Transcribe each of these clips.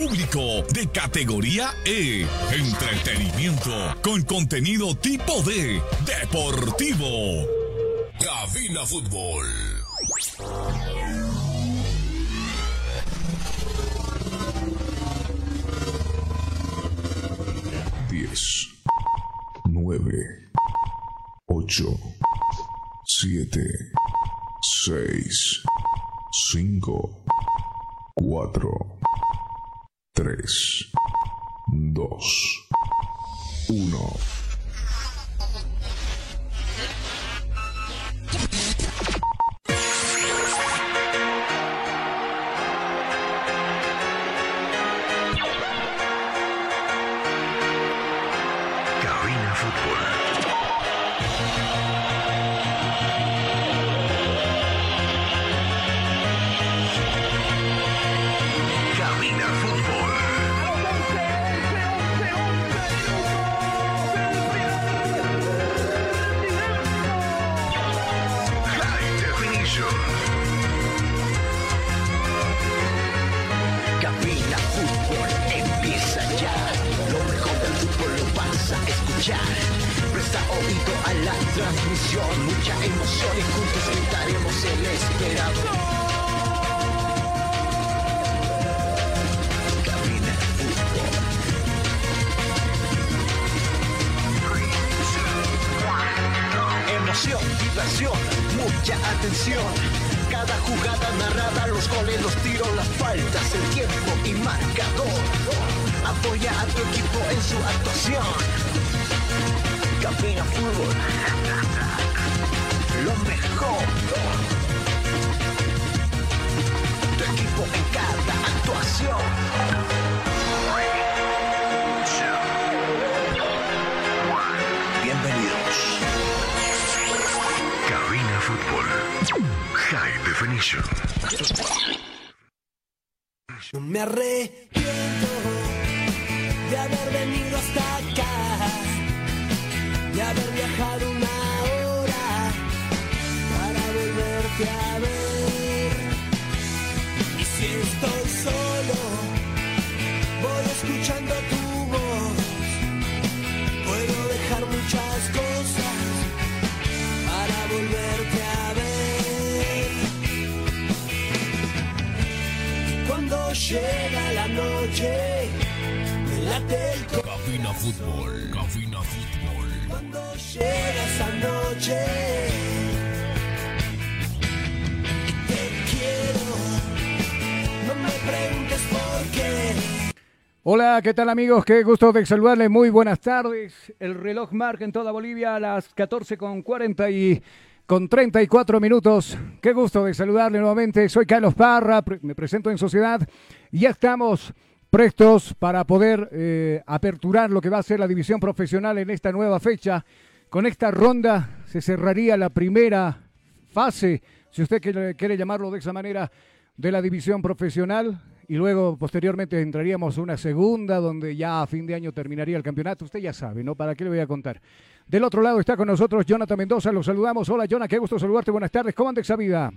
Público de categoría E. Entretenimiento con contenido tipo D. Deportivo. Cabina Fútbol. Diez, nueve, ocho, siete, seis, cinco, cuatro. 3, 2, 1. Hola, ¿qué tal amigos? Qué gusto de saludarles. Muy buenas tardes. El reloj marca en toda Bolivia a las 14 con 40 y con 34 minutos. Qué gusto de saludarle nuevamente. Soy Carlos Parra, me presento en sociedad. Ya estamos prestos para poder eh, aperturar lo que va a ser la división profesional en esta nueva fecha. Con esta ronda se cerraría la primera fase, si usted quiere llamarlo de esa manera, de la división profesional y luego posteriormente entraríamos una segunda donde ya a fin de año terminaría el campeonato. Usted ya sabe, ¿no? ¿Para qué le voy a contar? Del otro lado está con nosotros Jonathan Mendoza, lo saludamos. Hola Jonathan, qué gusto saludarte, buenas tardes, ¿cómo anda esa vida?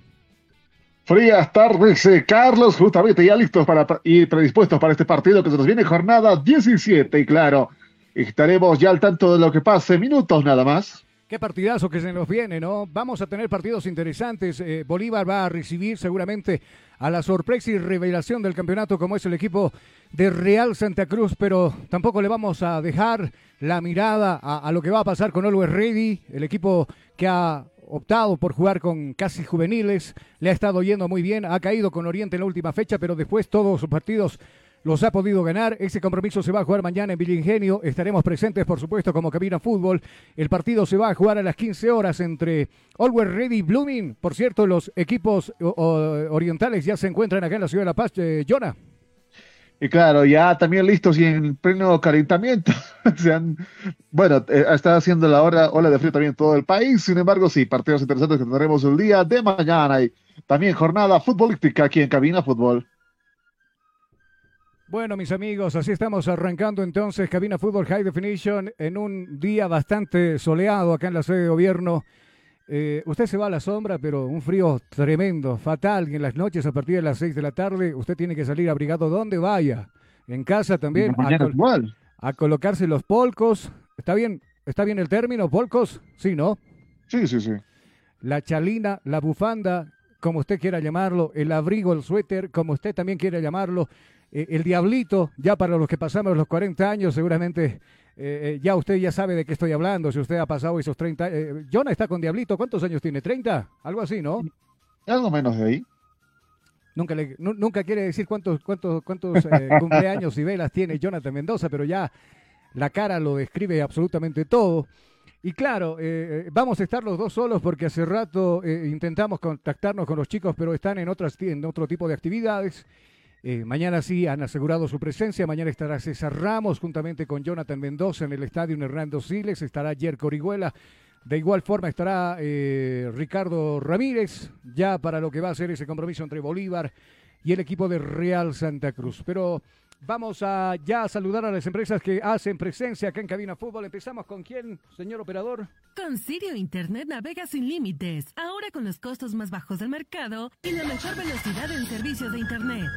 Frías tardes, eh, Carlos, justamente ya listos para y predispuestos para este partido que se nos viene jornada 17 y claro, estaremos ya al tanto de lo que pase, minutos nada más. Qué partidazo que se nos viene, ¿no? Vamos a tener partidos interesantes. Eh, Bolívar va a recibir seguramente a la sorpresa y revelación del campeonato como es el equipo de Real Santa Cruz, pero tampoco le vamos a dejar la mirada a, lo que va a pasar con Always Ready, el equipo que ha optado por jugar con casi juveniles, le ha estado yendo muy bien, ha caído con Oriente en la última fecha, pero después todos sus partidos los ha podido ganar. Ese compromiso se va a jugar mañana en Villingenio. Estaremos presentes, por supuesto, como cabina fútbol. El partido se va a jugar a las 15 horas entre Always Ready Blooming. Por cierto, los equipos orientales ya se encuentran acá en la ciudad de La Paz. Eh, Jonah. Y claro, ya también listos y en pleno calentamiento. bueno, eh, está haciendo la hora, ola de frío también en todo el país. Sin embargo, sí, partidos interesantes que tendremos el día de mañana y también jornada futbolística aquí en Cabina Fútbol. Bueno, mis amigos, así estamos arrancando entonces Cabina Fútbol High Definition en un día bastante soleado acá en la sede de gobierno. Eh, usted se va a la sombra, pero un frío tremendo, fatal. Y en las noches, a partir de las 6 de la tarde, usted tiene que salir abrigado donde vaya. En casa también. A, igual. a colocarse los polcos. ¿Está bien? ¿Está bien el término, polcos? Sí, ¿no? Sí, sí, sí. La chalina, la bufanda, como usted quiera llamarlo, el abrigo, el suéter, como usted también quiera llamarlo, eh, el diablito, ya para los que pasamos los 40 años, seguramente eh, eh, ya usted ya sabe de qué estoy hablando, si usted ha pasado esos 30 eh, Jonah está con diablito, ¿cuántos años tiene? ¿30? Algo así, ¿no? Algo menos de ahí. Nunca, le, nu- nunca quiere decir cuántos, cuántos, cuántos cumpleaños y velas tiene Jonathan Mendoza, pero ya la cara lo describe absolutamente todo. Y claro, eh, vamos a estar los dos solos porque hace rato eh, intentamos contactarnos con los chicos, pero están en, otras, en otro tipo de actividades. Eh, mañana sí han asegurado su presencia. Mañana estará César Ramos juntamente con Jonathan Mendoza en el estadio Hernando Siles. Estará Jerko Orihuela. De igual forma estará eh, Ricardo Ramírez ya para lo que va a ser ese compromiso entre Bolívar y el equipo de Real Santa Cruz. Pero vamos a ya saludar a las empresas que hacen presencia acá en Cabina Fútbol. Empezamos con quién, señor operador. Con Sirio Internet navega sin límites, ahora con los costos más bajos del mercado y la mejor velocidad en servicios de Internet.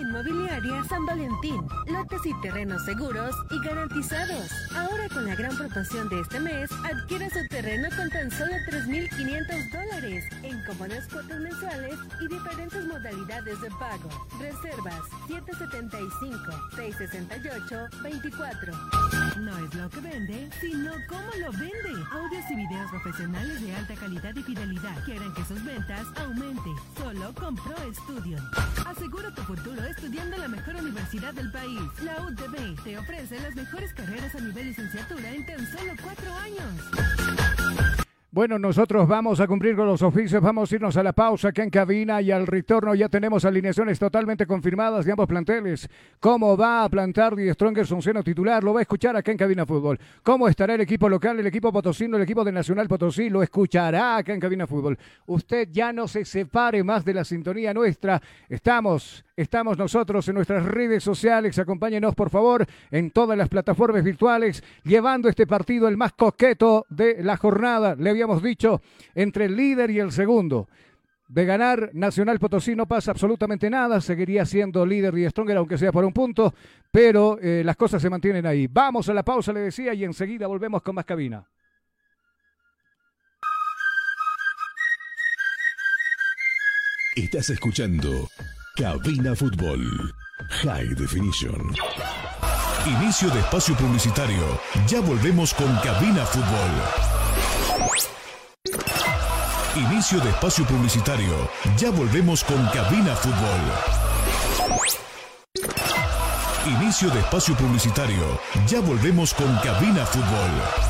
Inmobiliaria San Valentín, lotes y terrenos seguros y garantizados. Ahora con la gran promoción de este mes, adquiera su terreno con tan solo 3.500 dólares en cómodas cuotas mensuales y diferentes modalidades de pago. Reservas 775-668-24. No es lo que vende, sino cómo lo vende. Audios y videos profesionales de alta calidad y fidelidad que que sus ventas aumente. Solo con Pro Studio. Asegura tu futuro estudiando en la mejor universidad del país. La UTB te ofrece las mejores carreras a nivel licenciatura en tan solo cuatro años. Bueno, nosotros vamos a cumplir con los oficios, vamos a irnos a la pausa acá en cabina y al retorno ya tenemos alineaciones totalmente confirmadas de ambos planteles. ¿Cómo va a plantar Die Strongers un seno titular? Lo va a escuchar acá en Cabina Fútbol. ¿Cómo estará el equipo local, el equipo potosino, el equipo de Nacional Potosí? Lo escuchará acá en Cabina Fútbol. Usted ya no se separe más de la sintonía nuestra. Estamos, estamos nosotros en nuestras redes sociales. Acompáñenos, por favor, en todas las plataformas virtuales, llevando este partido el más coqueto de la jornada. Le habíamos dicho, entre el líder y el segundo. De ganar, Nacional Potosí no pasa absolutamente nada, seguiría siendo líder y Stronger, aunque sea por un punto, pero eh, las cosas se mantienen ahí. Vamos a la pausa, le decía, y enseguida volvemos con más cabina. Estás escuchando Cabina Fútbol High Definition. Inicio de espacio publicitario. Ya volvemos con Cabina Fútbol. Inicio de espacio publicitario. Ya volvemos con Cabina Fútbol. Inicio de espacio publicitario. Ya volvemos con Cabina Fútbol.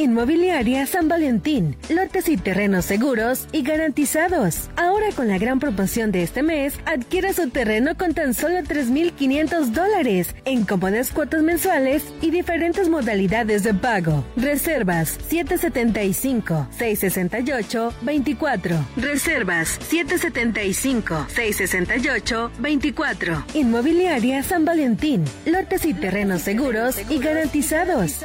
Inmobiliaria San Valentín, lotes y terrenos seguros y garantizados. Ahora con la gran promoción de este mes, adquiera su terreno con tan solo 3.500 dólares en cómodas cuotas mensuales y diferentes modalidades de pago. Reservas 775-668-24. Reservas 775-668-24. Inmobiliaria San Valentín, lotes y terrenos seguros y garantizados.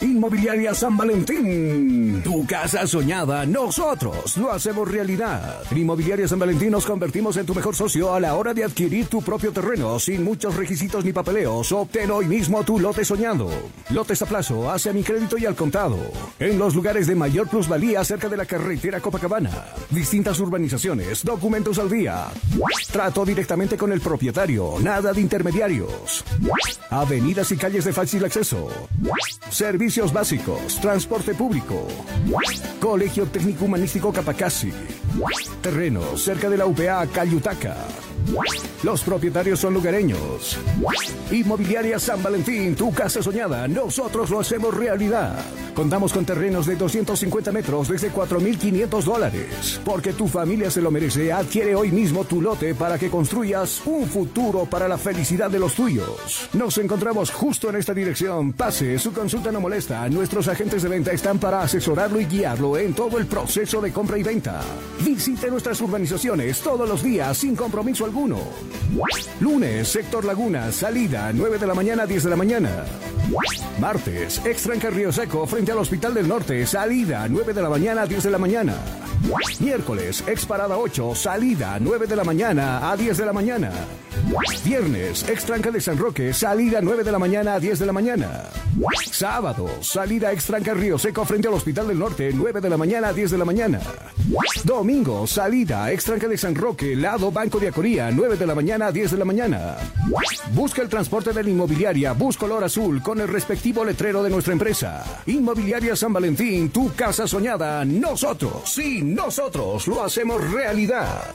Inmobiliaria San Valentín. Tu casa soñada, nosotros lo hacemos realidad. En Inmobiliaria San Valentín nos convertimos en tu mejor socio a la hora de adquirir tu propio terreno sin muchos requisitos ni papeleos. Obtén hoy mismo tu lote soñado. Lotes a plazo, hacia mi crédito y al contado. En los lugares de mayor plusvalía cerca de la carretera Copacabana. Distintas urbanizaciones, documentos al día. Trato directamente con el propietario, nada de intermediarios. Avenidas y calles de fácil acceso. Servicio Servicios básicos, transporte público. Colegio Técnico Humanístico Capacasi. Terreno cerca de la UPA Cayutaca. Los propietarios son lugareños. Inmobiliaria San Valentín, tu casa soñada. Nosotros lo hacemos realidad. Contamos con terrenos de 250 metros desde 4.500 dólares. Porque tu familia se lo merece, adquiere hoy mismo tu lote para que construyas un futuro para la felicidad de los tuyos. Nos encontramos justo en esta dirección. Pase, su consulta no molesta. Nuestros agentes de venta están para asesorarlo y guiarlo en todo el proceso de compra y venta. Visite nuestras urbanizaciones todos los días sin compromiso alguno Lunes, sector Laguna, salida 9 de la mañana 10 de la mañana. Martes, extranca Río Seco frente al Hospital del Norte, salida 9 de la mañana 10 de la mañana. Miércoles, ex parada 8, salida 9 de la mañana a 10 de la mañana. Viernes, extranca de San Roque, salida 9 de la mañana a 10 de la mañana. Sábado, salida extranca Río Seco frente al Hospital del Norte, 9 de la mañana a 10 de la mañana. Domingo, salida extranca de San Roque, lado Banco de Acoría, 9 de la mañana a 10 de la mañana. Busca el transporte de la inmobiliaria Bus Color Azul con el respectivo letrero de nuestra empresa. Inmobiliaria San Valentín, tu casa soñada. Nosotros, sí, nosotros lo hacemos realidad.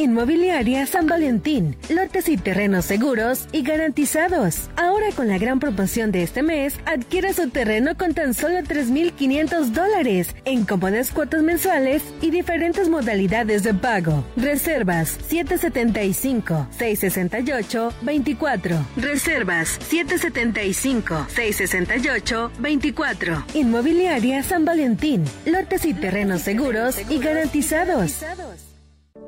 Inmobiliaria San Valentín. Lotes y terrenos seguros y garantizados. Ahora con la gran promoción de este mes, adquiere su terreno con tan solo 3.500 dólares en cómodas cuotas mensuales y diferentes modalidades de pago. Reservas 775-668-24. Reservas 775-668-24. Inmobiliaria San Valentín. Lotes y terrenos seguros y garantizados.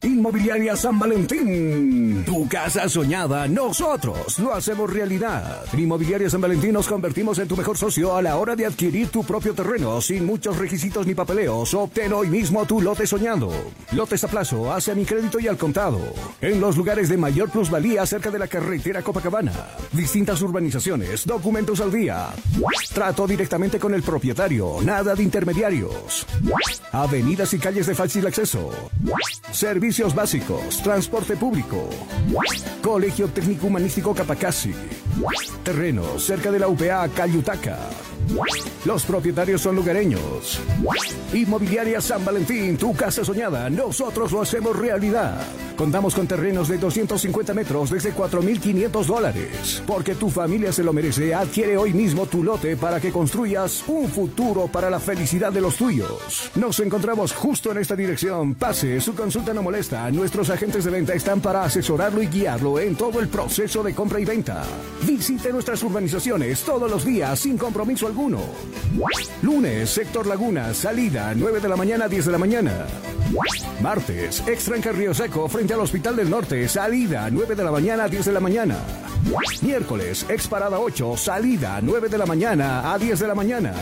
Inmobiliaria San Valentín. Tu casa soñada, nosotros lo hacemos realidad. En Inmobiliaria San Valentín nos convertimos en tu mejor socio a la hora de adquirir tu propio terreno sin muchos requisitos ni papeleos. Obtén hoy mismo tu lote soñado. Lotes a plazo, hacia mi crédito y al contado. En los lugares de mayor plusvalía cerca de la carretera Copacabana. Distintas urbanizaciones, documentos al día. Trato directamente con el propietario, nada de intermediarios. Avenidas y calles de fácil acceso. Servicio Servicios básicos, transporte público. Colegio Técnico Humanístico Capacasi. Terreno cerca de la UPA Cayutaca. Los propietarios son lugareños. Inmobiliaria San Valentín, tu casa soñada. Nosotros lo hacemos realidad. Contamos con terrenos de 250 metros desde 4.500 dólares. Porque tu familia se lo merece, adquiere hoy mismo tu lote para que construyas un futuro para la felicidad de los tuyos. Nos encontramos justo en esta dirección. Pase, su consulta no molesta. Nuestros agentes de venta están para asesorarlo y guiarlo en todo el proceso de compra y venta. Visite nuestras urbanizaciones todos los días sin compromiso alguno Lunes, sector Laguna, salida 9 de la mañana 10 de la mañana. Martes, extranca Río Seco frente al Hospital del Norte, salida 9 de la mañana 10 de la mañana. Miércoles, ex parada 8, salida 9 de la mañana a 10 de la mañana.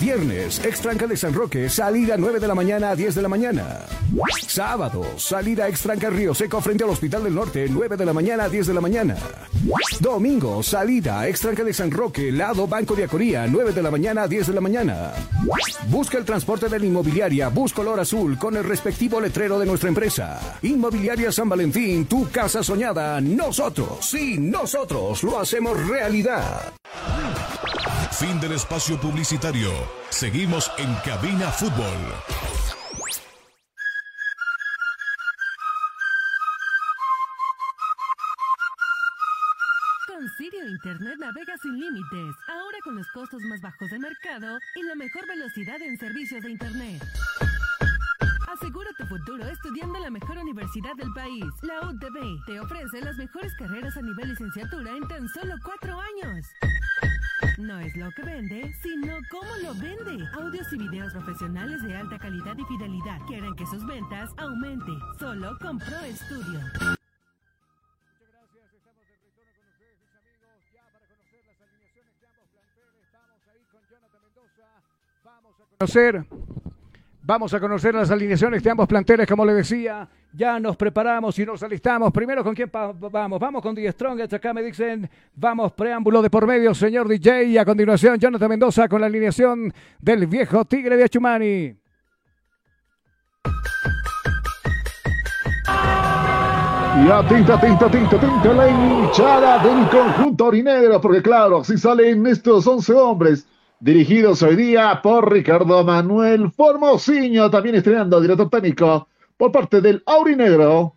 Viernes, ex tranca de San Roque, salida 9 de la mañana a 10 de la mañana. Sábado, salida ex tranca Río Seco frente al Hospital del Norte, 9 de la mañana a 10 de la mañana. Domingo, salida ex tranca de San Roque, lado Banco de Acoría, 9 de la mañana a 10 de la mañana. Busca el transporte de la inmobiliaria Bus Color Azul con el respectivo letrero de nuestra empresa. Inmobiliaria San Valentín, tu casa soñada. Nosotros, sí, nosotros lo hacemos realidad. Fin del espacio publicitario. Seguimos en Cabina Fútbol. Sin límites, ahora con los costos más bajos del mercado y la mejor velocidad en servicios de Internet. Asegura tu futuro estudiando en la mejor universidad del país. La UTB te ofrece las mejores carreras a nivel licenciatura en tan solo cuatro años. No es lo que vende, sino cómo lo vende. Audios y videos profesionales de alta calidad y fidelidad quieren que sus ventas aumente. Solo con Pro Studio. Vamos a conocer las alineaciones de ambos planteles, como le decía. Ya nos preparamos y nos alistamos. Primero, ¿con quién vamos? Vamos con The Strongest. Acá me dicen, vamos, preámbulo de por medio, señor DJ. Y a continuación, Jonathan Mendoza con la alineación del viejo Tigre de Achumani. Y atenta, atenta, atenta, atenta la hinchada del conjunto orinegro, porque claro, así salen estos 11 hombres, dirigidos hoy día por Ricardo Manuel Formosiño, también estrenando director técnico por parte del Aurinegro.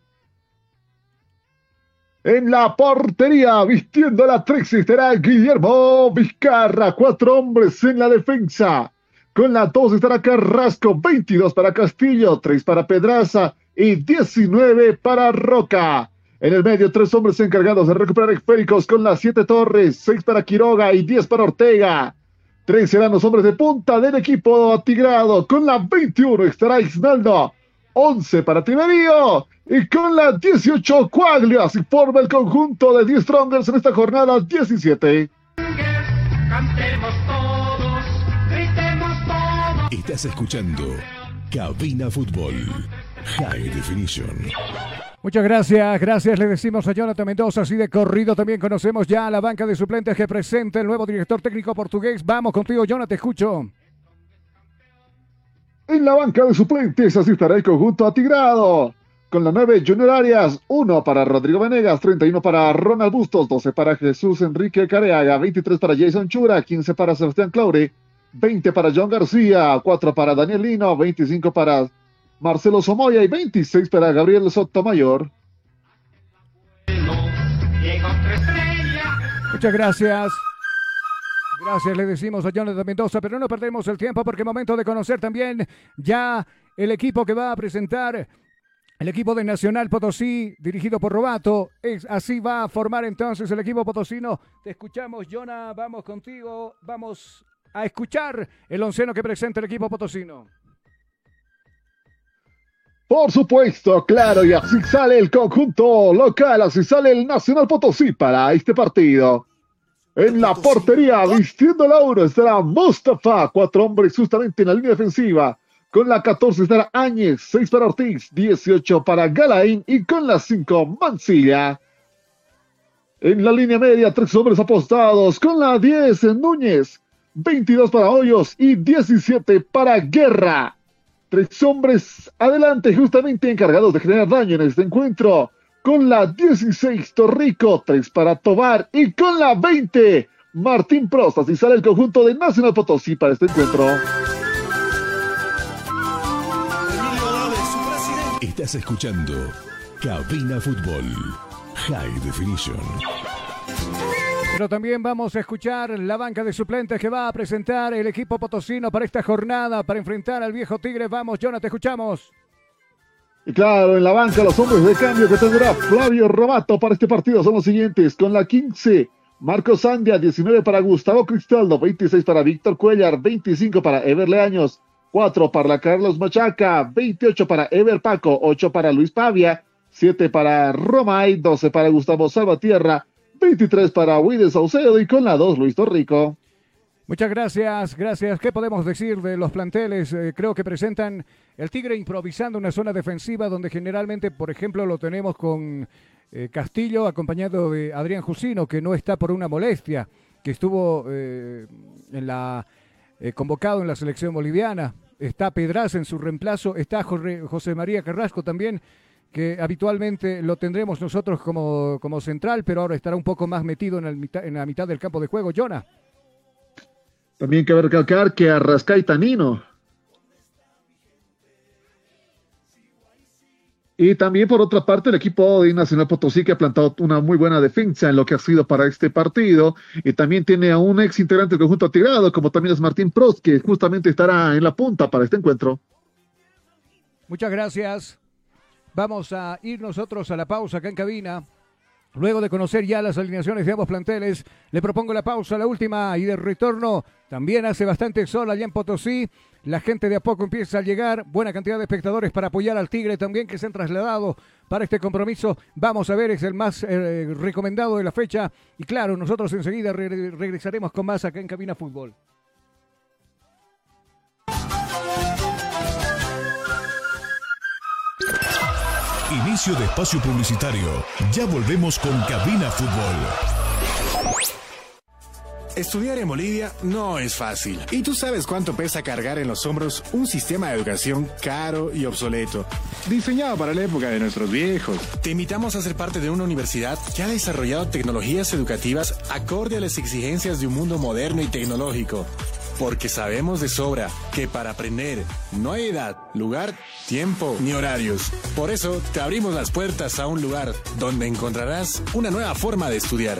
En la portería, vistiendo la 13, estará Guillermo Vizcarra, cuatro hombres en la defensa. Con la 2 estará Carrasco, 22 para Castillo, 3 para Pedraza y 19 para Roca. En el medio, tres hombres encargados de recuperar esféricos con las 7 torres, 6 para Quiroga y 10 para Ortega. Tres serán los hombres de punta del equipo atigrado. Con la 21 estará Isnaldo, 11 para Tiberio y con la 18 Coaglio. Así forma el conjunto de 10 Strongers en esta jornada 17. Cantemos todos, gritemos todos. Estás escuchando Cabina Fútbol. High Definition. Muchas gracias, gracias le decimos a Jonathan Mendoza, así de corrido también conocemos ya a la banca de suplentes que presenta el nuevo director técnico portugués. Vamos contigo, Jonathan, escucho. En la banca de suplentes así estará el conjunto atigrado. Con la 9 Junior Arias, 1 para Rodrigo Venegas, 31 para Ronald Bustos, 12 para Jesús Enrique Careaga, 23 para Jason Chura, 15 para Sebastián Claure, 20 para John García, 4 para Daniel Lino, 25 para Marcelo Somoya y 26 para Gabriel Sotomayor. Muchas gracias. Gracias, le decimos a Jonathan Mendoza, pero no perdemos el tiempo porque momento de conocer también ya el equipo que va a presentar. El equipo de Nacional Potosí, dirigido por Robato, es, así va a formar entonces el equipo potosino. Te escuchamos, Jonah, vamos contigo, vamos a escuchar el onceno que presenta el equipo potosino. Por supuesto, claro, y así sale el conjunto local, así sale el Nacional Potosí para este partido. En la portería, vistiendo Lauro, estará Mustafa, cuatro hombres justamente en la línea defensiva. Con la 14 estará Áñez, 6 para Ortiz, 18 para Galaín y con la 5 Mancilla. En la línea media, tres hombres apostados. Con la 10 Núñez, 22 para Hoyos y 17 para Guerra. Tres hombres adelante, justamente encargados de generar daño en este encuentro. Con la 16 Torrico, 3 para Tobar y con la 20 Martín Prost. Así sale el conjunto de Nacional Potosí para este encuentro. Estás escuchando Cabina Fútbol. High Definition. Pero también vamos a escuchar la banca de suplentes que va a presentar el equipo potosino para esta jornada, para enfrentar al viejo Tigre. Vamos, Jonathan, te escuchamos. Y claro, en la banca los hombres de cambio que tendrá Flavio Robato para este partido son los siguientes. Con la 15, Marcos Sandia, 19 para Gustavo Cristaldo, 26 para Víctor Cuellar, 25 para Ever Leaños, 4 para Carlos Machaca, 28 para Ever Paco, 8 para Luis Pavia, 7 para Romay, 12 para Gustavo Salvatierra, 23 para Wilde Saucedo y con la 2 Luis Torrico. Muchas gracias, gracias. ¿Qué podemos decir de los planteles? Eh, creo que presentan el Tigre improvisando una zona defensiva donde generalmente, por ejemplo, lo tenemos con eh, Castillo acompañado de Adrián Jusino, que no está por una molestia, que estuvo eh, convocado en la selección boliviana. Está Pedraza en su reemplazo, está José María Carrasco también que habitualmente lo tendremos nosotros como, como central, pero ahora estará un poco más metido en, el, en la mitad del campo de juego. Jonah. También cabe recalcar que Arrasca y Tanino. Y también por otra parte el equipo de Nacional Potosí que ha plantado una muy buena defensa en lo que ha sido para este partido y también tiene a un ex integrante del conjunto tirado como también es Martín Prost que justamente estará en la punta para este encuentro. Muchas gracias. Vamos a ir nosotros a la pausa acá en cabina. Luego de conocer ya las alineaciones de ambos planteles, le propongo la pausa, la última, y de retorno también hace bastante sol allá en Potosí. La gente de a poco empieza a llegar, buena cantidad de espectadores para apoyar al Tigre también que se han trasladado para este compromiso. Vamos a ver, es el más eh, recomendado de la fecha. Y claro, nosotros enseguida regresaremos con más acá en Cabina Fútbol. De espacio publicitario. Ya volvemos con Cabina Fútbol. Estudiar en Bolivia no es fácil. Y tú sabes cuánto pesa cargar en los hombros un sistema de educación caro y obsoleto, diseñado para la época de nuestros viejos. Te invitamos a ser parte de una universidad que ha desarrollado tecnologías educativas acorde a las exigencias de un mundo moderno y tecnológico porque sabemos de sobra que para aprender no hay edad, lugar, tiempo ni horarios. Por eso te abrimos las puertas a un lugar donde encontrarás una nueva forma de estudiar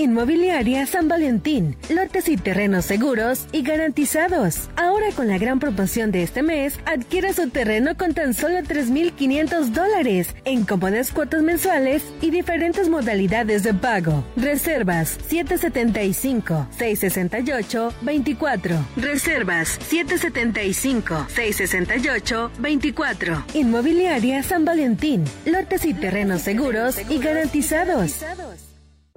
Inmobiliaria San Valentín. Lotes y terrenos seguros y garantizados. Ahora con la gran promoción de este mes, adquiere su terreno con tan solo 3.500 dólares en cómodas cuotas mensuales y diferentes modalidades de pago. Reservas 775-668-24. Reservas 775-668-24. Inmobiliaria San Valentín. Lotes y terrenos seguros y garantizados.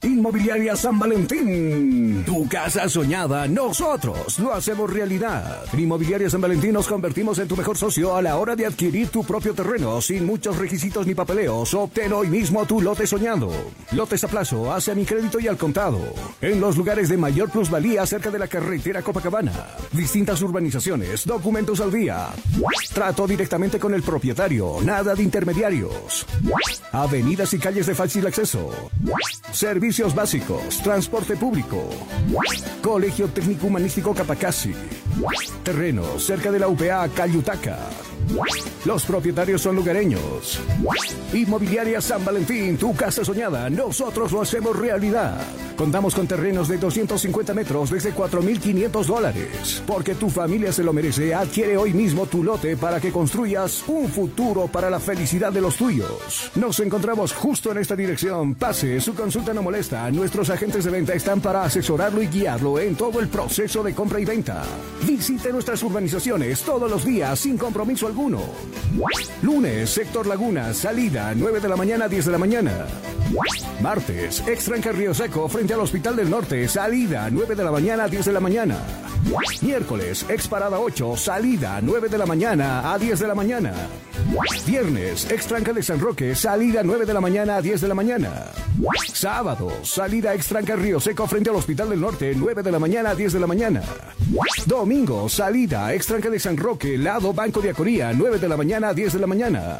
Inmobiliaria San Valentín. Tu casa soñada, nosotros lo hacemos realidad. Inmobiliaria San Valentín nos convertimos en tu mejor socio a la hora de adquirir tu propio terreno sin muchos requisitos ni papeleos. Obtén hoy mismo tu lote soñado. Lotes a plazo, hacia mi crédito y al contado. En los lugares de mayor plusvalía cerca de la carretera Copacabana. Distintas urbanizaciones, documentos al día. Trato directamente con el propietario, nada de intermediarios. Avenidas y calles de fácil acceso. Servicio Servicios básicos, transporte público. Colegio Técnico Humanístico Capacasi. Terreno cerca de la UPA Cayutaca. Los propietarios son lugareños. Inmobiliaria San Valentín, tu casa soñada, nosotros lo hacemos realidad. Contamos con terrenos de 250 metros desde 4.500 dólares. Porque tu familia se lo merece, adquiere hoy mismo tu lote para que construyas un futuro para la felicidad de los tuyos. Nos encontramos justo en esta dirección. Pase, su consulta no molesta. Nuestros agentes de venta están para asesorarlo y guiarlo en todo el proceso de compra y venta. Visite nuestras urbanizaciones todos los días sin compromiso alguno Lunes, sector Laguna, salida 9 de la mañana 10 de la mañana. Martes, extranca Río Seco frente al Hospital del Norte, salida 9 de la mañana 10 de la mañana. Miércoles, ex parada 8, salida 9 de la mañana a 10 de la mañana. Viernes, extranca de San Roque, salida 9 de la mañana a 10 de la mañana. Sábado, salida extra Río Seco frente al Hospital del Norte, 9 de la mañana a 10 de la mañana. Domingo, salida extra de San Roque, lado Banco de Acoría, 9 de la mañana a 10 de la mañana.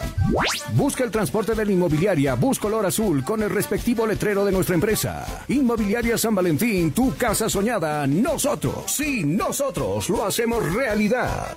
Busca el transporte de la inmobiliaria Bus Color Azul con el respectivo letrero de nuestra empresa. Inmobiliaria San Valentín, tu casa soñada. Nosotros, sí, nosotros lo hacemos realidad.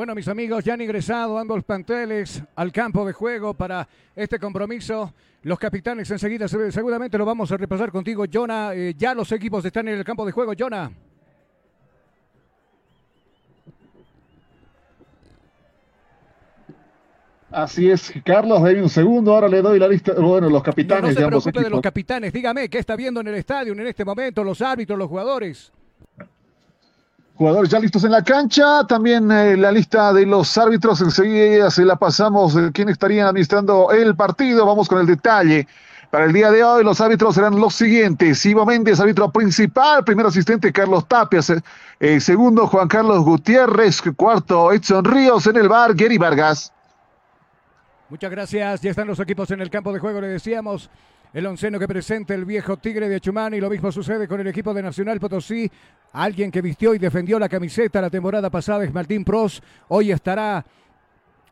Bueno, mis amigos, ya han ingresado ambos planteles al campo de juego para este compromiso. Los capitanes enseguida se- seguramente lo vamos a repasar contigo, Jonah. Eh, ya los equipos están en el campo de juego, Jonah. Así es, Carlos, dame un segundo, ahora le doy la lista, bueno, los capitanes no se de ambos preocupe de los capitanes. Dígame, ¿qué está viendo en el estadio en este momento? Los árbitros, los jugadores. Jugadores ya listos en la cancha, también eh, la lista de los árbitros, enseguida se la pasamos, eh, quién estaría administrando el partido, vamos con el detalle. Para el día de hoy los árbitros serán los siguientes, Ivo Méndez, árbitro principal, primer asistente Carlos Tapias, eh, segundo Juan Carlos Gutiérrez, cuarto Edson Ríos, en el bar Gary Vargas. Muchas gracias. Ya están los equipos en el campo de juego. Le decíamos el onceno que presenta el viejo Tigre de Achumán y lo mismo sucede con el equipo de Nacional Potosí. Alguien que vistió y defendió la camiseta la temporada pasada es Martín Pros. Hoy estará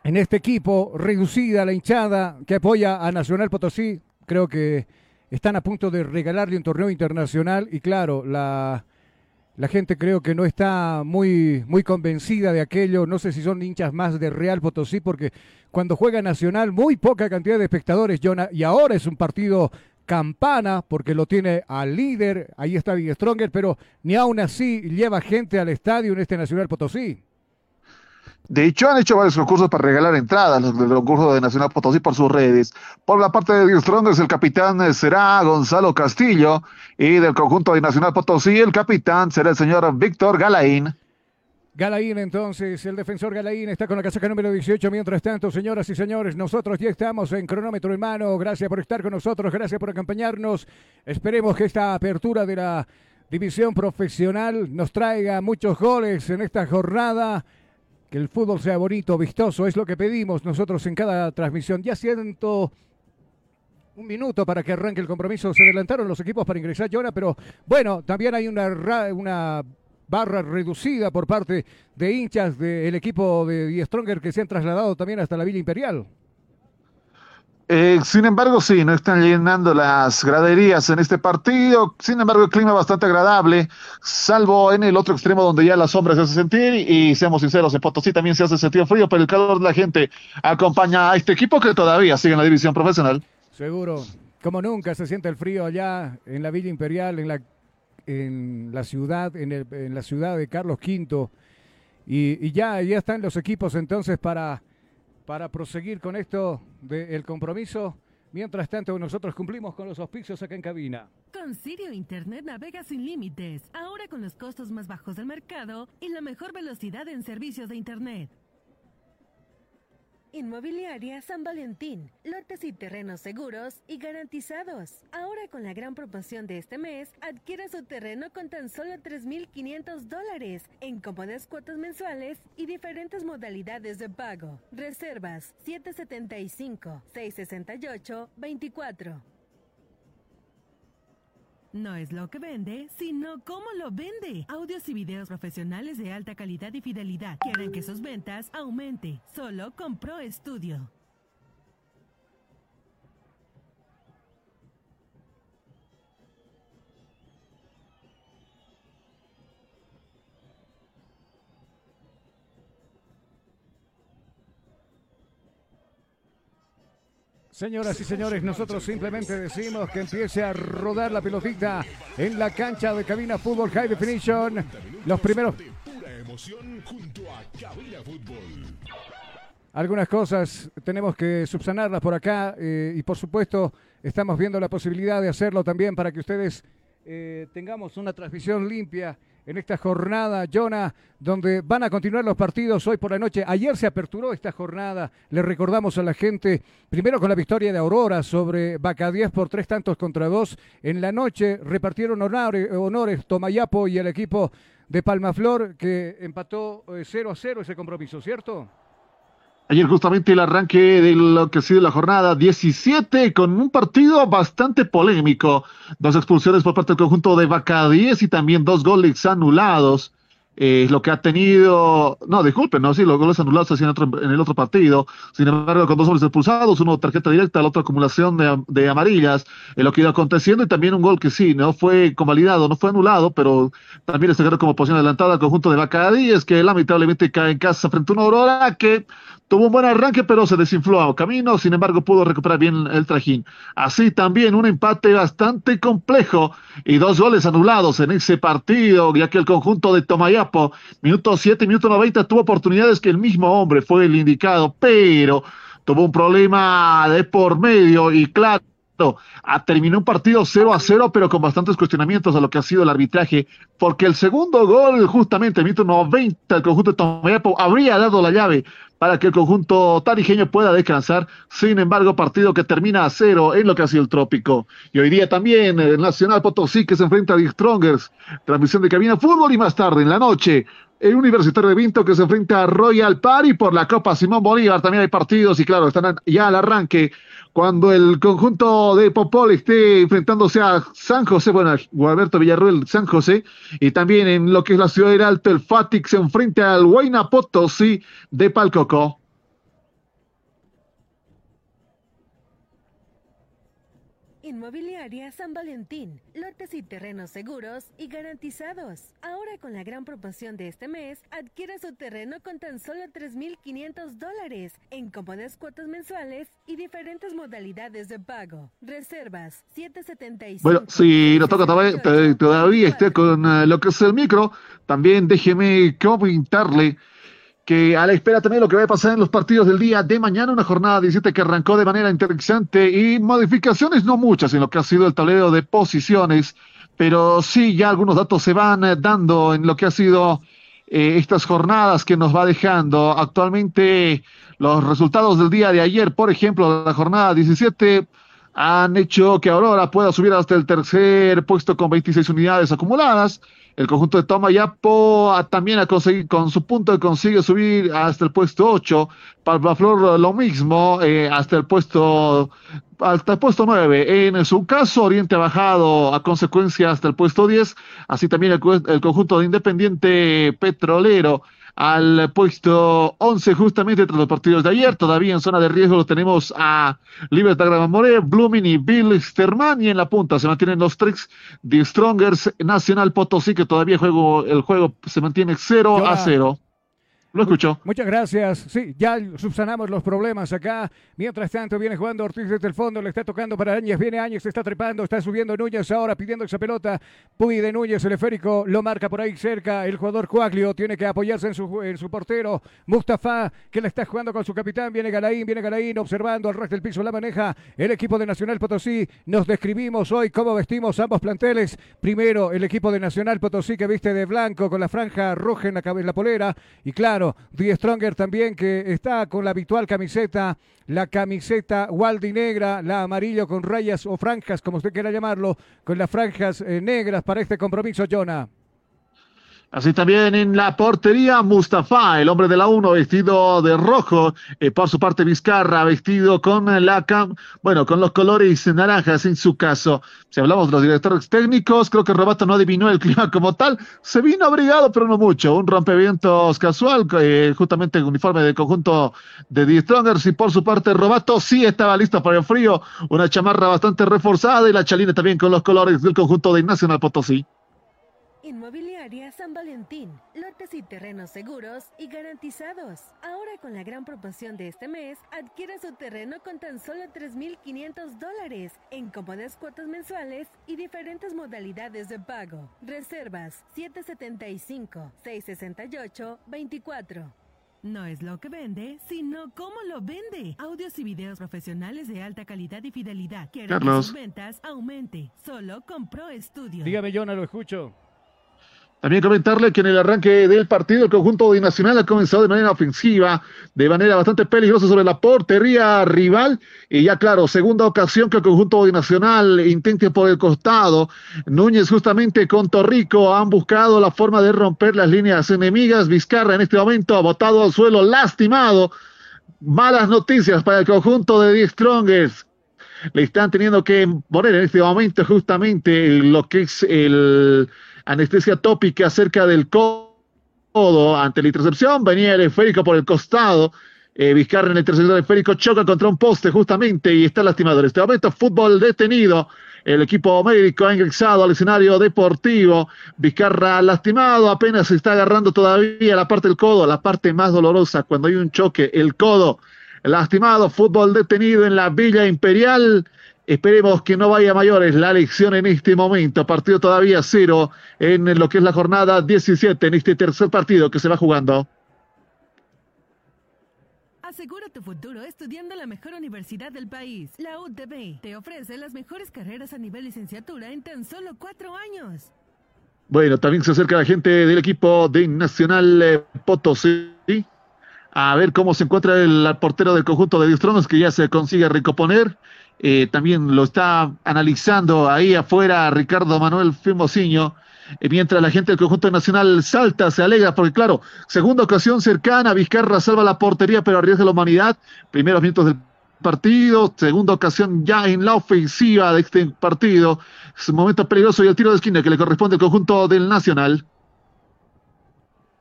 en este equipo reducida la hinchada que apoya a Nacional Potosí. Creo que están a punto de regalarle un torneo internacional y claro, la, la gente creo que no está muy, muy convencida de aquello. No sé si son hinchas más de Real Potosí, porque cuando juega Nacional, muy poca cantidad de espectadores, y ahora es un partido campana, porque lo tiene al líder, ahí está Big Stronger, pero ni aún así lleva gente al estadio en este Nacional Potosí. De hecho, han hecho varios concursos para regalar entradas, del concurso de Nacional Potosí por sus redes. Por la parte de Dios Strongers, el capitán eh, será Gonzalo Castillo y del conjunto de Nacional Potosí, el capitán será el señor Víctor Galaín. Galaín, entonces, el defensor Galaín está con la casaca número 18. Mientras tanto, señoras y señores, nosotros ya estamos en cronómetro en mano. Gracias por estar con nosotros, gracias por acompañarnos. Esperemos que esta apertura de la división profesional nos traiga muchos goles en esta jornada. Que el fútbol sea bonito, vistoso, es lo que pedimos nosotros en cada transmisión. Ya siento un minuto para que arranque el compromiso. Se adelantaron los equipos para ingresar, Jonah, pero bueno, también hay una, una barra reducida por parte de hinchas del equipo de Die Stronger que se han trasladado también hasta la Villa Imperial. Eh, sin embargo, sí, no están llenando las graderías en este partido. Sin embargo, el clima bastante agradable, salvo en el otro extremo donde ya la sombra se hace sentir. Y, seamos sinceros, en Potosí también se hace sentir frío, pero el calor de la gente acompaña a este equipo que todavía sigue en la división profesional. Seguro, como nunca se siente el frío allá en la Villa Imperial, en la, en la ciudad, en, la ciudad de Carlos V. Y, y ya, ya están los equipos entonces para, para proseguir con esto del compromiso. Mientras tanto, nosotros cumplimos con los auspicios acá en cabina. Con Sirio Internet navega sin límites, ahora con los costos más bajos del mercado y la mejor velocidad en servicios de Internet. Inmobiliaria San Valentín. Lotes y terrenos seguros y garantizados. Ahora con la gran promoción de este mes, adquiera su terreno con tan solo 3.500 dólares en cómodas cuotas mensuales y diferentes modalidades de pago. Reservas 775-668-24. No es lo que vende, sino cómo lo vende. Audios y videos profesionales de alta calidad y fidelidad que harán que sus ventas aumente. Solo con Pro Studio. Señoras y señores, nosotros simplemente decimos que empiece a rodar la pelotita en la cancha de Cabina Fútbol High Definition. Los primeros De pura emoción junto a Cabina Fútbol. Algunas cosas tenemos que subsanarlas por acá eh, y por supuesto estamos viendo la posibilidad de hacerlo también para que ustedes eh, tengamos una transmisión limpia en esta jornada, Jonah, donde van a continuar los partidos hoy por la noche. Ayer se aperturó esta jornada, le recordamos a la gente, primero con la victoria de Aurora sobre Baca 10 por tres tantos contra dos. En la noche repartieron honores, honores Tomayapo y el equipo de Palmaflor que empató eh, 0 a 0 ese compromiso, ¿cierto? Ayer justamente el arranque de lo que ha sido la jornada 17 con un partido bastante polémico. Dos expulsiones por parte del conjunto de Vaca 10 y también dos goles anulados. Eh, lo que ha tenido, no, disculpen, no, sí, los goles anulados así en, otro- en el otro partido. Sin embargo, con dos goles expulsados, uno tarjeta directa, la otra acumulación de, de amarillas, en lo que ido aconteciendo y también un gol que sí, no fue convalidado, no fue anulado, pero también está quedando como posición adelantada al conjunto de Vaca 10, que lamentablemente cae en casa frente a una Aurora que tuvo un buen arranque, pero se desinfló a camino, sin embargo pudo recuperar bien el trajín. Así también un empate bastante complejo y dos goles anulados en ese partido, ya que el conjunto de Tomayapo, minuto 7, minuto 90, tuvo oportunidades que el mismo hombre fue el indicado, pero tuvo un problema de por medio y claro, ah, terminó un partido 0 a 0, pero con bastantes cuestionamientos a lo que ha sido el arbitraje, porque el segundo gol, justamente, minuto 90, el conjunto de Tomayapo habría dado la llave para que el conjunto tarijeño pueda descansar. Sin embargo, partido que termina a cero en lo que ha sido el trópico. Y hoy día también el Nacional Potosí que se enfrenta a The Strongers. Transmisión de cabina fútbol y más tarde en la noche. El Universitario de Vinto que se enfrenta a Royal Party por la Copa Simón Bolívar. También hay partidos y claro, están ya al arranque cuando el conjunto de Popol esté enfrentándose a San José, bueno, a Gualberto Villarruel, San José, y también en lo que es la ciudad del Alto, el Fatic se enfrenta al Huayna Potosí de Palcoco. Inmobiliaria San Valentín. Lotes y terrenos seguros y garantizados. Ahora con la gran promoción de este mes, adquiera su terreno con tan solo 3.500 dólares en cómodas cuotas mensuales y diferentes modalidades de pago. Reservas 775. Bueno, si nos toca todavía, todavía esté con eh, lo que es el micro, también déjeme comentarle que a la espera también lo que va a pasar en los partidos del día de mañana, una jornada 17 que arrancó de manera interesante y modificaciones no muchas en lo que ha sido el tablero de posiciones, pero sí ya algunos datos se van eh, dando en lo que ha sido eh, estas jornadas que nos va dejando. Actualmente los resultados del día de ayer, por ejemplo, la jornada 17 han hecho que Aurora pueda subir hasta el tercer puesto con 26 unidades acumuladas. El conjunto de Tomayapo también ha conseguido, con su punto consigue subir hasta el puesto 8. Palmaflor lo mismo, eh, hasta el puesto hasta el puesto 9. En su caso, Oriente ha bajado a consecuencia hasta el puesto 10. Así también el, el conjunto de Independiente Petrolero al puesto 11 justamente tras los partidos de ayer. Todavía en zona de riesgo lo tenemos a Libertad Gramamoré, Blooming y Bill Sterman. Y en la punta se mantienen los tres de Strongers Nacional Potosí, que todavía juego, el juego se mantiene 0 a Hola. 0. Lo escucho. Muchas gracias. Sí, ya subsanamos los problemas acá. Mientras tanto, viene jugando Ortiz desde el fondo, le está tocando para Áñez. Viene Áñez, se está trepando, está subiendo Núñez ahora pidiendo esa pelota. Puy de Núñez, el esférico, lo marca por ahí cerca. El jugador Cuaglio tiene que apoyarse en su, en su portero. Mustafa, que le está jugando con su capitán. Viene Galaín, viene Galaín, observando al resto del piso. La maneja el equipo de Nacional Potosí. Nos describimos hoy cómo vestimos ambos planteles. Primero, el equipo de Nacional Potosí que viste de blanco con la franja roja en la, en la polera. Y claro, claro, Die Stronger también que está con la habitual camiseta, la camiseta Waldi negra, la amarillo con rayas o franjas, como usted quiera llamarlo, con las franjas eh, negras para este compromiso, Jonah. Así también en la portería, Mustafa, el hombre de la 1, vestido de rojo. Eh, por su parte, Vizcarra, vestido con la cam bueno, con los colores naranjas en su caso. Si hablamos de los directores técnicos, creo que Robato no adivinó el clima como tal. Se vino abrigado, pero no mucho. Un rompevientos casual, eh, justamente en uniforme de conjunto de Die Strongers. Y por su parte, Robato sí estaba listo para el frío. Una chamarra bastante reforzada y la chalina también con los colores del conjunto de Nacional Potosí. Inmobiliaria San Valentín. Lotes y terrenos seguros y garantizados. Ahora con la gran promoción de este mes, adquiere su terreno con tan solo 3.500 dólares en cómodas cuotas mensuales y diferentes modalidades de pago. Reservas 775-668-24. No es lo que vende, sino cómo lo vende. Audios y videos profesionales de alta calidad y fidelidad. Quiere que Carlos. sus ventas aumente. Solo con Pro Studio. Dígame, Jonah, lo escucho. También comentarle que en el arranque del partido el conjunto de Nacional ha comenzado de manera ofensiva, de manera bastante peligrosa sobre la portería rival. Y ya claro, segunda ocasión que el conjunto de Nacional intente por el costado. Núñez justamente con Torrico han buscado la forma de romper las líneas enemigas. Vizcarra en este momento ha botado al suelo, lastimado. Malas noticias para el conjunto de Die Strongers. Le están teniendo que poner en este momento justamente lo que es el anestesia tópica cerca del codo ante la intercepción. Venía el esférico por el costado. Eh, Vizcarra en el tercer esférico choca contra un poste justamente y está lastimado. En este momento, fútbol detenido. El equipo médico ha ingresado al escenario deportivo. Vizcarra lastimado, apenas se está agarrando todavía la parte del codo, la parte más dolorosa cuando hay un choque, el codo. Lastimado, fútbol detenido en la Villa Imperial. Esperemos que no vaya a mayores la elección en este momento. Partido todavía cero en lo que es la jornada 17, en este tercer partido que se va jugando. Asegura tu futuro estudiando en la mejor universidad del país. La UTB te ofrece las mejores carreras a nivel licenciatura en tan solo cuatro años. Bueno, también se acerca la gente del equipo de Nacional eh, Potosí. A ver cómo se encuentra el portero del conjunto de Distronos que ya se consigue recomponer. Eh, también lo está analizando ahí afuera Ricardo Manuel Firmosiño. Eh, mientras la gente del conjunto nacional salta, se alegra, porque claro, segunda ocasión cercana, Vizcarra salva la portería, pero arriesga la humanidad. Primeros minutos del partido, segunda ocasión ya en la ofensiva de este partido. Es un momento peligroso y el tiro de esquina que le corresponde al conjunto del Nacional.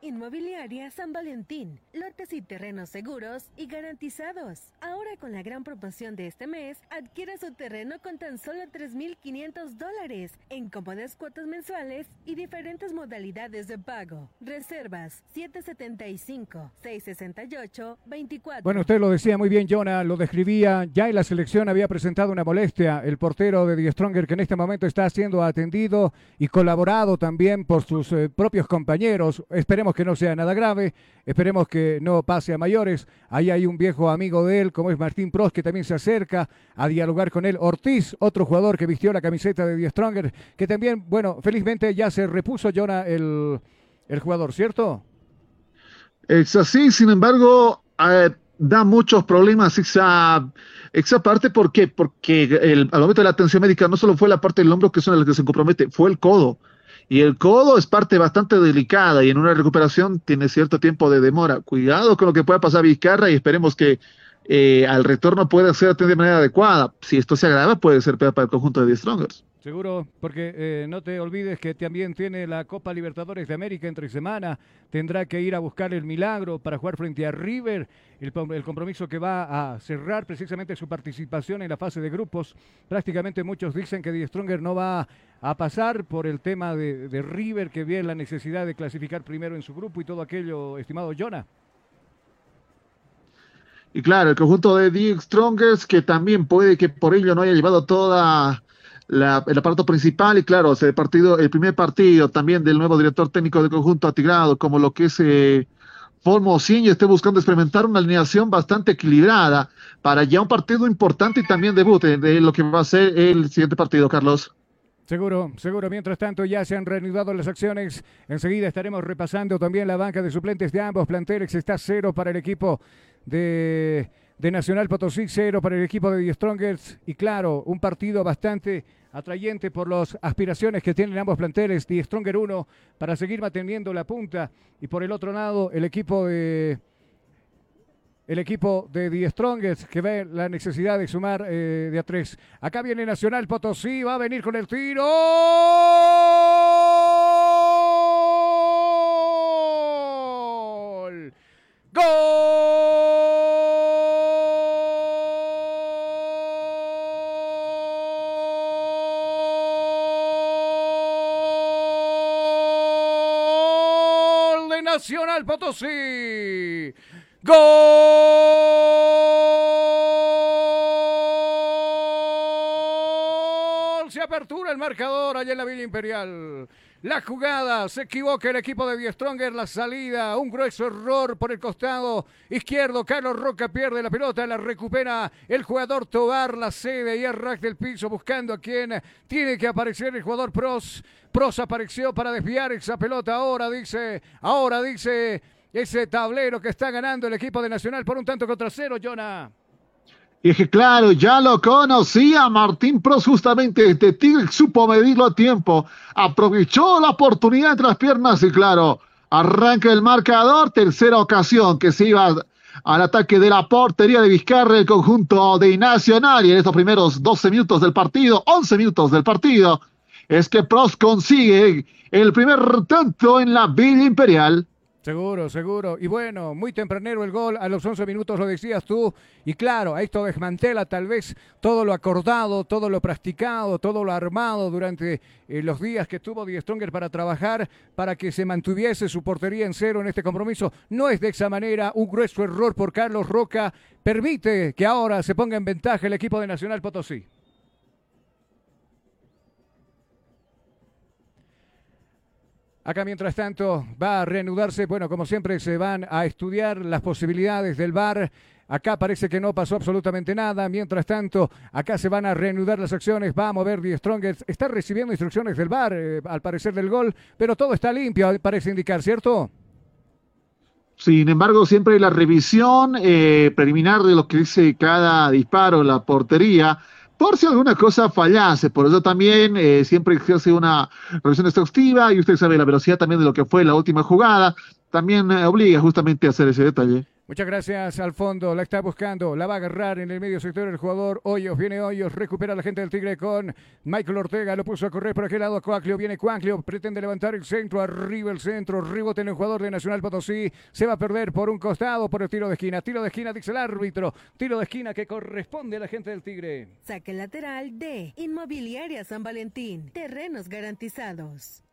Inmobiliaria San Valentín. Lotes y terrenos seguros y garantizados. Ahora con la gran promoción de este mes, adquiere su terreno con tan solo 3.500 dólares en cómodas cuotas mensuales y diferentes modalidades de pago. Reservas 775-668-24. Bueno, usted lo decía muy bien, Jonah, lo describía. Ya en la selección había presentado una molestia. El portero de Die Stronger, que en este momento está siendo atendido y colaborado también por sus eh, propios compañeros. Esperemos que no sea nada grave. Esperemos que no pase a mayores. Ahí hay un viejo amigo de él, como es Martín Pros, que también se acerca a dialogar con él. Ortiz, otro jugador que vistió la camiseta de Die Stronger, que también, bueno, felizmente ya se repuso, Jonah, el, el jugador, ¿cierto? Es así, sin embargo, eh, da muchos problemas esa, esa parte. ¿Por qué? Porque el, al momento de la atención médica no solo fue la parte del hombro que es en la que se compromete, fue el codo. Y el codo es parte bastante delicada y en una recuperación tiene cierto tiempo de demora. Cuidado con lo que pueda pasar Vizcarra y esperemos que eh, al retorno pueda ser de manera adecuada. Si esto se agrava, puede ser peor para el conjunto de The Strongers. Seguro, porque eh, no te olvides que también tiene la Copa Libertadores de América entre semana. Tendrá que ir a buscar el milagro para jugar frente a River. El, compromiso que va a cerrar precisamente su participación en la fase de grupos. Prácticamente muchos dicen que Die Stronger no va a pasar por el tema de, de River, que ve la necesidad de clasificar primero en su grupo y todo aquello, estimado Jonah. Y claro, el conjunto de The Strongers, que también puede que por ello no haya llevado toda la- el aparato principal. Y claro, ese partido, el primer partido también del nuevo director técnico del conjunto Atigrado, como lo que es eh, esté buscando experimentar una alineación bastante equilibrada para ya un partido importante y también debut de, de lo que va a ser el siguiente partido, Carlos. Seguro, seguro. Mientras tanto, ya se han reanudado las acciones. Enseguida estaremos repasando también la banca de suplentes de ambos planteles. Está cero para el equipo de, de Nacional Potosí, cero para el equipo de The Strongers. Y claro, un partido bastante atrayente por las aspiraciones que tienen ambos planteles. The Stronger 1 para seguir manteniendo la punta. Y por el otro lado, el equipo de el equipo de The Strongest que ve la necesidad de sumar eh, de a tres. Acá viene Nacional Potosí, va a venir con el tiro. ¡Gol! Nacional Potosí. ¡Gol! Se apertura el marcador allá en la Villa Imperial. La jugada, se equivoca el equipo de Die Stronger, la salida, un grueso error por el costado izquierdo. Carlos Roca pierde la pelota, la recupera el jugador Tobar, la cede y arranca del piso buscando a quien tiene que aparecer el jugador Pros. Pros apareció para desviar esa pelota. Ahora dice, ahora dice ese tablero que está ganando el equipo de Nacional por un tanto contra cero, Jonah. Y es claro, ya lo conocía Martín Pros justamente este Tigre supo medirlo a tiempo, aprovechó la oportunidad entre las piernas y claro, arranca el marcador, tercera ocasión que se iba al ataque de la portería de Vizcarra el conjunto de Nacional y en estos primeros 12 minutos del partido, 11 minutos del partido, es que Pros consigue el primer tanto en la Villa Imperial. Seguro, seguro. Y bueno, muy tempranero el gol, a los 11 minutos lo decías tú. Y claro, esto desmantela tal vez todo lo acordado, todo lo practicado, todo lo armado durante eh, los días que tuvo Die Stronger para trabajar, para que se mantuviese su portería en cero en este compromiso. No es de esa manera, un grueso error por Carlos Roca permite que ahora se ponga en ventaja el equipo de Nacional Potosí. Acá, mientras tanto, va a reanudarse. Bueno, como siempre, se van a estudiar las posibilidades del VAR. Acá parece que no pasó absolutamente nada. Mientras tanto, acá se van a reanudar las acciones. Va a mover Die Strongest. Está recibiendo instrucciones del VAR, eh, al parecer del gol, pero todo está limpio, parece indicar, ¿cierto? Sin embargo, siempre la revisión eh, preliminar de lo que dice cada disparo la portería por si alguna cosa fallase. Por eso también eh, siempre hace una revisión exhaustiva y usted sabe la velocidad también de lo que fue la última jugada. También eh, obliga justamente a hacer ese detalle. Muchas gracias al fondo, la está buscando, la va a agarrar en el medio sector el jugador Hoyos, viene Hoyos, recupera a la gente del Tigre con Michael Ortega, lo puso a correr por aquel lado, Coaclio, viene Coaclio, pretende levantar el centro, arriba el centro, rebote en el jugador de Nacional Potosí, se va a perder por un costado por el tiro de esquina, tiro de esquina, dice el árbitro, tiro de esquina que corresponde a la gente del Tigre. Saque lateral de Inmobiliaria San Valentín. Terrenos garantizados.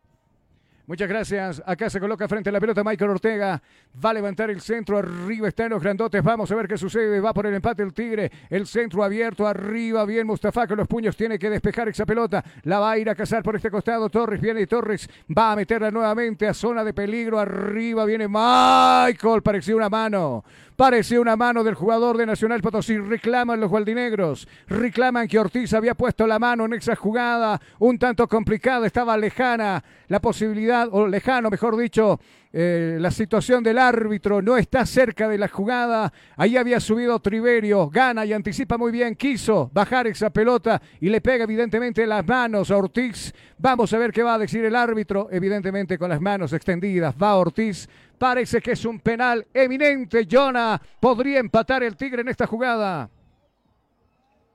Muchas gracias. Acá se coloca frente a la pelota Michael Ortega. Va a levantar el centro. Arriba están los grandotes. Vamos a ver qué sucede. Va por el empate el Tigre. El centro abierto. Arriba. Bien Mustafa con los puños. Tiene que despejar esa pelota. La va a ir a cazar por este costado. Torres viene Torres. Va a meterla nuevamente a zona de peligro. Arriba viene Michael. Parecía una mano. Parecía una mano del jugador de Nacional Potosí. Reclaman los gualdinegros. Reclaman que Ortiz había puesto la mano en esa jugada. Un tanto complicada. Estaba lejana la posibilidad, o lejano, mejor dicho, eh, la situación del árbitro. No está cerca de la jugada. Ahí había subido Triverio. Gana y anticipa muy bien. Quiso bajar esa pelota y le pega evidentemente las manos a Ortiz. Vamos a ver qué va a decir el árbitro. Evidentemente con las manos extendidas. Va Ortiz. Parece que es un penal eminente. Jonah podría empatar el Tigre en esta jugada.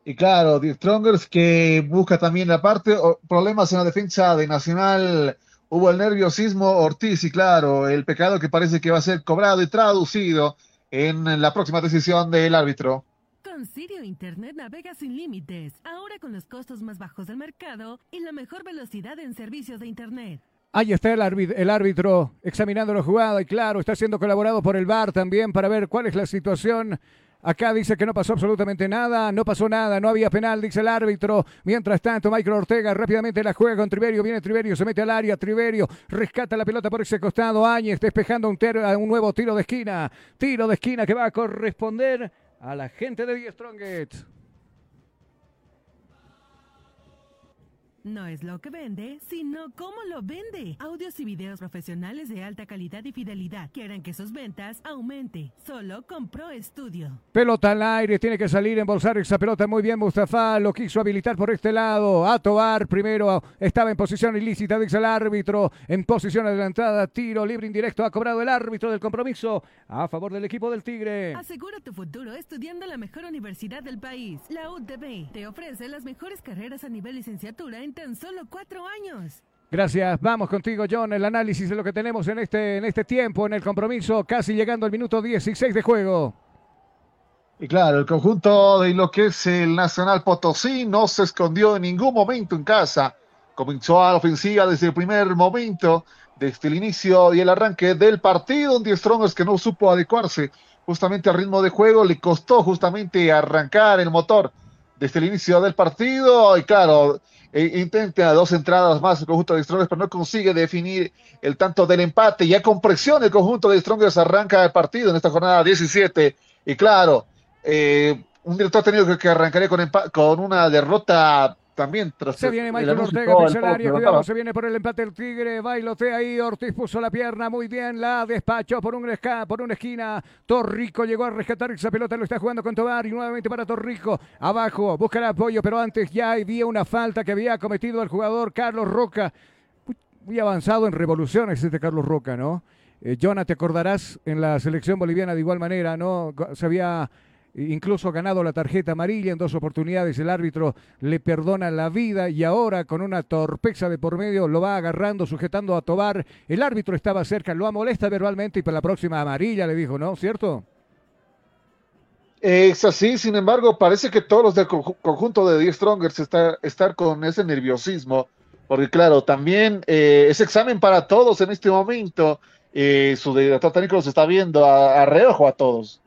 Y claro, The Strongers que busca también la parte, problemas en la defensa de Nacional. Hubo el nerviosismo Ortiz y claro, el pecado que parece que va a ser cobrado y traducido en la próxima decisión del árbitro. Con Sirio Internet navega sin límites, ahora con los costos más bajos del mercado y la mejor velocidad en servicios de Internet. Ahí está el, árbit- el árbitro examinando la jugada y claro, está siendo colaborado por el VAR también para ver cuál es la situación. Acá dice que no pasó absolutamente nada, no pasó nada, no había penal, dice el árbitro. Mientras tanto, Michael Ortega rápidamente la juega con Triverio, viene Triverio, se mete al área, Triverio rescata la pelota por ese costado, Áñez despejando un, un nuevo tiro de esquina, tiro de esquina que va a corresponder a la gente de Die Strongest. No es lo que vende, sino cómo lo vende. Audios y videos profesionales de alta calidad y fidelidad que harán que sus ventas aumente. Solo con Pro Studio. Pelota al aire, tiene que salir, embolsar esa pelota muy bien. Mustafa lo quiso habilitar por este lado. A Tobar primero estaba en posición ilícita, dice el árbitro. En posición adelantada, tiro libre indirecto. Ha cobrado el árbitro del compromiso a favor del equipo del Tigre. Asegura tu futuro estudiando en la mejor universidad del país. La UTB te ofrece las mejores carreras a nivel licenciatura en tan solo cuatro años. Gracias. Vamos contigo, John. El análisis de lo que tenemos en este, en este tiempo, en el compromiso, casi llegando al minuto 16 de juego. Y claro, el conjunto de lo que es el Nacional Potosí no se escondió en ningún momento en casa. Comenzó a la ofensiva desde el primer momento, desde el inicio y el arranque del partido. Un 10 Strongers que no supo adecuarse justamente al ritmo de juego. Le costó justamente arrancar el motor desde el inicio del partido. Y claro, e intenta dos entradas más el conjunto de Strongers, pero no consigue definir el tanto del empate. Ya con presión el conjunto de Strongers arranca el partido en esta jornada 17. Y claro, eh, un director técnico que, que arrancaría con, con una derrota también tras Se viene el Michael Ortega, el área, cuidado, se viene por el empate el Tigre, bailotea ahí, Ortiz puso la pierna muy bien, la despachó por un esca- por una esquina, Torrico llegó a rescatar esa pelota, lo está jugando con Tobar y nuevamente para Torrico, abajo, busca el apoyo, pero antes ya había una falta que había cometido el jugador Carlos Roca, muy, muy avanzado en revoluciones este Carlos Roca, ¿no? Eh, Jonah, te acordarás en la selección boliviana de igual manera, ¿no? Se había incluso ganado la tarjeta amarilla en dos oportunidades. El árbitro le perdona la vida y ahora con una torpeza de por medio lo va agarrando, sujetando a Tobar. El árbitro estaba cerca, lo molesta verbalmente y para la próxima amarilla le dijo, ¿no? ¿Cierto? Es así, sin embargo, parece que todos los del conju- conjunto de 10 Strongers está, estar con ese nerviosismo, porque claro, también eh, es examen para todos en este momento. eh, su director técnico los está viendo a, a reojo a todos.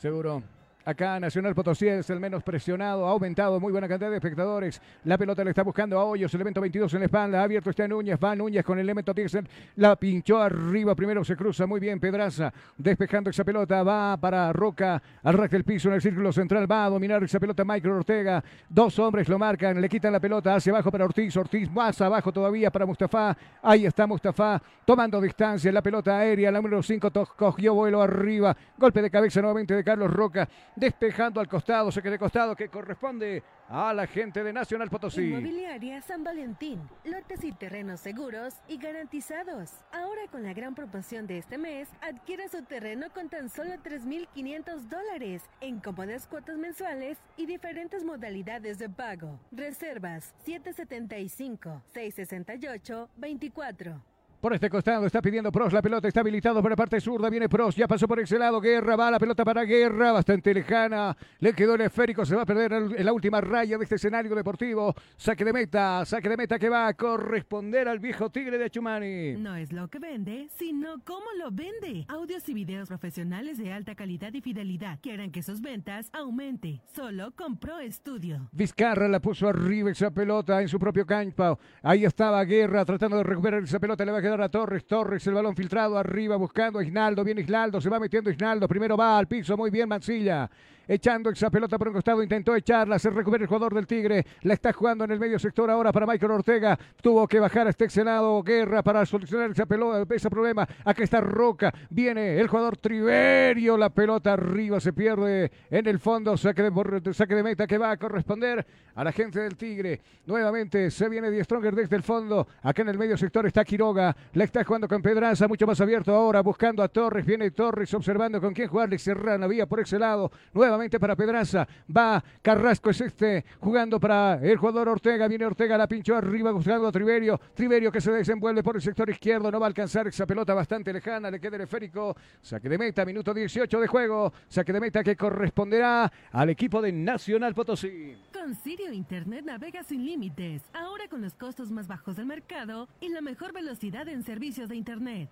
Seguro. Acá Nacional Potosí es el menos presionado, ha aumentado muy buena cantidad de espectadores. La pelota le está buscando a Hoyos, elemento 22 en la espalda, abierto está Núñez, va Núñez con el elemento Tirsen, la pinchó arriba, primero se cruza muy bien Pedraza, despejando esa pelota, va para Roca, al rack del piso en el círculo central, va a dominar esa pelota Michael Ortega, dos hombres lo marcan, le quitan la pelota hacia abajo para Ortiz, Ortiz más abajo todavía para Mustafa, ahí está Mustafa, tomando distancia, la pelota aérea, la número 5 cogió vuelo arriba, golpe de cabeza nuevamente de Carlos Roca, despejando al costado, se de costado que corresponde a la gente de Nacional Potosí. Inmobiliaria San Valentín. Lotes y terrenos seguros y garantizados. Ahora con la gran promoción de este mes, adquiera su terreno con tan solo 3.500 dólares en cómodas cuotas mensuales y diferentes modalidades de pago. Reservas 775-668-24. Por este costado está pidiendo Pros la pelota, está habilitado por la parte zurda, viene Pros, ya pasó por ese lado, Guerra, va la pelota para Guerra, bastante lejana, le quedó el esférico, se va a perder en la última raya de este escenario deportivo, saque de meta, saque de meta que va a corresponder al viejo Tigre de Chumani. No es lo que vende, sino cómo lo vende. Audios y videos profesionales de alta calidad y fidelidad que harán que sus ventas aumente. Solo con Pro Studio. Vizcarra la puso arriba esa pelota en su propio campo. Ahí estaba Guerra tratando de recuperar esa pelota. Le va a quedar a Torres. Torres, el balón filtrado arriba buscando a Isnaldo. Viene Isnaldo, se va metiendo Isnaldo. Primero va al piso, muy bien Mancilla. Echando esa pelota por un costado, intentó echarla, se recupera el jugador del Tigre, la está jugando en el medio sector ahora para Michael Ortega, tuvo que bajar hasta este lado Guerra para solucionar esa pelota, ese problema, acá está Roca, viene el jugador Triverio, la pelota arriba se pierde en el fondo, saque de, saque de meta que va a corresponder a la gente del Tigre, nuevamente se viene Die Stronger desde el fondo, acá en el medio sector está Quiroga, la está jugando con Pedraza, mucho más abierto ahora, buscando a Torres, viene Torres observando con quién jugar, le vía por ese lado, nuevamente para Pedraza, va Carrasco es este, jugando para el jugador Ortega, viene Ortega, la pinchó arriba buscando a Triverio, Triverio que se desenvuelve por el sector izquierdo, no va a alcanzar esa pelota bastante lejana, le queda el esférico, saque de meta, minuto 18 de juego, saque de meta que corresponderá al equipo de Nacional Potosí. Con Sirio Internet navega sin límites, ahora con los costos más bajos del mercado y la mejor velocidad en servicios de Internet.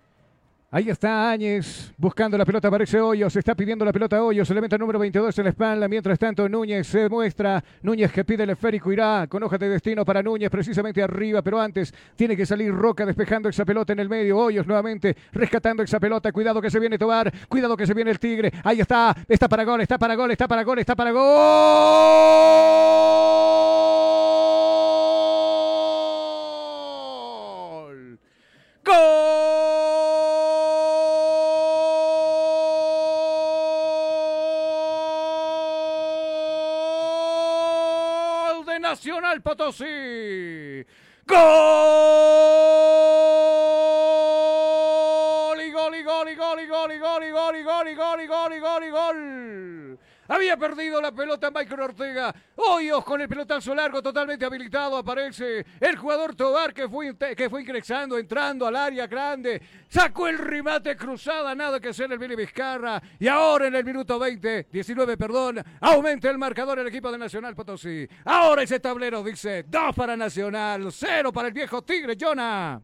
Ahí está Áñez buscando la pelota, aparece Hoyos, está pidiendo la pelota a Hoyos, elemento número 22 en la espalda, mientras tanto Núñez se muestra, Núñez que pide el esférico, irá con hoja de destino para Núñez, precisamente arriba, pero antes tiene que salir Roca despejando esa pelota en el medio, Hoyos nuevamente rescatando esa pelota, cuidado que se viene Tobar, cuidado que se viene el Tigre, ahí está, está para gol, está para gol, está para gol, está para gol. ¡Gol! Potosí. Gol Había perdido la pelota Michael Ortega. Hoyos con el pelotazo largo totalmente habilitado. Aparece el jugador Tobar que fue, que fue ingresando, entrando al área grande. Sacó el remate cruzada. Nada que hacer el Billy Vizcarra. Y ahora en el minuto 20, 19, perdón, aumenta el marcador el equipo de Nacional Potosí. Ahora ese tablero dice dos para Nacional, cero para el viejo Tigre, Jonah.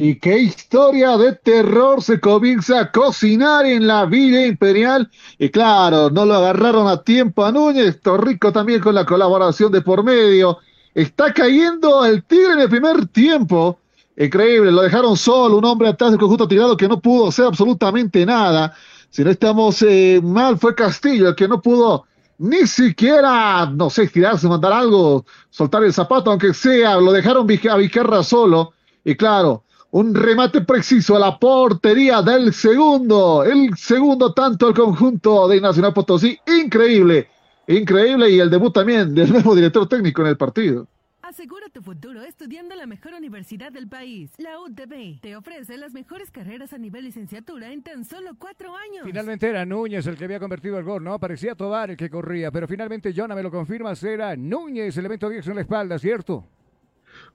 Y qué historia de terror se comienza a cocinar en la Villa Imperial. Y claro, no lo agarraron a tiempo a Núñez. Torrico también con la colaboración de por medio. Está cayendo el Tigre en el primer tiempo. Increíble, lo dejaron solo, un hombre atrás del conjunto tirado que no pudo hacer absolutamente nada. Si no estamos eh, mal, fue Castillo el que no pudo ni siquiera, no sé, estirarse, mandar algo, soltar el zapato, aunque sea, lo dejaron a Vizcarra solo. Y claro, un remate preciso a la portería del segundo, el segundo tanto el conjunto de Nacional Potosí, increíble, increíble y el debut también del nuevo director técnico en el partido. Asegura tu futuro estudiando en la mejor universidad del país. La UTB te ofrece las mejores carreras a nivel licenciatura en tan solo cuatro años. Finalmente era Núñez el que había convertido el gol, ¿no? Parecía Tobar el que corría, pero finalmente Jonah me lo confirma, será Núñez, elemento 10 en la espalda, ¿cierto?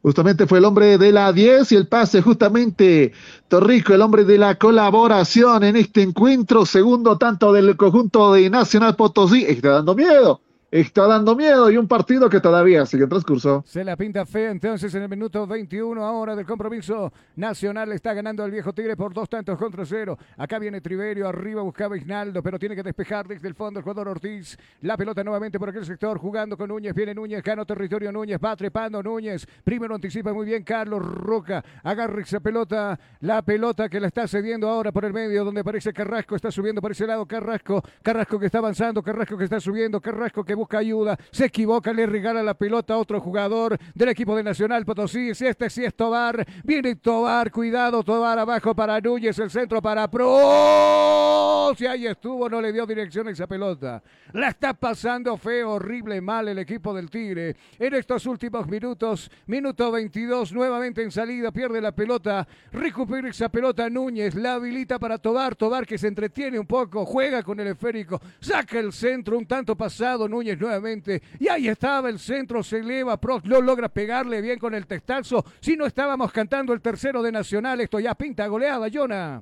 Justamente fue el hombre de la 10 y el pase justamente Torrico, el hombre de la colaboración en este encuentro, segundo tanto del conjunto de Nacional Potosí, está dando miedo está dando miedo y un partido que todavía sigue en transcurso. Se la pinta fe entonces en el minuto 21 ahora del compromiso nacional. Está ganando el viejo Tigre por dos tantos contra cero. Acá viene Triverio, arriba buscaba Ignaldo, pero tiene que despejar desde el fondo el jugador Ortiz. La pelota nuevamente por aquel sector, jugando con Núñez. Viene Núñez, gana territorio Núñez, va trepando Núñez. Primero anticipa muy bien Carlos Roca. Agarra esa pelota, la pelota que la está cediendo ahora por el medio, donde parece Carrasco. Está subiendo por ese lado Carrasco. Carrasco que está avanzando, Carrasco que está subiendo, Carrasco que busca ayuda, se equivoca, le regala la pelota a otro jugador del equipo de Nacional Potosí. Si este sí es Tobar, viene Tobar, cuidado, Tobar abajo para Núñez, el centro para Pro. Si ahí estuvo, no le dio dirección a esa pelota. La está pasando feo, horrible, mal el equipo del Tigre. En estos últimos minutos, minuto 22, nuevamente en salida, pierde la pelota, recupera esa pelota Núñez, la habilita para Tobar, Tobar que se entretiene un poco, juega con el esférico, saca el centro, un tanto pasado, Núñez nuevamente. Y ahí estaba el centro, se eleva, Prox lo logra pegarle bien con el testazo. Si no estábamos cantando el tercero de Nacional, esto ya pinta goleada, Jonah.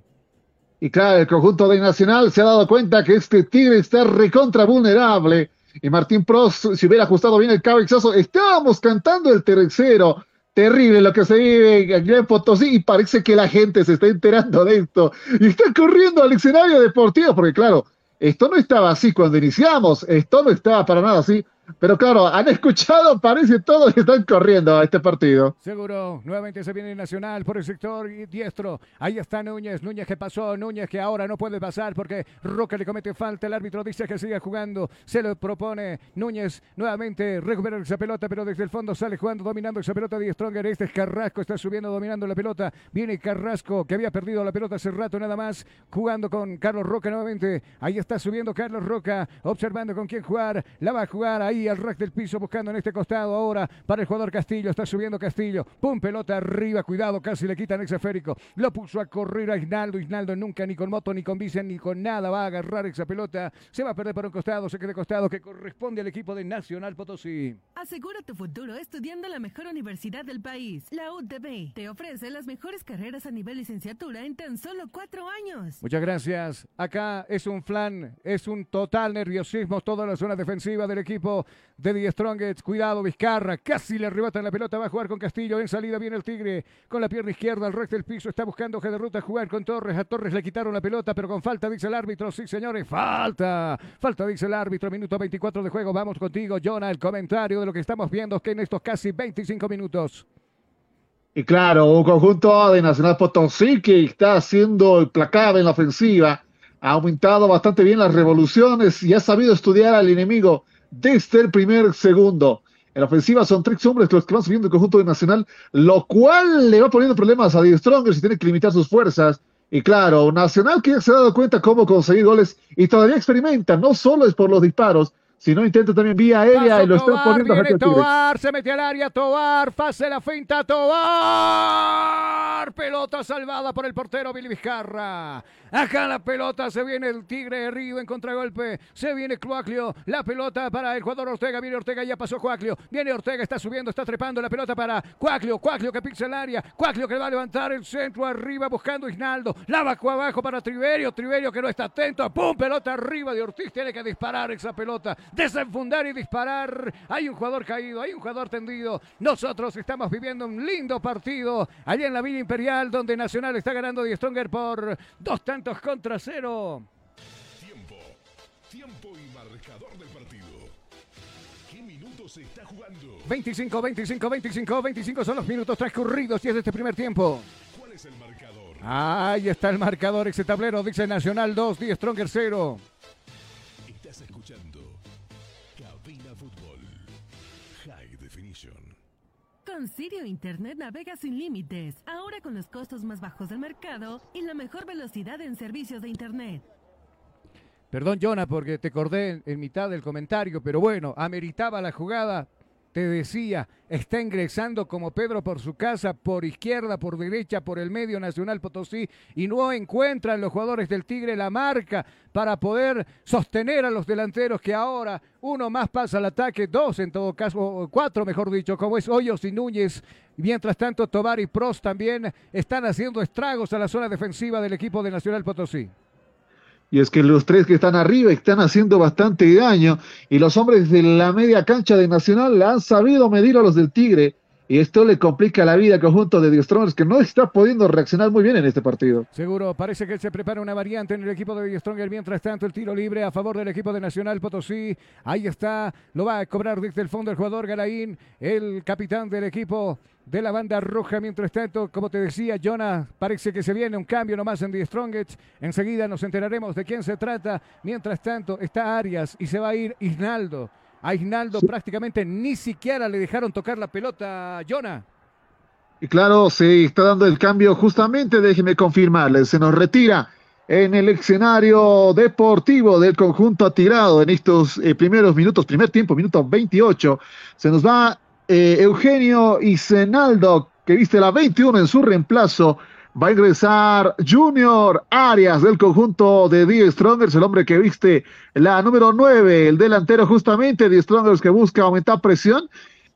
Y claro, el conjunto de Nacional se ha dado cuenta que este Tigre está recontra vulnerable. Y Martín Prost, si hubiera ajustado bien el cabezazo, estábamos cantando el tercero. Terrible lo que se vive en Potosí y parece que la gente se está enterando de esto y está corriendo al escenario deportivo porque claro, esto no estaba así cuando iniciamos, esto no estaba para nada así. Pero claro, han escuchado, parece todos están corriendo a este partido. Seguro, nuevamente se viene Nacional por el sector diestro. Ahí está Núñez, Núñez que pasó, Núñez que ahora no puede pasar porque Roca le comete falta. El árbitro dice que siga jugando, se lo propone. Núñez nuevamente recupera esa pelota, pero desde el fondo sale jugando, dominando esa pelota de Stronger. Este es Carrasco, está subiendo, dominando la pelota. Viene Carrasco que había perdido la pelota hace rato nada más, jugando con Carlos Roca nuevamente. Ahí está subiendo Carlos Roca, observando con quién jugar. La va a jugar ahí al rack del piso, buscando en este costado ahora para el jugador Castillo. Está subiendo Castillo. Pum, pelota arriba. Cuidado, casi le quitan ese esférico. Lo puso a correr a Ignaldo. Ignaldo nunca ni con moto, ni con bici, ni con nada va a agarrar esa pelota. Se va a perder por un costado. Se queda costado que corresponde al equipo de Nacional Potosí. Asegura tu futuro estudiando en la mejor universidad del país. La UTB te ofrece las mejores carreras a nivel licenciatura en tan solo cuatro años. Muchas gracias. Acá es un flan, es un total nerviosismo toda la zona defensiva del equipo de Die Strongest. Cuidado, Vizcarra. Casi le arrebatan la pelota. Va a jugar con Castillo. En salida viene el Tigre con la pierna izquierda. Al resto del piso está buscando hoja de ruta jugar con Torres. A Torres le quitaron la pelota, pero con falta, dice el árbitro. Sí, señores, falta. Falta, dice el árbitro. Minuto 24 de juego. Vamos contigo, Jonah. El comentario de lo que estamos viendo que en estos casi 25 minutos. Y claro, un conjunto de Nacional Potosí que está haciendo placada en la ofensiva. Ha aumentado bastante bien las revoluciones y ha sabido estudiar al enemigo desde el primer segundo. En la ofensiva son tres hombres los que van subiendo el conjunto de Nacional, lo cual le va poniendo problemas a Die Stronger si tiene que limitar sus fuerzas. Y claro, Nacional que ya se ha dado cuenta cómo conseguir goles y todavía experimenta, no solo es por los disparos, Si no, intenta también vía aérea Pasó y lo está poniendo viene Tigre. Tobar, se mete al área, Tobar, pase la finta, Tobar, pelota salvada por el portero Billy Vizcarra. Acá la pelota, se viene el Tigre herido en contragolpe, se viene Cuaclio, la pelota para el jugador Ortega, viene Ortega, ya pasó Cuaclio, viene Ortega, está subiendo, está trepando la pelota para Cuaclio, Cuaclio que pisa el área, Cuaclio que va a levantar el centro arriba buscando Isnaldo, la bajó abajo para Triverio, Triverio que no está atento, pum, pelota arriba de Ortiz, tiene que disparar esa pelota, desenfundar y disparar. Hay un jugador caído, hay un jugador tendido. Nosotros estamos viviendo un lindo partido allá en la Villa Imperial, donde Nacional está ganando Die Stronger por dos tantos contra cero. Tiempo. Tiempo y marcador del partido. ¿Qué minutos se está jugando? 25, 25, 25, 25 son los minutos transcurridos y es de este primer tiempo. ¿Cuál es el marcador? Ahí está el marcador, ese tablero dice Nacional 2, Die Stronger 0. Con Sirio Internet navega sin límites, ahora con los costos más bajos del mercado y la mejor velocidad en servicios de Internet. Perdón, Jonah, porque te acordé en, en mitad del comentario, pero bueno, ameritaba la jugada. Te decía, está ingresando como Pedro por su casa, por izquierda, por derecha, por el medio Nacional Potosí, y no encuentran los jugadores del Tigre la marca para poder sostener a los delanteros que ahora uno más pasa al ataque, dos en todo caso, cuatro mejor dicho, como es Hoyos y Núñez. Mientras tanto, Tobar y Pros también están haciendo estragos a la zona defensiva del equipo de Nacional Potosí. Y es que los tres que están arriba están haciendo bastante daño. Y los hombres de la media cancha de Nacional le han sabido medir a los del Tigre. Y esto le complica la vida al conjunto de Diestromers que no está pudiendo reaccionar muy bien en este partido. Seguro, parece que se prepara una variante en el equipo de Stronger. Mientras tanto, el tiro libre a favor del equipo de Nacional Potosí. Ahí está, lo va a cobrar desde el fondo el jugador Galaín, el capitán del equipo de la banda roja. Mientras tanto, como te decía, Jonah, parece que se viene un cambio nomás en The. Enseguida nos enteraremos de quién se trata. Mientras tanto, está Arias y se va a ir Isnaldo. A prácticamente ni siquiera le dejaron tocar la pelota, Jonah. Y claro, se está dando el cambio justamente, déjeme confirmarle, se nos retira en el escenario deportivo del conjunto atirado en estos eh, primeros minutos, primer tiempo, minuto 28. Se nos va eh, Eugenio Isenaldo, que viste la 21 en su reemplazo. Va a ingresar Junior Arias del conjunto de Die Strongers, el hombre que viste la número 9, el delantero justamente, Die Strongers que busca aumentar presión.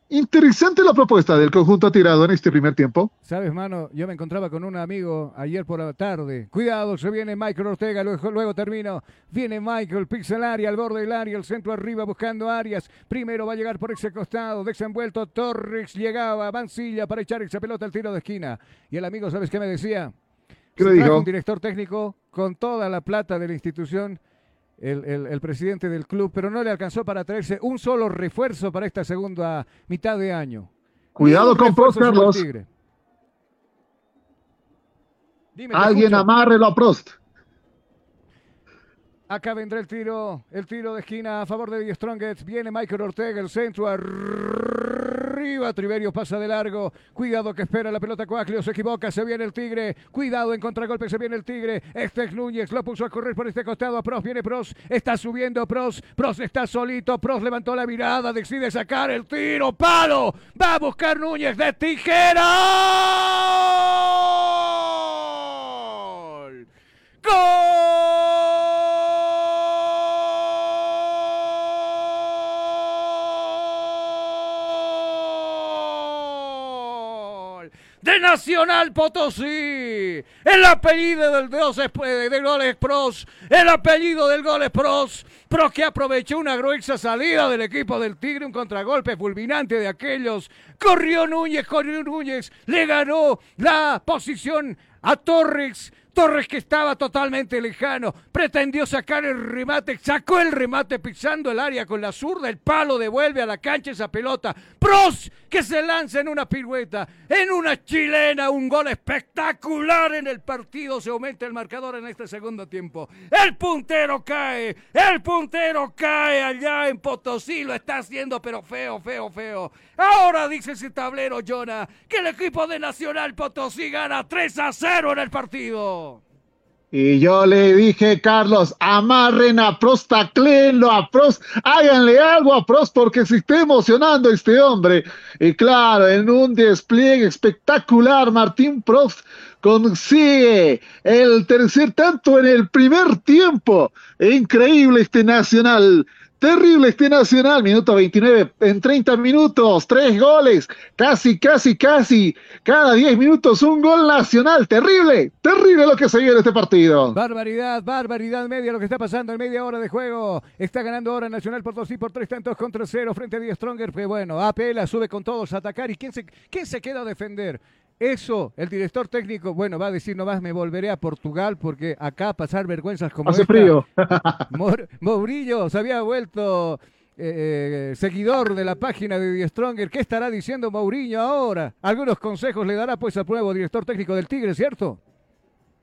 Interesante la propuesta del conjunto atirado en este primer tiempo. Sabes, mano, yo me encontraba con un amigo ayer por la tarde. Cuidado, se viene Michael Ortega, luego, luego termino. Viene Michael, pixel área, al borde del área, el centro arriba buscando Arias. Primero va a llegar por ese costado, desenvuelto Torres, llegaba, Mancilla para echar esa pelota al tiro de esquina. Y el amigo, ¿sabes qué me decía? ¿Qué le dijo? un director técnico con toda la plata de la institución, el, el- el presidente del club, pero no le alcanzó para traerse un solo refuerzo para esta segunda mitad de año. Cuidado con Prost, Carlos. Tigre. Dime, Alguien amárrelo a Prost. Acá vendrá el tiro, el tiro de esquina a favor de Die Strongest. Viene Michael Ortega, el centro arriba. Triverio pasa de largo. Cuidado que espera la pelota Coaclio. Se equivoca, se viene el Tigre. Cuidado en contragolpe, se viene el Tigre. Este es Núñez, lo puso a correr por este costado. Pros viene Pros, está subiendo Pros. Pros está solito. Pros levantó la mirada, decide sacar el tiro. ¡Palo! Va a buscar Núñez de tijera. ¡Gol! De Nacional Potosí. El apellido del eh, de goles pros. El apellido del gol es pros. Pros que aprovechó una gruesa salida del equipo del Tigre. Un contragolpe fulminante de aquellos. Corrió Núñez, corrió Núñez. Le ganó la posición a Torres. Torres que estaba totalmente lejano, pretendió sacar el remate, sacó el remate pisando el área con la zurda, el palo devuelve a la cancha esa pelota. Pros que se lanza en una pirueta, en una chilena, un gol espectacular en el partido, se aumenta el marcador en este segundo tiempo. El puntero cae, el puntero cae allá en Potosí, lo está haciendo pero feo, feo, feo. Ahora dice ese tablero, Jonah, que el equipo de Nacional Potosí gana 3 a 0 en el partido. Y yo le dije, Carlos, amarren a Prost, taclenlo a Prost, háganle algo a Prost porque se está emocionando este hombre. Y claro, en un despliegue espectacular, Martín Prost consigue el tercer tanto en el primer tiempo. Increíble este nacional. Terrible este Nacional, minuto 29, en 30 minutos, tres goles, casi, casi, casi, cada 10 minutos un gol nacional, terrible, terrible lo que se vive en este partido. Barbaridad, barbaridad media lo que está pasando en media hora de juego. Está ganando ahora Nacional por dos y por tres tantos contra cero frente a Die Stronger, que bueno, apela, sube con todos a atacar y ¿quién se, quién se queda a defender? Eso, el director técnico, bueno, va a decir nomás me volveré a Portugal porque acá pasar vergüenzas como Hace esta. frío. Mourinho se había vuelto eh, seguidor de la página de Die Stronger. ¿Qué estará diciendo Mourinho ahora? Algunos consejos le dará pues al nuevo director técnico del Tigre, ¿cierto?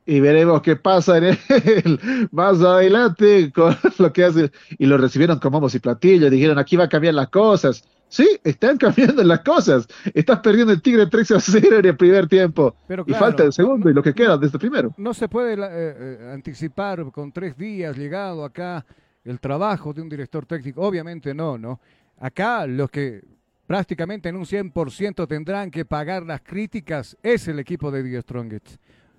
Y veremos qué pasa en el más adelante con lo que hace. Y lo recibieron como vamos y platillo, dijeron aquí va a cambiar las cosas. Sí, están cambiando las cosas. Estás perdiendo el Tigre 3 a 0 en el primer tiempo. Pero y falta el segundo y lo que queda desde el primero. No se puede eh, eh, anticipar con tres días llegado acá el trabajo de un director técnico. Obviamente no, ¿no? Acá los que prácticamente en un 100% tendrán que pagar las críticas es el equipo de Die Strongest.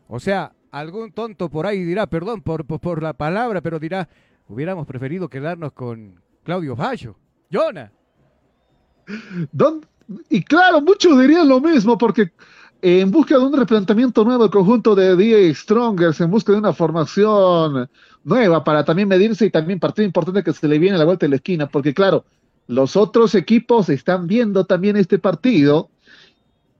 O sea, algún tonto por ahí dirá, perdón por, por, la palabra, pero dirá, hubiéramos preferido quedarnos con Claudio Fallo. Jonah. ¿Dónde- Y claro, muchos dirían lo mismo porque en busca de un replanteamiento nuevo, el conjunto de DA Strongers, en busca de una formación nueva para también medirse y también partido importante que se le viene a la vuelta de la esquina, porque claro, los otros equipos están viendo también este partido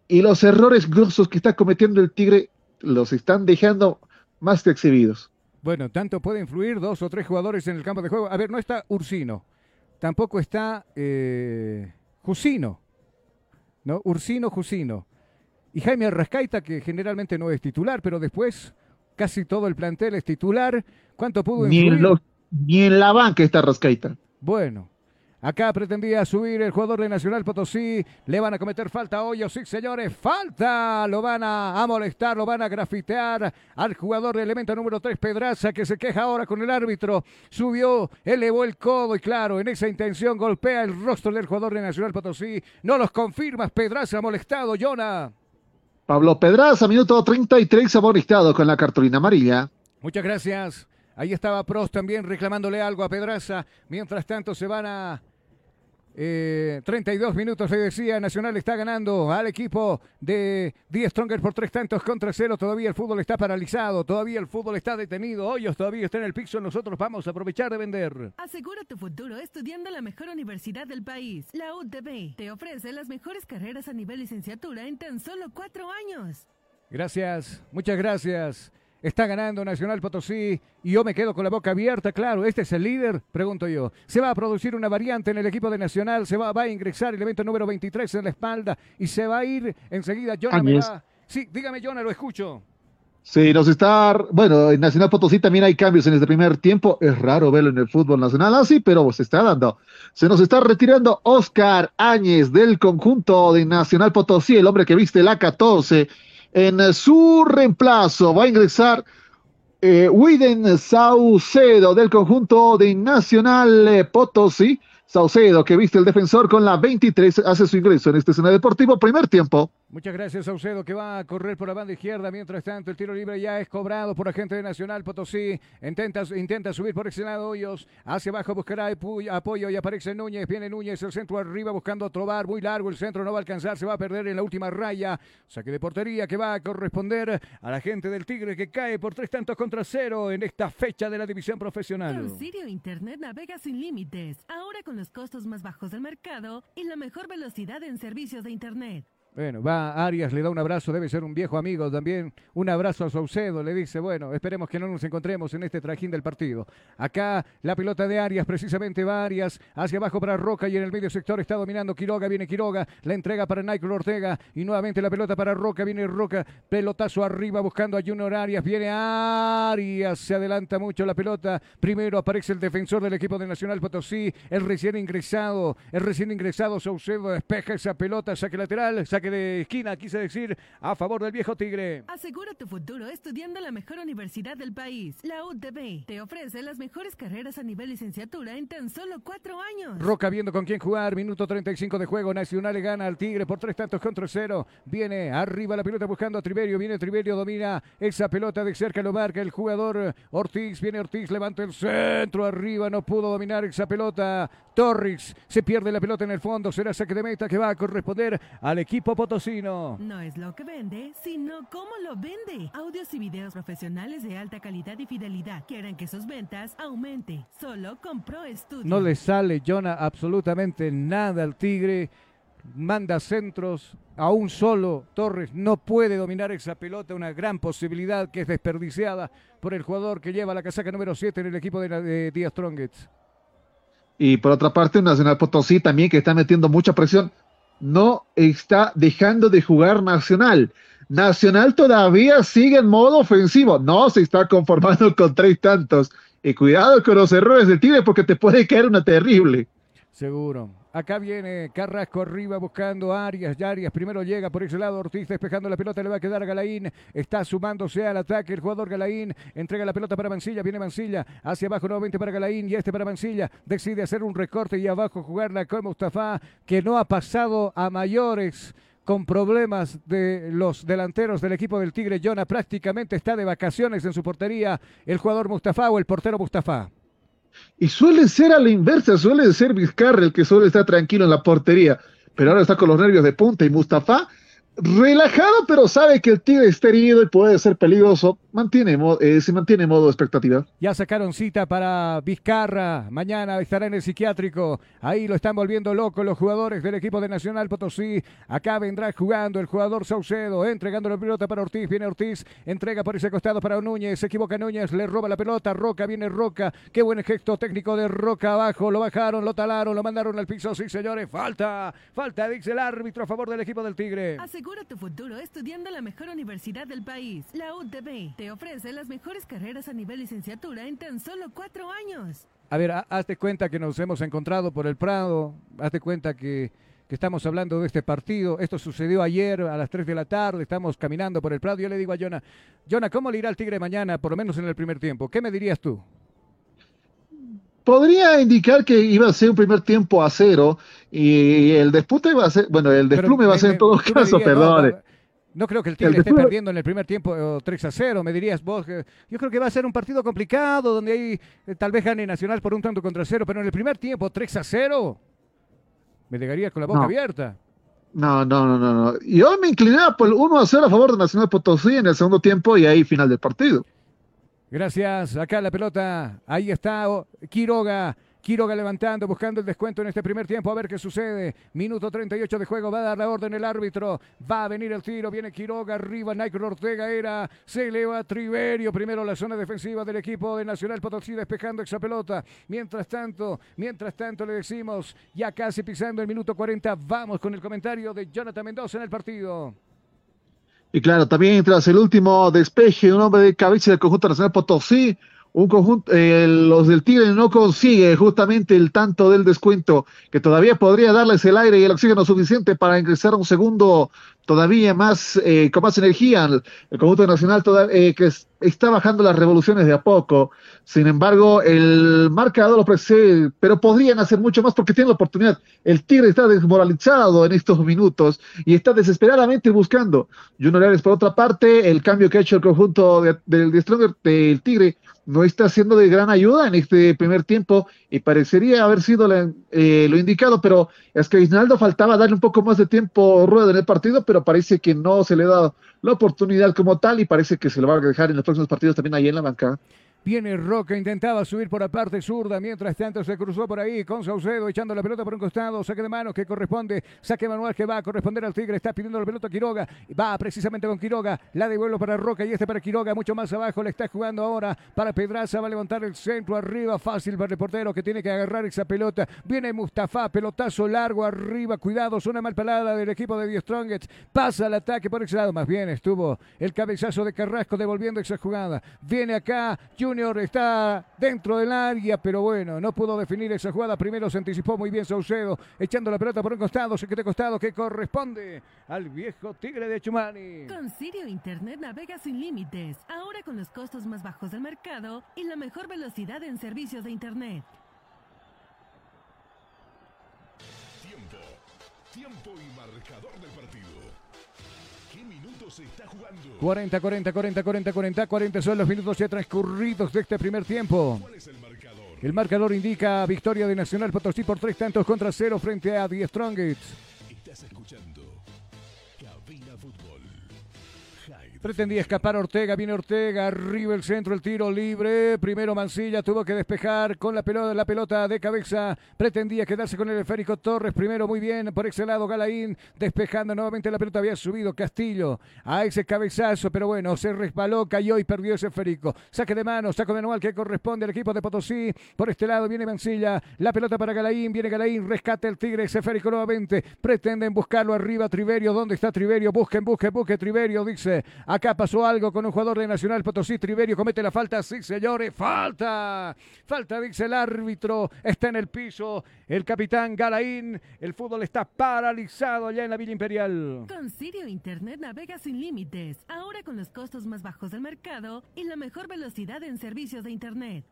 y los errores grosos que está cometiendo el Tigre los están dejando más que exhibidos. Bueno, tanto puede influir dos o tres jugadores en el campo de juego. A ver, no está Ursino. Tampoco está eh, Jusino. ¿No? Ursino, Jusino. Y Jaime Arrascaita, que generalmente no es titular, pero después casi todo el plantel es titular. ¿Cuánto pudo Ni influir? en, los- ni en la banca está Rascaita. Bueno, acá pretendía subir el jugador de Nacional Potosí. Le van a cometer falta a Hoyos, sí señores, falta. Lo van a, molestar, lo van a grafitear al jugador de elemento número 3, Pedraza, que se queja ahora con el árbitro. Subió, elevó el codo y claro, en esa intención golpea el rostro del jugador de Nacional Potosí. No los confirmas, Pedraza molestado, Jonah. Pablo Pedraza, minuto 33, amonestado con la cartulina amarilla. Muchas gracias. Ahí estaba Prost también reclamándole algo a Pedraza. Mientras tanto se van a eh, 32 minutos, le decía, Nacional está ganando al equipo de Die Stronger por tres tantos contra cero. Todavía el fútbol está paralizado, todavía el fútbol está detenido. Hoyos todavía está en el piso. Nosotros vamos a aprovechar de vender. Asegura tu futuro estudiando en la mejor universidad del país. La UTB te ofrece las mejores carreras a nivel licenciatura en tan solo cuatro años. Gracias, muchas gracias. Está ganando Nacional Potosí y yo me quedo con la boca abierta, claro, este es el líder, pregunto yo. Se va a producir una variante en el equipo de Nacional, se va, va a ingresar el evento número 23 en la espalda y se va a ir enseguida. Jonah me va- Sí, dígame Jonah, lo escucho. Sí, nos está, bueno, en Nacional Potosí también hay cambios en este primer tiempo. Es raro verlo en el fútbol nacional así, pero se está dando. Se nos está retirando Oscar Áñez del conjunto de Nacional Potosí, el hombre que viste la 14. En su reemplazo va a ingresar eh, Widen Saucedo del conjunto de Nacional eh, Potosí. Saucedo, que viste el defensor con la 23, hace su ingreso en este escenario deportivo. Primer tiempo. Muchas gracias, Saucedo, que va a correr por la banda izquierda. Mientras tanto, el tiro libre ya es cobrado por agente de Nacional Potosí. Intenta, intenta subir por ese lado Hoyos. Hacia abajo buscará apoyo y aparece Núñez. Viene Núñez, el centro arriba buscando otro bar. Muy largo, el centro no va a alcanzar. Se va a perder en la última raya. Saque de portería que va a corresponder a la gente del Tigre que cae por tres tantos contra cero en esta fecha de la división profesional. Sirio Internet navega sin límites, ahora con los costos más bajos del mercado y la mejor velocidad en servicios de Internet. Bueno, va Arias, le da un abrazo, debe ser un viejo amigo también. Un abrazo a Saucedo, le dice, bueno, esperemos que no nos encontremos en este trajín del partido. Acá la pelota de Arias, precisamente va Arias, hacia abajo para Roca y en el medio sector está dominando Quiroga, viene Quiroga, la entrega para Michael Ortega y nuevamente la pelota para Roca, viene Roca, pelotazo arriba buscando a Junior Arias, viene Arias, se adelanta mucho la pelota. Primero aparece el defensor del equipo de Nacional Potosí, el recién ingresado, el recién ingresado Saucedo despeja esa pelota, saque lateral, saque saque de esquina, quise decir, a favor del viejo Tigre. Asegura tu futuro estudiando en la mejor universidad del país. La UTB te ofrece las mejores carreras a nivel licenciatura en tan solo cuatro años. Roca viendo con quién jugar, minuto 35 de juego, Nacional le gana al Tigre por tres tantos contra cero. Viene arriba la pelota buscando a Triverio, viene Triverio, domina esa pelota de cerca, lo marca el jugador Ortiz, viene Ortiz, levanta el centro arriba, no pudo dominar esa pelota. Torres se pierde la pelota en el fondo, será saque de meta que va a corresponder al equipo potosino. No es lo que vende, sino cómo lo vende. Audios y videos profesionales de alta calidad y fidelidad que harán que sus ventas aumente. Solo con Pro Studio. No le sale, Jonah, absolutamente nada al Tigre. Manda centros a un solo. Torres no puede dominar esa pelota. Una gran posibilidad que es desperdiciada por el jugador que lleva la casaca número 7 en el equipo de, de Díaz Strongets. Y por otra parte, Nacional Potosí también que está metiendo mucha presión. No está dejando de jugar Nacional. Nacional todavía sigue en modo ofensivo. No se está conformando con tres tantos. Y cuidado con los errores del Tigre porque te puede caer una terrible. Seguro. Acá viene Carrasco arriba buscando Arias. Y Arias primero llega por ese lado. Ortiz despejando la pelota. Le va a quedar a Galaín. Está sumándose al ataque el jugador Galaín. Entrega la pelota para Mancilla. Viene Mancilla. Hacia abajo nuevamente para Galaín. Y este para Mancilla. Decide hacer un recorte y abajo jugarla con Mustafa. Que no ha pasado a mayores con problemas de los delanteros del equipo del Tigre. Jonah prácticamente está de vacaciones en su portería. El jugador Mustafa o el portero Mustafa. Y suele ser a la inversa, suele ser Vizcarra el que suele estar tranquilo en la portería, pero ahora está con los nervios de punta y Mustafa relajado, pero sabe que el Tigre está herido y puede ser peligroso, mantiene, eh, se mantiene en modo expectativa. Ya sacaron cita para Vizcarra, mañana estará en el psiquiátrico, ahí lo están volviendo loco los jugadores del equipo de Nacional Potosí, acá vendrá jugando el jugador Saucedo, entregando la pelota para Ortiz, viene Ortiz, entrega por ese costado para Núñez, se equivoca Núñez, le roba la pelota, Roca, viene Roca, qué buen gesto técnico de Roca abajo, lo bajaron, lo talaron, lo mandaron al piso, sí señores, falta, falta, dice el árbitro a favor del equipo del Tigre. Asegura tu futuro estudiando en la mejor universidad del país. La UTB te ofrece las mejores carreras a nivel licenciatura en tan solo cuatro años. A ver, ha- hazte cuenta que nos hemos encontrado por el Prado, hazte cuenta que, que estamos hablando de este partido. Esto sucedió ayer a las 3 de la tarde, estamos caminando por el Prado. Yo le digo a Jonah, Jonah, ¿cómo le irá al Tigre mañana, por lo menos en el primer tiempo? ¿Qué me dirías tú? Podría indicar que iba a ser un primer tiempo a cero y el disputa iba a ser, bueno, el Pero desplume va a ser en todo caso, no, no, No creo que el Tigre El esté perdiendo en el primer tiempo eh, 3 a 0. Me dirías vos yo creo que va a ser un partido complicado donde ahí eh, tal vez gane Nacional por un tanto contra cero, pero en el primer tiempo 3 a 0 me dejarías con la boca No. abierta. No, no, no, no, no. Yo me inclinaba por el 1 a 0 a favor de Nacional Potosí en el segundo tiempo y ahí final del partido. Gracias. Acá la pelota. Ahí está oh, Quiroga. Quiroga levantando, buscando el descuento en este primer tiempo. A ver qué sucede. Minuto 38 de juego. Va a dar la orden el árbitro. Va a venir el tiro. Viene Quiroga arriba. Nike Ortega era. Se eleva Triverio. Primero la zona defensiva del equipo de Nacional Potosí despejando esa pelota. Mientras tanto, mientras tanto le decimos, ya casi pisando el minuto 40. Vamos con el comentario de Jonathan Mendoza en el partido. Y claro, también tras el último despeje, un hombre de cabeza del conjunto nacional Potosí, un conjunto, eh, los del Tigre no consigue justamente el tanto del descuento que todavía podría darles el aire y el oxígeno suficiente para ingresar a un segundo todavía más eh, con más energía. El, conjunto nacional toda- eh, que es- está bajando las revoluciones de a poco. Sin embargo, el marcador lo precede, pero podrían hacer mucho más porque tienen la oportunidad. El Tigre está desmoralizado en estos minutos y está desesperadamente buscando. Junior Ares, por otra parte, el cambio que ha hecho el conjunto de- del de Stronger del Tigre no está siendo de gran ayuda en este primer tiempo y parecería haber sido la- eh, lo indicado, pero es que a Isnaldo faltaba darle un poco más de tiempo rueda en el partido, parece que no se le da la oportunidad como tal y parece que se lo va a dejar en los próximos partidos también ahí en la banca. Viene Roca, intentaba subir por la parte zurda, mientras tanto se cruzó por ahí con Saucedo echando la pelota por un costado, saque de manos que corresponde, saque manual que va a corresponder al Tigre, está pidiendo la pelota a Quiroga, va precisamente con Quiroga, la devuelve para Roca y este para Quiroga, mucho más abajo, le está jugando ahora para Pedraza, va a levantar el centro arriba, fácil para el portero que tiene que agarrar esa pelota, viene Mustafa, pelotazo largo arriba, cuidado, zona mal palada del equipo de The Strongest, pasa el ataque por ese lado, más bien estuvo el cabezazo de Carrasco devolviendo esa jugada, viene acá Junior está dentro del área, pero bueno, no pudo definir esa jugada. Primero se anticipó muy bien Saucedo, echando la pelota por un costado, se queda costado que corresponde al viejo Tigre de Chumani. Con Sirio Internet navega sin límites, ahora con los costos más bajos del mercado y la mejor velocidad en servicios de Internet. Tiempo. Tiempo y marcador del partido. 40, 40, 40, 40, 40, 40 son los minutos ya transcurridos de este primer tiempo. ¿Cuál es el marcador? El marcador indica victoria de Nacional Potosí por tres tantos contra cero frente a The Strongest. Estás escuchando Pretendía escapar Ortega, viene Ortega, arriba el centro, el tiro libre. Primero Mancilla tuvo que despejar con la pelota, la pelota de cabeza. Pretendía quedarse con el esférico Torres. Primero muy bien por ese lado Galaín, despejando nuevamente la pelota. Había subido Castillo a ese cabezazo, pero bueno, se resbaló, cayó y perdió ese esférico. Saque de mano, saco manual que corresponde al equipo de Potosí. Por este lado viene Mancilla, la pelota para Galaín, viene Galaín, rescate el Tigre, ese esférico nuevamente. Pretenden buscarlo arriba, Triverio. ¿Dónde está Triverio? Busquen, busquen, busquen, Triverio, dice. Acá pasó algo con un jugador de Nacional Potosí. Triverio comete la falta. Sí, señores, falta. Falta, dice el árbitro. Está en el piso el capitán Galaín. El fútbol está paralizado allá en la Villa Imperial. Con Sirio Internet navega sin límites, ahora con los costos más bajos del mercado y la mejor velocidad en servicios de Internet.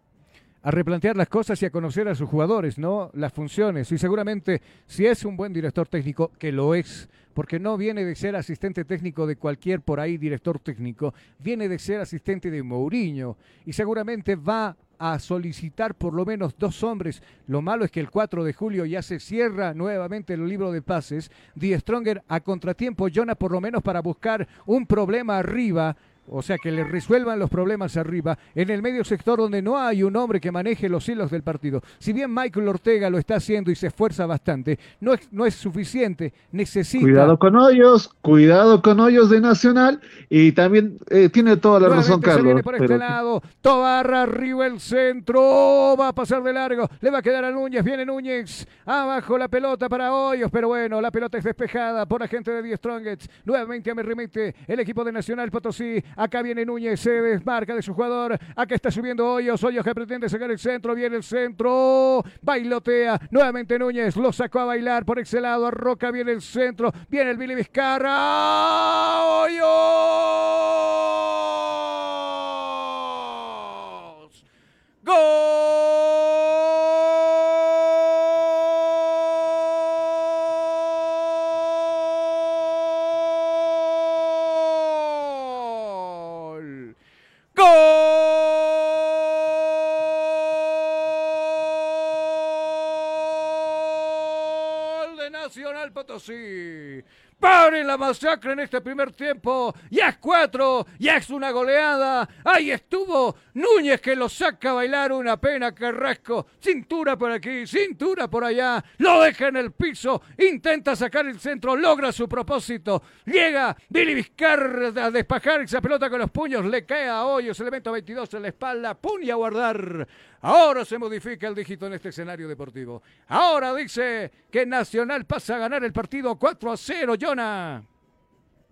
A replantear las cosas y a conocer a sus jugadores, ¿no? Las funciones. Y seguramente, si es un buen director técnico, que lo es, porque no viene de ser asistente técnico de cualquier por ahí director técnico, viene de ser asistente de Mourinho. Y seguramente va a solicitar por lo menos dos hombres. Lo malo es que el 4 de julio ya se cierra nuevamente el libro de pases. Die Stronger a contratiempo, Jonah por lo menos para buscar un problema arriba. O sea, que le resuelvan los problemas arriba, en el medio sector donde no hay un hombre que maneje los hilos del partido. Si bien Michael Ortega lo está haciendo y se esfuerza bastante, no es, no es suficiente. Necesita. Cuidado con Hoyos, cuidado con Hoyos de Nacional y también eh, tiene toda la razón Nuevamente se Carlos. viene por este lado. Tobarra arriba el centro. Va a pasar de largo. Le va a quedar a Núñez. Viene Núñez. Abajo la pelota para Hoyos. Pero bueno, la pelota es despejada por agente de Die Strongets. Nuevamente me remite el equipo de Nacional Potosí. Acá viene Núñez. Se desmarca de su jugador. Acá está subiendo Hoyos. Hoyos que pretende sacar el centro. Viene el centro. Bailotea. Nuevamente Núñez. Lo sacó a bailar por ese lado. A Roca viene el centro. Viene el Billy Vizcarra. Hoyos. ¡Gol! ¡Paren la masacre en este primer tiempo! ¡Ya es cuatro! ¡Ya es una goleada! ¡Ahí estuvo Núñez que lo saca a bailar! ¡Una pena, Carrasco! Cintura por aquí, cintura por allá. Lo deja en el piso. Intenta sacar el centro. Logra su propósito. Llega Billy Vizcar a despajar esa pelota con los puños. Le cae a Hoyos, elemento 22 en la espalda. Puña a guardar. Ahora se modifica el dígito en este escenario deportivo. Ahora dice que Nacional pasa a ganar el partido 4 a 0, Jonah.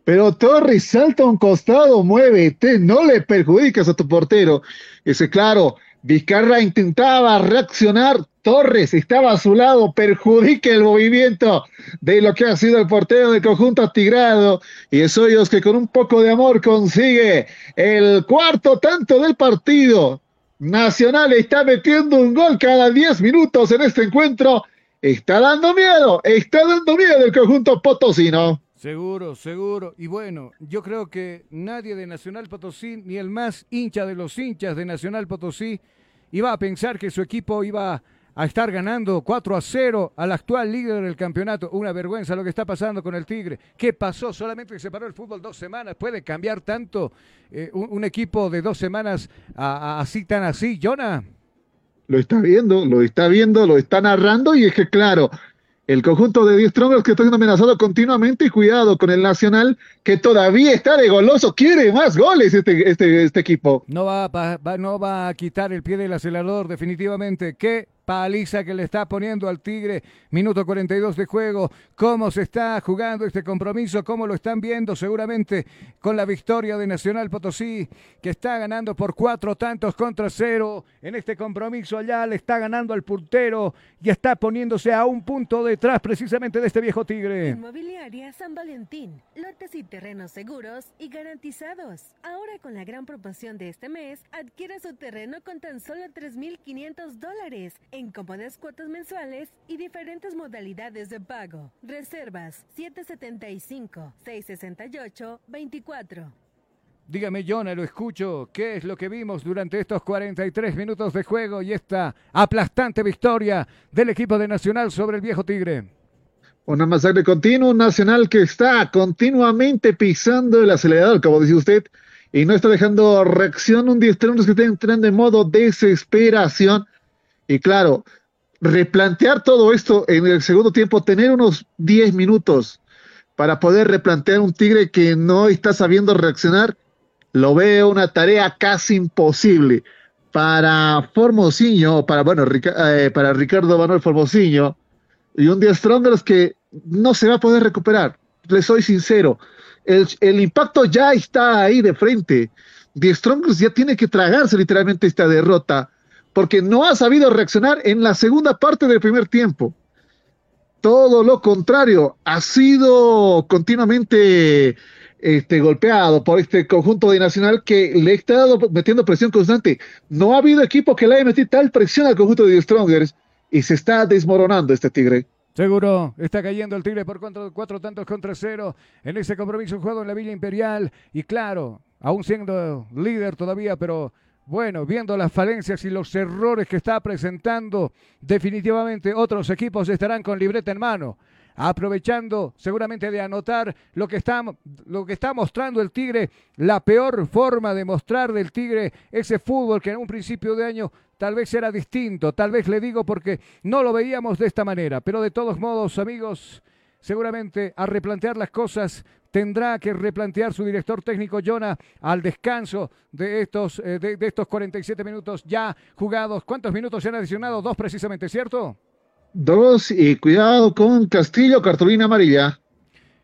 Pero Torres salta a un costado, muévete, no le perjudicas a tu portero. Ese claro, Vizcarra intentaba reaccionar, Torres estaba a su lado, perjudica el movimiento de lo que ha sido el portero del conjunto tigrado. Y es Hoyos que con un poco de amor consigue el cuarto tanto del partido. Nacional está metiendo un gol cada 10 minutos en este encuentro. Está dando miedo, está dando miedo el conjunto potosino. Seguro, seguro. Y bueno, yo creo que nadie de Nacional Potosí, ni el más hincha de los hinchas de Nacional Potosí, iba a pensar que su equipo iba estar ganando 4 a 0 al actual líder del campeonato. Una vergüenza lo que está pasando con el Tigre. ¿Qué pasó? Solamente se paró el fútbol dos semanas. ¿Puede cambiar tanto eh, un, un equipo de dos semanas a- a- así tan así, Jonah? Lo está viendo, lo está viendo, lo está narrando y es que claro, el conjunto de 10 Strongers que está siendo amenazado continuamente y cuidado con el Nacional que todavía está de goloso, quiere más goles este, este, este equipo. No a va- no va a quitar el pie del acelerador, definitivamente. Qué paliza que le está poniendo al Tigre. Minuto 42 de juego. ¿Cómo se está jugando este compromiso? ¿Cómo lo están viendo? Seguramente con la victoria de Nacional Potosí, que está ganando por cuatro tantos contra cero. En este compromiso allá le está ganando al puntero y está poniéndose a un punto detrás precisamente de este viejo Tigre. Inmobiliaria San Valentín. Lotes y terrenos seguros y garantizados. Ahora con la gran promoción de este mes, adquiere su terreno con tan solo 3.500 dólares en cómodas cuotas mensuales y diferentes modalidades de pago. Reservas 775-668-24. Dígame, Jonah, lo escucho. ¿Qué es lo que vimos durante estos 43 minutos de juego y esta aplastante victoria del equipo de Nacional sobre el viejo Tigre? Una masacre continua, un Nacional que está continuamente pisando el acelerador, como dice usted, y no está dejando reacción. Un diestrón que está entrando en modo desesperación. Y claro, replantear todo esto en el segundo tiempo, tener unos 10 minutos para poder replantear un Tigre que no está sabiendo reaccionar, lo veo una tarea casi imposible. Para Formosinho, para, bueno, eh, para Ricardo Manuel Formosinho, y un diestrón de los que no se va a poder recuperar. Le soy sincero, el, impacto ya está ahí de frente. Die Strongers ya tiene que tragarse literalmente esta derrota porque no ha sabido reaccionar en la segunda parte del primer tiempo. Todo lo contrario, ha sido continuamente este, golpeado por este conjunto de Nacional que le ha estado metiendo presión constante. No ha habido equipo que le haya metido tal presión al conjunto de The Strongers y se está desmoronando este Tigre. Seguro está cayendo el Tigre por cuatro, cuatro tantos contra cero en ese compromiso jugado en la Villa Imperial. Y claro, aún siendo líder todavía, pero bueno, viendo las falencias y los errores que está presentando, definitivamente otros equipos estarán con libreta en mano aprovechando seguramente de anotar lo que está, lo que está mostrando el Tigre, la peor forma de mostrar del Tigre ese fútbol que en un principio de año tal vez era distinto, tal vez le digo porque no lo veíamos de esta manera, pero de todos modos, amigos, seguramente a replantear las cosas tendrá que replantear su director técnico Jonah al descanso de estos, eh, de, de estos 47 minutos ya jugados. ¿Cuántos minutos se han adicionado? Dos precisamente, ¿cierto? Dos y cuidado con Castillo, cartulina amarilla.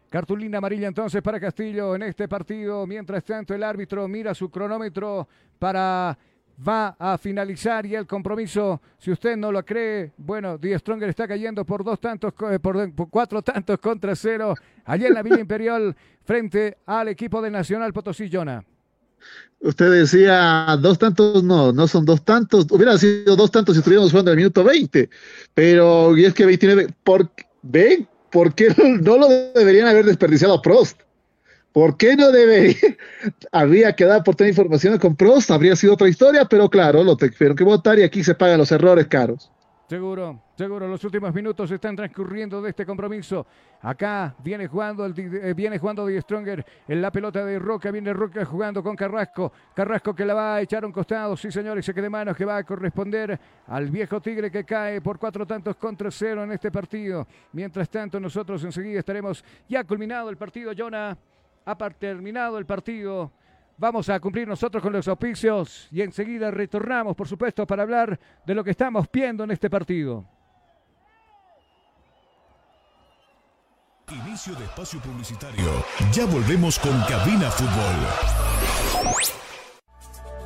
Cartulina amarilla entonces para Castillo en este partido. Mientras tanto el árbitro mira su cronómetro para va a finalizar y el compromiso, si usted no lo cree, bueno, Die Stronger está cayendo por dos tantos, eh, por, cuatro tantos contra cero, allá en la Villa Imperial, frente al equipo de Nacional Potosí. Usted decía dos tantos, no, no son dos tantos, hubiera sido dos tantos si estuviéramos jugando el minuto 20, pero y es que 29, ¿por, ¿ven? ¿Por qué no lo deberían haber desperdiciado Prost? ¿Por qué no debería? Había que dar por tener información con Prost, habría sido otra historia, pero claro, lo tuvieron que votar y aquí se pagan los errores caros. Seguro, seguro, los últimos minutos están transcurriendo de este compromiso. Acá viene jugando el eh, viene jugando Die Stronger en la pelota de Roca, viene Roca jugando con Carrasco. Carrasco que la va a echar a un costado, sí señores, se quede manos que va a corresponder al viejo Tigre que cae por cuatro tantos contra cero en este partido. Mientras tanto, nosotros enseguida estaremos ya culminado el partido, Jonah. Ha terminado el partido. Vamos a cumplir nosotros con los auspicios y enseguida retornamos, por supuesto, para hablar de lo que estamos viendo en este partido. Inicio de espacio publicitario. Ya volvemos con Cabina Fútbol.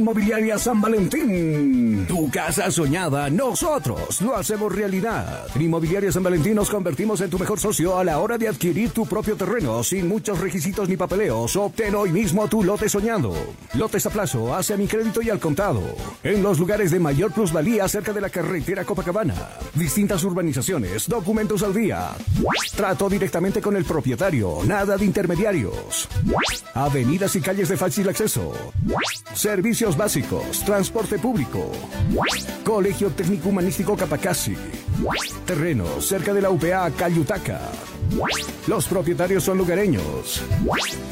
Inmobiliaria San Valentín. Tu casa soñada, nosotros lo hacemos realidad. En Inmobiliaria San Valentín nos convertimos en tu mejor socio a la hora de adquirir tu propio terreno sin muchos requisitos ni papeleos. Obtén hoy mismo tu lote soñado. Lotes a plazo, hacia mi crédito y al contado. En los lugares de mayor plusvalía cerca de la carretera Copacabana. Distintas urbanizaciones, documentos al día. Trato directamente con el propietario, nada de intermediarios. Avenidas y calles de fácil acceso. Servicios básicos, transporte público. Colegio Técnico Humanístico Capacasi. Terreno cerca de la UPA Cayutaca. Los propietarios son lugareños.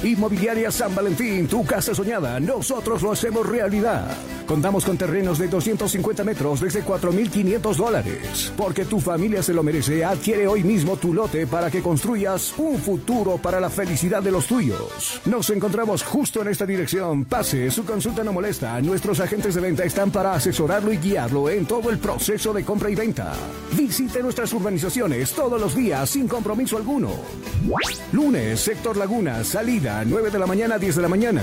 Inmobiliaria San Valentín, tu casa soñada, nosotros lo hacemos realidad. Contamos con terrenos de 250 metros desde 4.500 dólares. Porque tu familia se lo merece, adquiere hoy mismo tu lote para que construyas un futuro para la felicidad de los tuyos. Nos encontramos justo en esta dirección. Pase, su consulta no molesta. Nuestros agentes de venta están para asesorarlo y guiarlo en todo el proceso de compra y venta. Visite nuestras urbanizaciones todos los días sin compromiso alguno. Lunes, sector Laguna, salida 9 de la mañana 10 de la mañana.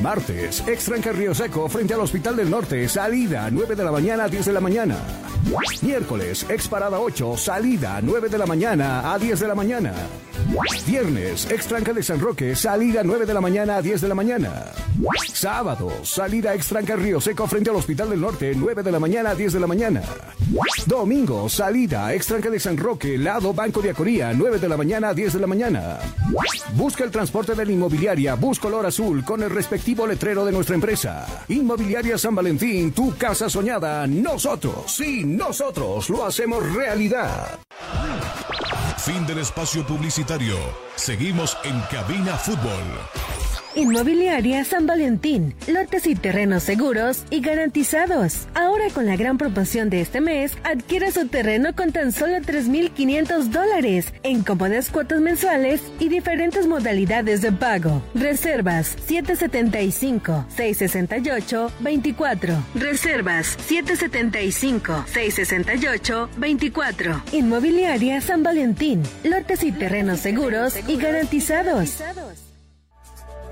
Martes, extranca Río Seco frente al Hospital del Norte, salida 9 de la mañana 10 de la mañana. Miércoles, ex parada 8, salida 9 de la mañana a 10 de la mañana. Viernes, extranca de San Roque, salida 9 de la mañana a 10 de la mañana. Sábado, salida extranca Río Seco frente al Hospital del Norte, 9 de la mañana a 10 de la mañana. Domingo, salida extranca de San Roque, lado Banco de Acoría, 9 de la mañana a 10 de la mañana. Busca el transporte de la inmobiliaria Bus Color Azul con el respectivo letrero de nuestra empresa. Inmobiliaria San Valentín, tu casa soñada. Nosotros, sí, nosotros lo hacemos realidad. Fin del espacio publicitario. Seguimos en Cabina Fútbol. Inmobiliaria San Valentín, lotes y terrenos seguros y garantizados. Ahora con la gran promoción de este mes, adquiere su terreno con tan solo 3.500 dólares en cómodas cuotas mensuales y diferentes modalidades de pago. Reservas 775-668-24. Reservas 775-668-24. Inmobiliaria San Valentín, lotes y terrenos seguros y garantizados.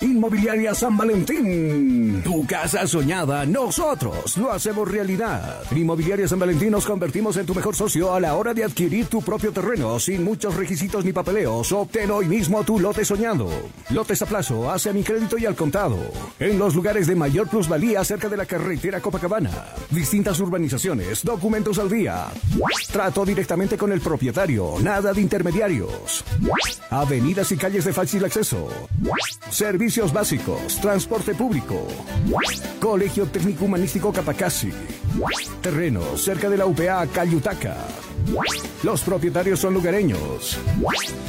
Inmobiliaria San Valentín. Tu casa soñada, nosotros lo hacemos realidad. Inmobiliaria San Valentín nos convertimos en tu mejor socio a la hora de adquirir tu propio terreno sin muchos requisitos ni papeleos. Obtén hoy mismo tu lote soñado. Lotes a plazo, hacia mi crédito y al contado. En los lugares de mayor plusvalía cerca de la carretera Copacabana. Distintas urbanizaciones, documentos al día. Trato directamente con el propietario, nada de intermediarios. Avenidas y calles de fácil acceso. Servicios básicos, transporte público. Colegio Técnico Humanístico Capacasi. Terreno cerca de la UPA Cayutaca. Los propietarios son lugareños.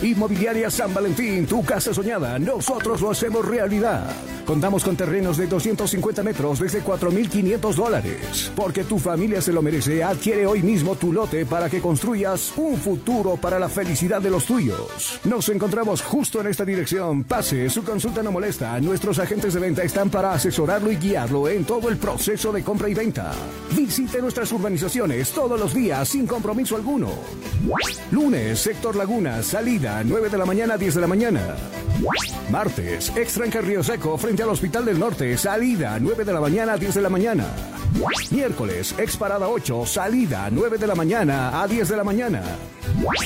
Inmobiliaria San Valentín, tu casa soñada, nosotros lo hacemos realidad. Contamos con terrenos de 250 metros desde 4.500 dólares. Porque tu familia se lo merece, adquiere hoy mismo tu lote para que construyas un futuro para la felicidad de los tuyos. Nos encontramos justo en esta dirección. Pase, su consulta no molesta. Nuestros agentes de venta están para asesorarlo y guiarlo en todo el proceso de compra y venta. Visite nuestras urbanizaciones todos los días sin compromiso alguno. Lunes, sector Laguna, salida 9 de la mañana 10 de la mañana. Martes, extranca Río Seco frente al Hospital del Norte, salida 9 de la mañana 10 de la mañana. Miércoles, ex parada 8, salida 9 de la mañana a 10 de la mañana.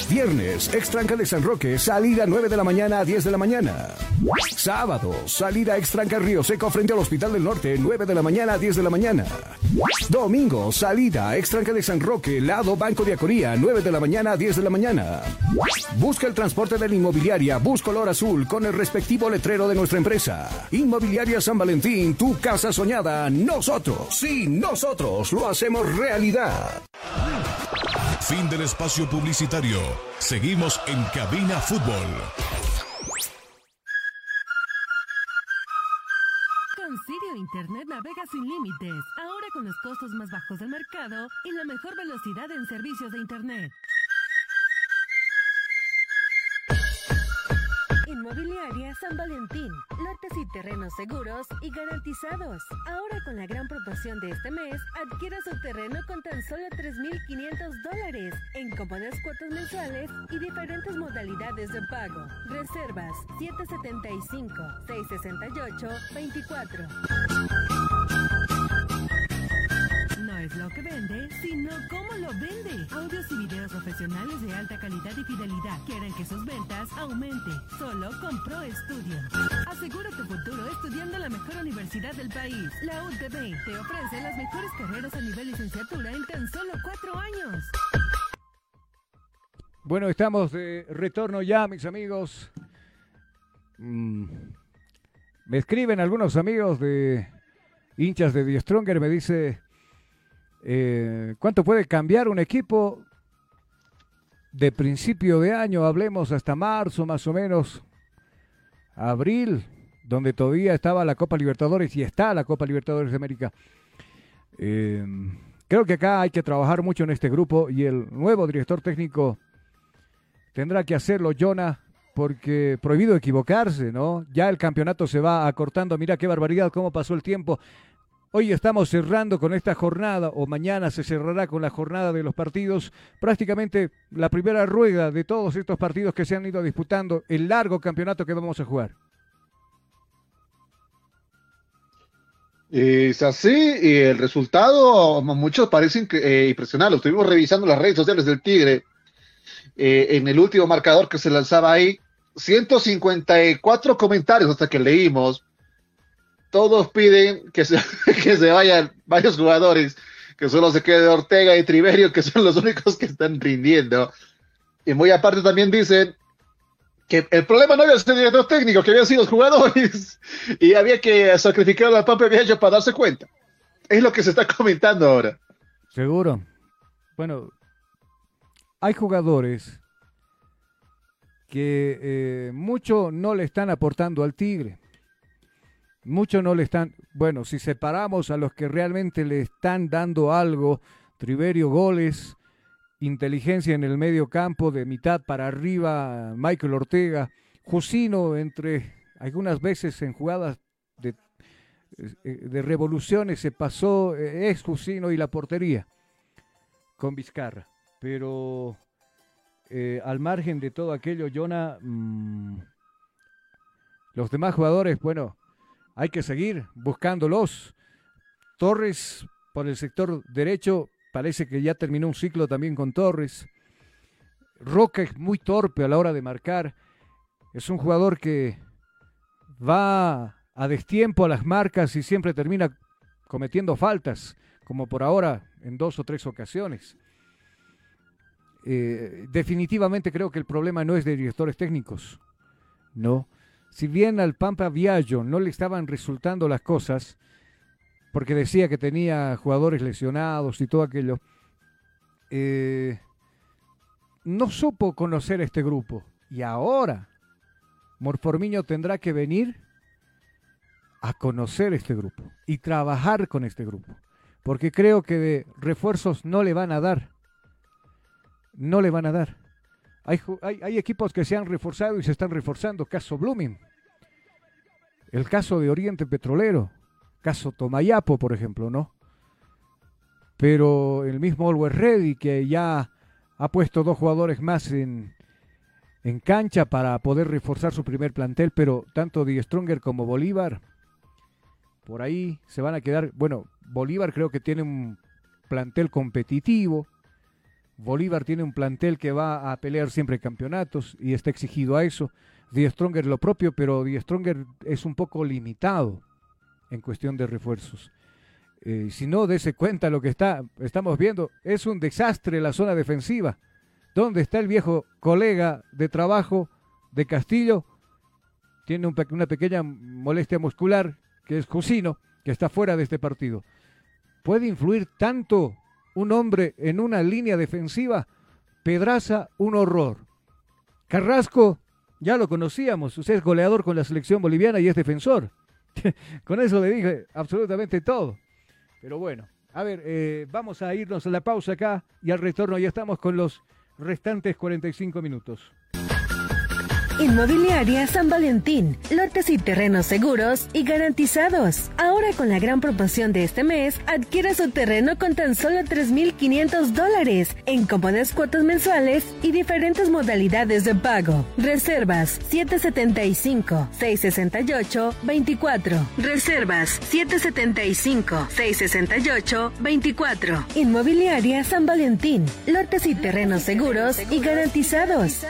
Viernes, extranca de San Roque, salida 9 de la mañana a 10 de la mañana. Sábado, salida extranca Río Seco frente al Hospital del Norte, 9 de la mañana a 10 de la mañana. Domingo, salida extranca de San Roque, lado Banco de Acoría, 9 de la mañana a 10 de la mañana. Busca el transporte de la inmobiliaria Bus Color Azul con el respectivo letrero de nuestra empresa. Inmobiliaria San Valentín, tu casa soñada. Nosotros, sí, nosotros lo hacemos realidad. Fin del espacio publicitario. Seguimos en Cabina Fútbol. Con Sirio Internet navega sin límites, ahora con los costos más bajos del mercado y la mejor velocidad en servicios de Internet. Inmobiliaria San Valentín. Lotes y terrenos seguros y garantizados. Ahora con la gran promoción de este mes, adquiera su terreno con tan solo 3.500 dólares en cómodas cuotas mensuales y diferentes modalidades de pago. Reservas 775-668-24. Es lo que vende, sino cómo lo vende. Audios y videos profesionales de alta calidad y fidelidad que harán que sus ventas aumente. Solo con Pro Studio. Asegura tu futuro estudiando en la mejor universidad del país. La UTB te ofrece las mejores carreras a nivel licenciatura en tan solo cuatro años. Bueno, estamos de retorno ya, mis amigos. Mm, Me escriben algunos amigos de hinchas de Die Stronger, me dice, eh, ¿cuánto puede cambiar un equipo de principio de año? Hablemos hasta marzo, más o menos, abril, donde todavía estaba la Copa Libertadores y está la Copa Libertadores de América. Eh, creo que acá hay que trabajar mucho en este grupo y el nuevo director técnico tendrá que hacerlo, Jonah, porque prohibido equivocarse, ¿no? Ya el campeonato se va acortando, mira qué barbaridad, cómo pasó el tiempo. Hoy estamos cerrando con esta jornada, o mañana se cerrará con la jornada de los partidos, prácticamente la primera rueda de todos estos partidos que se han ido disputando, el largo campeonato que vamos a jugar. Es así, y el resultado, muchos parecen eh. Estuvimos revisando las redes sociales del Tigre eh, en el último marcador que se lanzaba ahí. 154 comentarios hasta que leímos. Todos piden que se, que se vayan varios jugadores, que solo se quede Ortega y Triverio, que son los únicos que están rindiendo. Y muy aparte también dicen que el problema no había sido el director técnico, que habían sido los jugadores y había que sacrificar al Pampa Viejo para darse cuenta. Es lo que se está comentando ahora. Seguro. Bueno, hay jugadores que eh, mucho no le están aportando al Tigre. Mucho no le están. Bueno, si separamos a los que realmente le están dando algo, Triverio goles, inteligencia en el medio campo, de mitad para arriba, Michael Ortega, Jusino entre algunas veces en jugadas de, eh, de revoluciones se pasó, eh, es Jusino y la portería con Vizcarra. Pero eh, al margen de todo aquello, Jonah, mmm, los demás jugadores, bueno, hay que seguir buscándolos. Torres por el sector derecho, parece que ya terminó un ciclo también con Torres. Roca es muy torpe a la hora de marcar. Es un jugador que va a destiempo a las marcas y siempre termina cometiendo faltas, como por ahora en dos o tres ocasiones. Eh, definitivamente creo que el problema no es de directores técnicos. No. Si bien al Pampa Viallo no le estaban resultando las cosas, porque decía que tenía jugadores lesionados y todo aquello, eh, no supo conocer este grupo. Y ahora Morformiño tendrá que venir a conocer este grupo y trabajar con este grupo. Porque creo que de refuerzos no le van a dar. No le van a dar. Hay, hay- hay equipos que se han reforzado y se están reforzando. Caso Blooming. El caso de Oriente Petrolero. Caso Tomayapo, por ejemplo, ¿no? Pero el mismo Always Ready, que ya ha puesto dos jugadores más en, en cancha para poder reforzar su primer plantel, pero tanto Die Stronger como Bolívar, por ahí se van a quedar. Bueno, Bolívar creo que tiene un plantel competitivo. Bolívar tiene un plantel que va a pelear siempre campeonatos y está exigido a eso. Die Stronger lo propio, pero Die Stronger es un poco limitado en cuestión de refuerzos. Eh, si no, dese cuenta lo que está, estamos viendo. Es un desastre la zona defensiva. ¿Dónde está el viejo colega de trabajo de Castillo? Tiene una pequeña molestia muscular, que es Cusino, que está fuera de este partido. ¿Puede influir tanto un hombre en una línea defensiva? Pedraza, un horror. Carrasco, ya lo conocíamos. Usted es goleador con la selección boliviana y es defensor. con eso le dije absolutamente todo. Pero bueno, a ver, eh, vamos a irnos a la pausa acá y al retorno ya estamos con los restantes 45 minutos. Inmobiliaria San Valentín, lotes y terrenos seguros y garantizados. Ahora con la gran promoción de este mes, adquiera su terreno con tan solo 3.500 dólares en cómodas cuotas mensuales y diferentes modalidades de pago. Reservas 775-668-24. Reservas 775-668-24. Inmobiliaria San Valentín, lotes y terrenos seguros y garantizados.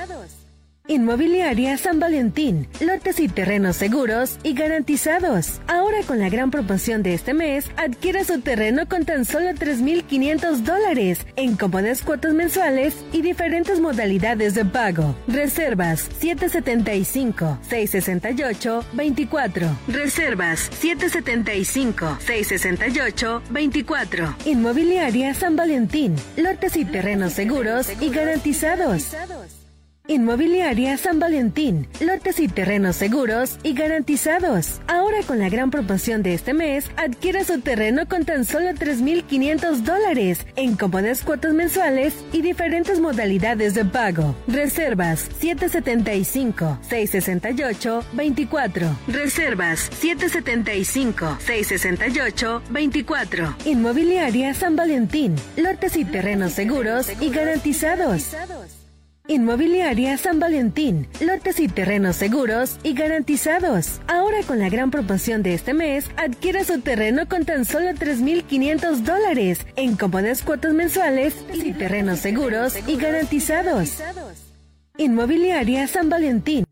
Inmobiliaria San Valentín, lotes y terrenos seguros y garantizados. Ahora con la gran promoción de este mes, adquiera su terreno con tan solo 3.500 dólares en cómodas cuotas mensuales y diferentes modalidades de pago. Reservas 775-668-24. Reservas 775-668-24. Inmobiliaria San Valentín, lotes y terrenos seguros y garantizados. Inmobiliaria San Valentín, lotes y terrenos seguros y garantizados. Ahora con la gran promoción de este mes, adquiera su terreno con tan solo 3.500 dólares en cómodas cuotas mensuales y diferentes modalidades de pago. Reservas 775-668-24. Reservas 775-668-24. Inmobiliaria San Valentín, lotes y terrenos seguros y garantizados. Inmobiliaria San Valentín, lotes y terrenos seguros y garantizados. Ahora con la gran promoción de este mes, adquiera su terreno con tan solo 3.500 dólares en cómodas cuotas mensuales y terrenos seguros y garantizados. Inmobiliaria San Valentín.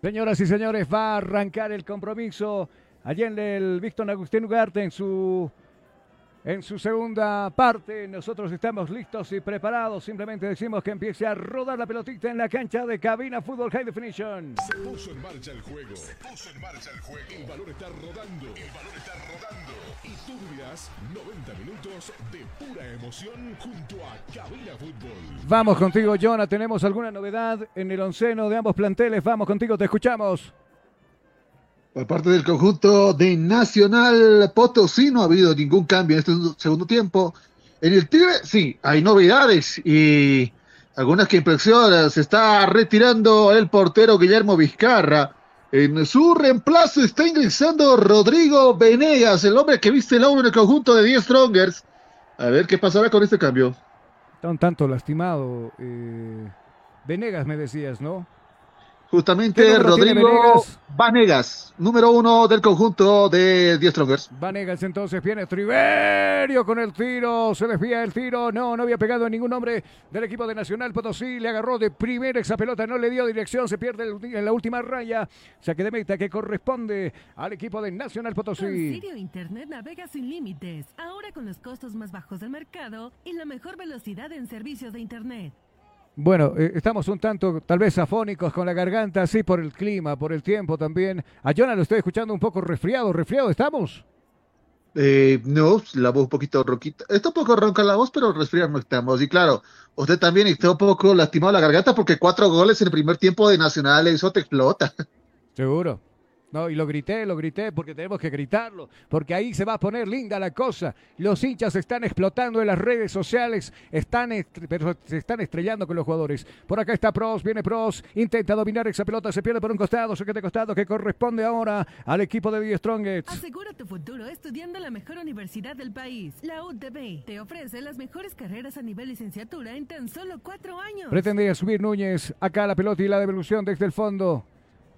Señoras y señores, va a arrancar el compromiso allá en el Víctor Agustín Ugarte en su en su segunda parte. Nosotros estamos listos y preparados. Simplemente decimos que empiece a rodar la pelotita en la cancha de Cabina Fútbol High Definition. Se puso en marcha el juego. Se puso en marcha el juego. El balón está rodando. El balón está rodando. Y tú vivirás 90 minutos de pura emoción junto a Cabina Fútbol. Vamos contigo, Jonah. ¿Tenemos alguna novedad en el onceno de ambos planteles? Vamos contigo, te escuchamos. Por parte del conjunto de Nacional Potosí no ha habido ningún cambio en este segundo tiempo. En el Tigre, sí, hay novedades y algunas que impresionan. Se está retirando el portero Guillermo Vizcarra. En su reemplazo está ingresando Rodrigo Venegas, el hombre que viste el oro en el conjunto de 10 Strongers. A ver qué pasará con este cambio. Está un tanto lastimado. eh, Venegas, me decías, ¿no? ¿Qué Justamente Rodrigo? Vanegas, número uno del conjunto de 10 Strongers. Vanegas entonces viene Triverio con el tiro, se desvía el tiro, no, no había pegado a ningún hombre del equipo de Nacional Potosí, le agarró de primera esa pelota, no le dio dirección, se pierde el- en la última raya, saque de meta que corresponde al equipo de Nacional Con Potosí. Sirio Internet navega sin límites, ahora con los costos más bajos del mercado y la mejor velocidad en servicios de Internet. Bueno, eh, estamos un tanto tal vez afónicos con la garganta, sí, por el clima, por el tiempo también. A Jonah lo estoy escuchando un poco resfriado, resfriado estamos. Eh, no, la voz un poquito roquita. Está un poco ronca la voz, pero respirar no estamos. Y claro, usted también está un poco lastimado la garganta porque cuatro goles en el primer tiempo de Nacional, eso te explota. Seguro. No, y lo grité, lo grité porque tenemos que gritarlo, porque ahí se va a poner linda la cosa. Los hinchas están explotando en las redes sociales, están est- pero se están estrellando con los jugadores. Por acá está Pros, viene Pros, intenta dominar esa pelota, se pierde por un costado, se queda de costado que corresponde ahora al equipo de Die Strongets. Asegura tu futuro estudiando en la mejor universidad del país. La UTB te ofrece las mejores carreras a nivel licenciatura en tan solo cuatro años. Pretendía subir Núñez, acá la pelota y la devolución desde el fondo.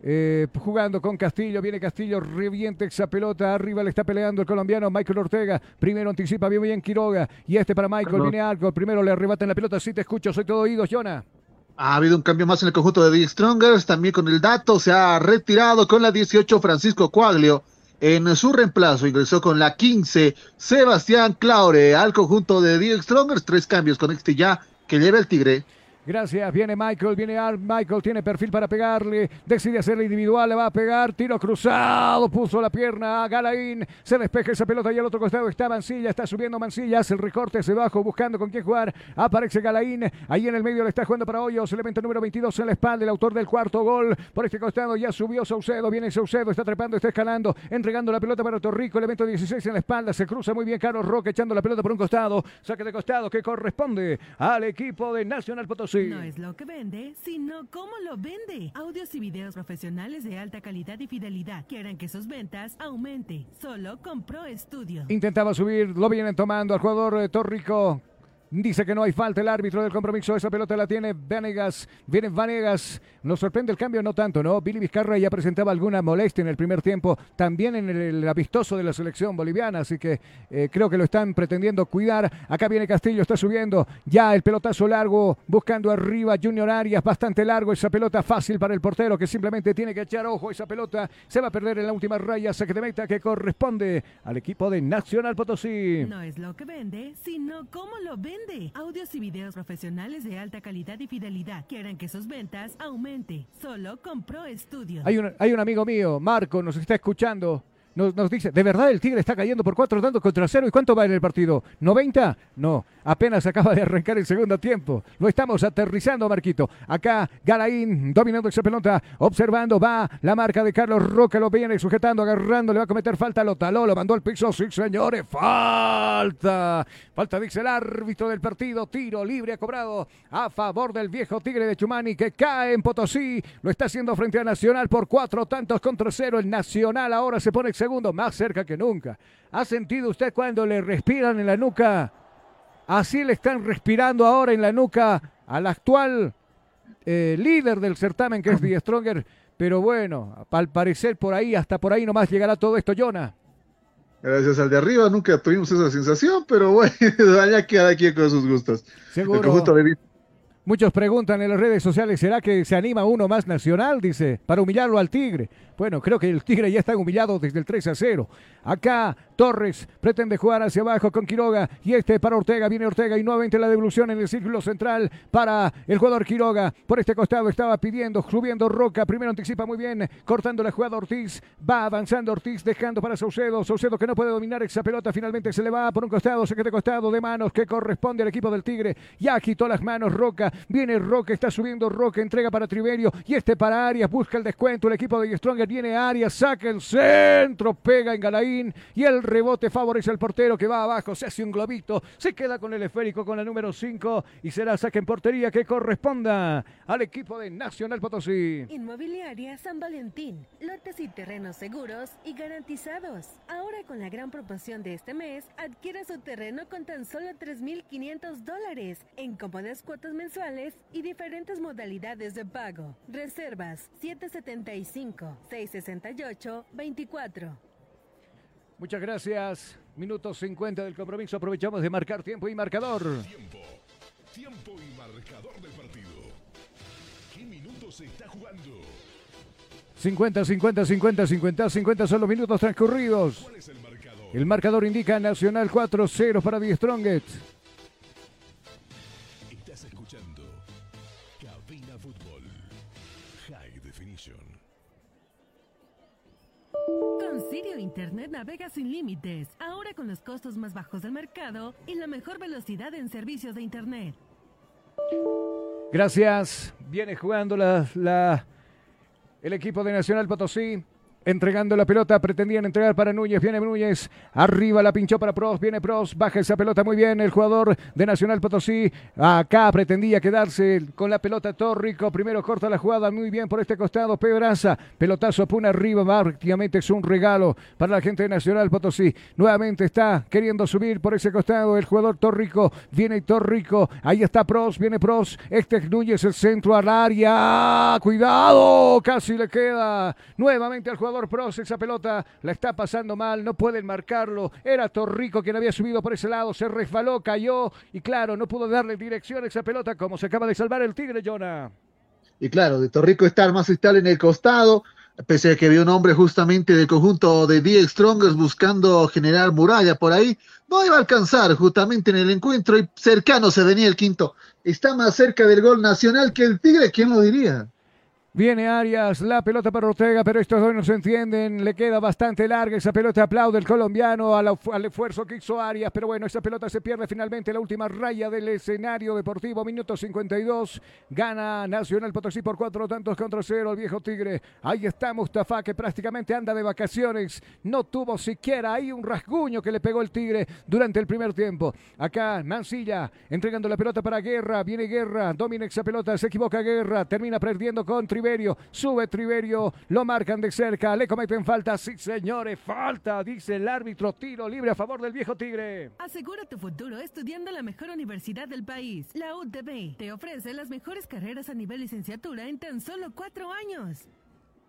Eh, jugando con Castillo, viene Castillo, revienta esa pelota, arriba le está peleando el colombiano Michael Ortega, primero anticipa bien bien Quiroga, y este para Michael, viene algo, primero le arrebatan la pelota, sí te escucho, soy todo oídos, Jonah. Ha habido un cambio más en el conjunto de The Strongers, también con el dato, se ha retirado con la 18 Francisco Cuaglio. En su reemplazo ingresó con la 15 Sebastián Claure al conjunto de The Strongers, tres cambios con este ya que lleva el Tigre. Gracias, viene Michael, viene Michael, tiene perfil para pegarle, decide hacerle individual, le va a pegar, tiro cruzado, puso la pierna a Galaín, se despeja esa pelota y al otro costado está Mancilla, está subiendo Mancilla, hace el recorte hacia abajo, buscando con quién jugar, aparece Galaín, ahí en el medio le está jugando para Hoyos, elemento número 22 en la espalda, el autor del cuarto gol, por este costado ya subió Saucedo, viene Saucedo, está trepando, está escalando, entregando la pelota para Torrico, elemento 16 en la espalda, se cruza muy bien Carlos Roque echando la pelota por un costado, saque de costado que corresponde al equipo de Nacional Potosí. No es lo que vende, sino cómo lo vende. Audios y videos profesionales de alta calidad y fidelidad que harán que sus ventas aumente. Solo con Pro Studio. Intentaba subir, lo vienen tomando al jugador eh, Torrico. Dice que no hay falta el árbitro del compromiso. Esa pelota la tiene Vanegas. Viene Vanegas. Nos sorprende el cambio, no tanto, ¿no? Billy Vizcarra ya presentaba alguna molestia en el primer tiempo, también en el, el amistoso de la selección boliviana. Así que eh, creo que lo están pretendiendo cuidar. Acá viene Castillo, está subiendo. Ya el pelotazo largo, buscando arriba Junior Arias. Bastante largo esa pelota, fácil para el portero que simplemente tiene que echar ojo. Esa pelota se va a perder en la última raya. Saque de meta que corresponde al equipo de Nacional Potosí. No es lo que vende, sino cómo lo vende. Audios y videos profesionales de alta calidad y fidelidad que harán que sus ventas aumente. Solo con Pro Studio. Hay un, hay un amigo mío, Marco, nos está escuchando. Nos, nos dice, ¿de verdad el Tigre está cayendo por cuatro tantos contra cero? ¿Y cuánto va en el partido? ¿90? No, apenas acaba de arrancar el segundo tiempo. Lo estamos aterrizando, Marquito. Acá, Galaín dominando esa pelota, observando, va la marca de Carlos Roca, lo viene sujetando, agarrando, le va a cometer falta, lo taló, lo mandó al piso, sí señores, falta. Falta, dice el árbitro del partido, tiro libre ha cobrado a favor del viejo Tigre de Chumani que cae en Potosí, lo está haciendo frente a Nacional por cuatro tantos contra cero. El Nacional ahora se pone segundo, más cerca que nunca. ¿Ha sentido usted cuando le respiran en la nuca? Así le están respirando ahora en la nuca al actual eh, líder del certamen que es Die Stronger. Pero bueno, al parecer por ahí, hasta por ahí nomás llegará todo esto, Jonah. Gracias al de arriba, nunca tuvimos esa sensación, pero bueno, ya cada quien con sus gustos. Seguro. Muchos preguntan en las redes sociales, ¿será que se anima uno más nacional? Dice, para humillarlo al Tigre. Bueno, creo que el Tigre ya está humillado desde el 3 a 0. Acá Torres pretende jugar hacia abajo con Quiroga y este para Ortega, viene Ortega y nuevamente la devolución en el círculo central para el jugador Quiroga. Por este costado estaba pidiendo, subiendo Roca, primero anticipa muy bien, cortando la jugada Ortiz, va avanzando Ortiz, dejando para Saucedo, Saucedo que no puede dominar esa pelota, finalmente se le va por un costado, se queda costado de manos que corresponde al equipo del Tigre, ya quitó las manos Roca, viene Roca, está subiendo Roca, entrega para Triverio y este para Arias, busca el descuento, el equipo de Stronger viene Arias, saca el centro, pega en Galaín y el rebote favorece al portero que va abajo, se hace un globito, se queda con el esférico con la número 5 y será saque en portería que corresponda al equipo de Nacional Potosí. Inmobiliaria San Valentín. Lotes y terrenos seguros y garantizados. Ahora con la gran promoción de este mes, adquiere su terreno con tan solo 3.500 dólares en cómodas cuotas mensuales y diferentes modalidades de pago. Reservas 775-668-24. Muchas gracias. Minuto 50 del compromiso. Aprovechamos de marcar tiempo y marcador. Tiempo. Tiempo y marcador del partido. ¿Qué minutos se está jugando? 50, 50, 50, 50, 50 son los minutos transcurridos. ¿Cuál es el marcador? El marcador indica Nacional 4-0 para Die Strongest. Sirio Internet navega sin límites. Ahora con los costos más bajos del mercado y la mejor velocidad en servicios de Internet. Gracias. Viene jugando la, la- el equipo de Nacional Potosí. Entregando la pelota, pretendían entregar para Núñez, viene Núñez, arriba la pinchó para Pros, viene Pros, baja esa pelota muy bien el jugador de Nacional Potosí, acá pretendía quedarse con la pelota Torrico, primero corta la jugada muy bien por este costado, Pedraza, pelotazo pone arriba, prácticamente es un regalo para la gente de Nacional Potosí, nuevamente está queriendo subir por ese costado el jugador Torrico, viene Torrico, ahí está Pros, viene Pros, este es Núñez, el centro al área, cuidado, casi le queda nuevamente al jugador Pros, esa pelota la está pasando mal, no pueden marcarlo, era Torrico quien había subido por ese lado, se resbaló, cayó y claro, no pudo darle dirección a esa pelota como se acaba de salvar el Tigre, Jonah. Y claro, de Torrico estar más estable en el costado, pese a que había un hombre justamente del conjunto de Die Strongers buscando generar muralla por ahí, no iba a alcanzar justamente en el encuentro y cercano se venía el quinto. Está más cerca del gol nacional que el Tigre, ¿quién lo diría? Viene Arias, la pelota para Ortega, pero estos dos no se entienden. Le queda bastante larga esa pelota. Aplaude el colombiano al, al esfuerzo que hizo Arias, pero bueno, esa pelota se pierde finalmente la última raya del escenario deportivo. Minuto 52. Gana Nacional Potosí por cuatro tantos contra cero el viejo Tigre. Ahí está Mustafa, que prácticamente anda de vacaciones. No tuvo siquiera ahí un rasguño que le pegó el Tigre durante el primer tiempo. Acá Mancilla entregando la pelota para Guerra. Viene Guerra, domina esa pelota, se equivoca Guerra, termina perdiendo con Triverio. Sube Triverio, lo marcan de cerca, le cometen falta. Sí, señores, falta, dice el árbitro. Tiro libre a favor del viejo Tigre. Asegura tu futuro estudiando la mejor universidad del país. La UTB te ofrece las mejores carreras a nivel licenciatura en tan solo cuatro años.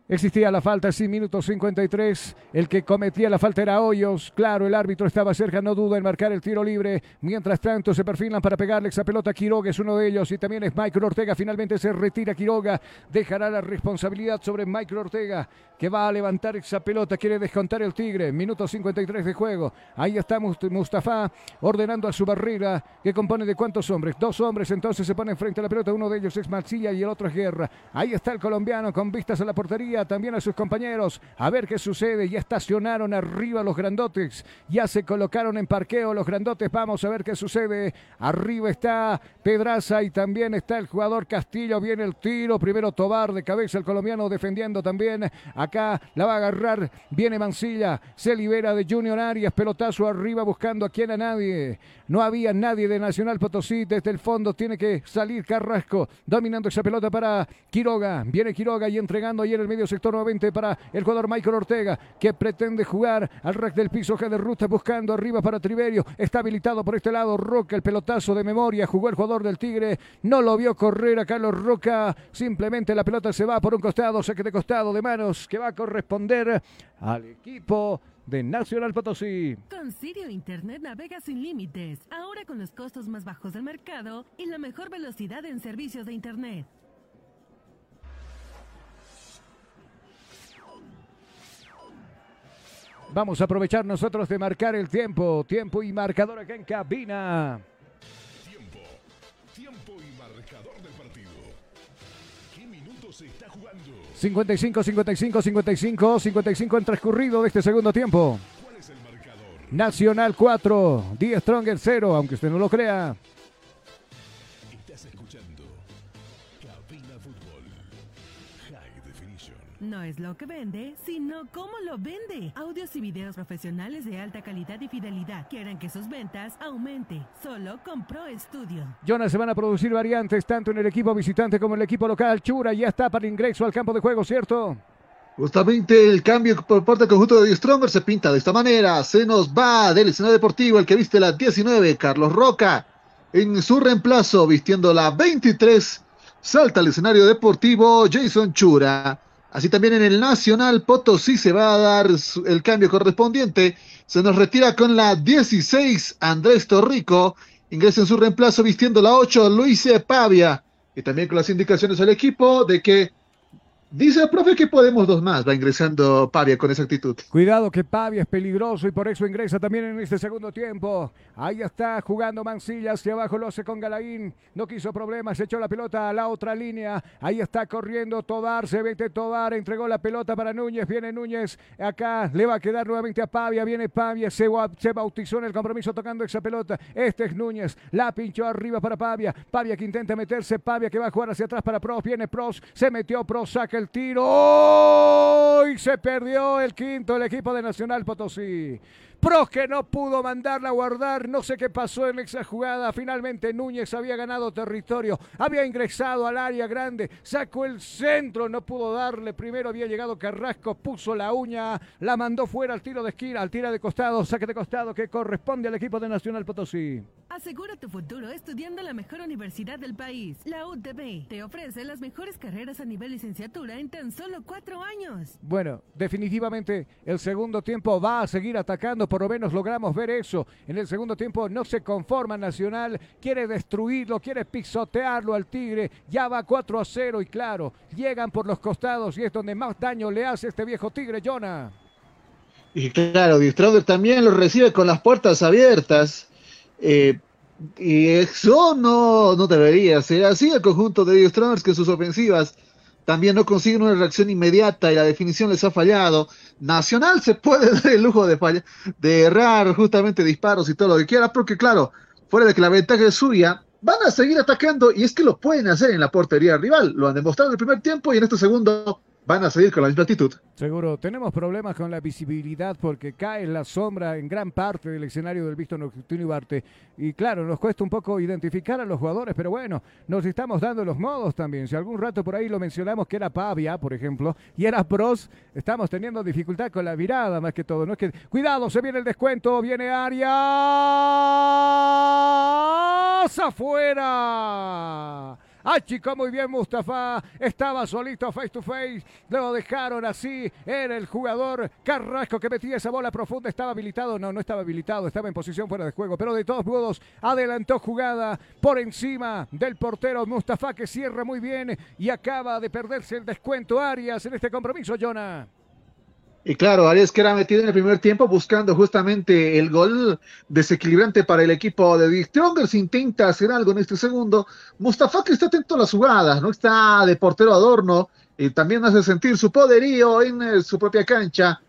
Existía la falta, sí, minuto 53. El que cometía la falta era Hoyos. Claro, el árbitro estaba cerca, no duda en marcar el tiro libre. Mientras tanto, se perfilan para pegarle esa pelota Quiroga, es uno de ellos. Y también es Michael Ortega. Finalmente se retira Quiroga. Dejará la responsabilidad sobre Michael Ortega, que va a levantar esa pelota. Quiere descontar el Tigre. Minuto 53 de juego. Ahí está Must- Mustafa ordenando a su barrera, que compone de cuántos hombres. Dos hombres, entonces se ponen frente a la pelota. Uno de ellos es Mancilla y el otro es Guerra. Ahí está el colombiano con vistas a la portería también a sus compañeros. A ver qué sucede. Ya estacionaron arriba los grandotes. Ya se colocaron en parqueo los grandotes. Vamos a ver qué sucede. Arriba está Pedraza y también está el jugador Castillo. Viene el tiro. Primero Tobar de cabeza. El colombiano defendiendo también. Acá la va a agarrar. Viene Mancilla. Se libera de Junior Arias. Pelotazo arriba buscando a quien a nadie. No había nadie de Nacional Potosí. Desde el fondo tiene que salir Carrasco. Dominando esa pelota para Quiroga. Viene Quiroga y entregando ahí en el medio sector nuevamente para el jugador Michael Ortega, que pretende jugar al rack del piso, hoja de ruta buscando arriba para Triverio. Está habilitado por este lado Roca, el pelotazo de memoria. Jugó el jugador del Tigre, no lo vio correr a Carlos Roca. Simplemente la pelota se va por un costado, saque de costado de manos que va a corresponder al equipo de Nacional Potosí. Con Sirio Internet navega sin límites, ahora con los costos más bajos del mercado y la mejor velocidad en servicios de Internet. Vamos a aprovechar nosotros de marcar el tiempo. Tiempo y marcador acá en cabina. Tiempo. Tiempo y marcador del partido. ¿Qué minutos se está jugando? 55, 55, 55, 55 en transcurrido de este segundo tiempo. ¿Cuál es el marcador? Nacional 4, 10 Stronger 0, aunque usted no lo crea. No es lo que vende, sino cómo lo vende. Audios y videos profesionales de alta calidad y fidelidad que harán que sus ventas aumente. Solo con Pro Studio. Jonas se van a producir variantes tanto en el equipo visitante como en el equipo local. Chura ya está para el ingreso al campo de juego, ¿cierto? Justamente el cambio por parte del conjunto de Stronger se pinta de esta manera. Se nos va del escenario deportivo el que viste la 19, Carlos Roca. En su reemplazo, vistiendo la 23, salta al escenario deportivo Jason Chura. Así también en el Nacional Potosí se va a dar el cambio correspondiente. Se nos retira con la 16, Andrés Torrico. Ingresa en su reemplazo vistiendo la 8, Luis Pavia. Y también con las indicaciones al equipo de que Dice el profe que podemos dos más, va ingresando Pavia con esa actitud. Cuidado que Pavia es peligroso y por eso ingresa también en este segundo tiempo. Ahí está jugando Mancilla hacia abajo, lo hace con Galaín. No quiso problemas, echó la pelota a la otra línea. Ahí está corriendo Tobar, se vete Tobar, entregó la pelota para Núñez. Viene Núñez acá, le va a quedar nuevamente a Pavia. Viene Pavia, se, se bautizó en el compromiso tocando esa pelota. Este es Núñez, la pinchó arriba para Pavia. Pavia que intenta meterse, Pavia que va a jugar hacia atrás para Pros. Viene Pros, se metió Pros, saca el tiro y se perdió el quinto el equipo de Nacional Potosí. Pros que no pudo mandarla a guardar, no sé qué pasó en esa jugada. Finalmente Núñez había ganado territorio, había ingresado al área grande, sacó el centro, no pudo darle. Primero había llegado Carrasco, puso la uña, la mandó fuera al tiro de esquina, al tiro de costado, saque de costado que corresponde al equipo de Nacional Potosí. Asegura tu futuro estudiando en la mejor universidad del país. La UTB te ofrece las mejores carreras a nivel licenciatura en tan solo cuatro años. Bueno, definitivamente el segundo tiempo va a seguir atacando, por lo menos logramos ver eso. En el segundo tiempo no se conforma Nacional, quiere destruirlo, quiere pisotearlo al Tigre, ya va 4 a 0 y claro, llegan por los costados y es donde más daño le hace este viejo Tigre, Jonah. Y claro, Distrover también lo recibe con las puertas abiertas. Eh, y eso no, no debería ser así. El conjunto de Strongers que sus ofensivas también no consiguen una reacción inmediata y la definición les ha fallado. Nacional se puede dar el lujo de, falla, de errar justamente disparos y todo lo que quiera, porque claro, fuera de que la ventaja es suya, van a seguir atacando y es que lo pueden hacer en la portería rival. Lo han demostrado en el primer tiempo y en este segundo van a seguir con la misma actitud. Seguro, tenemos problemas con la visibilidad porque cae la sombra en gran parte del escenario del visto nocturno y. Y claro, nos cuesta un poco identificar a los jugadores, pero bueno, nos estamos dando los modos también. Si algún rato por ahí lo mencionamos que era Pavia, por ejemplo, y era Pros, estamos teniendo dificultad con la mirada más que todo. No es que, cuidado, se viene el descuento, viene Arias afuera. Achicó muy bien Mustafa. Estaba solito face to face. Lo dejaron así. Era el jugador Carrasco que metía esa bola profunda. ¿Estaba habilitado? No, no estaba habilitado. Estaba en posición fuera de juego. Pero de todos modos, adelantó jugada por encima del portero Mustafa que cierra muy bien y acaba de perderse el descuento Arias en este compromiso, Jonah. Y claro, Arias que era metido en el primer tiempo buscando justamente el gol desequilibrante para el equipo de Big Strongers. Intenta hacer algo en este segundo. Mustafa que está atento a las jugadas, no está de portero adorno y también hace sentir su poderío en eh, su propia cancha.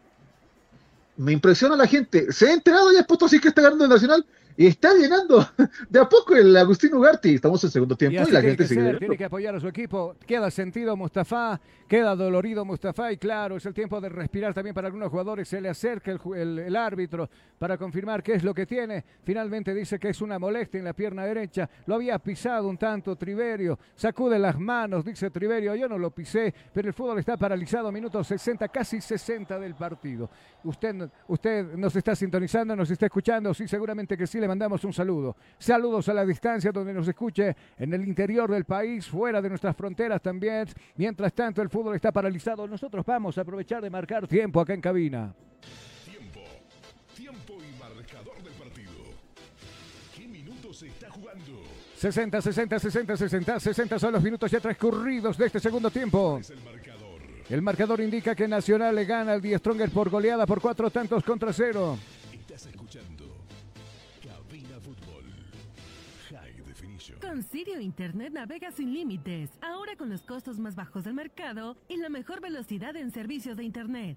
Me impresiona la gente. Se ha enterado ya Potosí que está ganando el Nacional y está llenando de a poco el Agustín Ugarte. Estamos en segundo tiempo y, y la tiene gente que sigue. ser, llenando. tiene que apoyar a su equipo. Queda sentido Mustafa, queda dolorido Mustafa y claro, es el tiempo de respirar también para algunos jugadores. Se le acerca el, ju- el- el árbitro para confirmar qué es lo que tiene. Finalmente dice que es una molestia en la pierna derecha. Lo había pisado un tanto Triverio. Sacude las manos, dice Triverio. Yo no lo pisé, pero el fútbol está paralizado. Minutos 60, casi 60 del partido. Usted, usted nos está sintonizando, nos está escuchando. Sí, seguramente que sí. Le mandamos un saludo. Saludos a la distancia donde nos escuche en el interior del país, fuera de nuestras fronteras también. Mientras tanto, el fútbol está paralizado. Nosotros vamos a aprovechar de marcar tiempo acá en cabina. Tiempo. Tiempo y marcador del partido. ¿Qué minutos se está jugando? 60, 60, 60, 60, 60 son los minutos ya transcurridos de este segundo tiempo. Es el marcador. El marcador indica que Nacional le gana al Die Stronger por goleada por cuatro tantos contra cero. Con Sirio Internet navega sin límites, ahora con los costos más bajos del mercado y la mejor velocidad en servicios de Internet.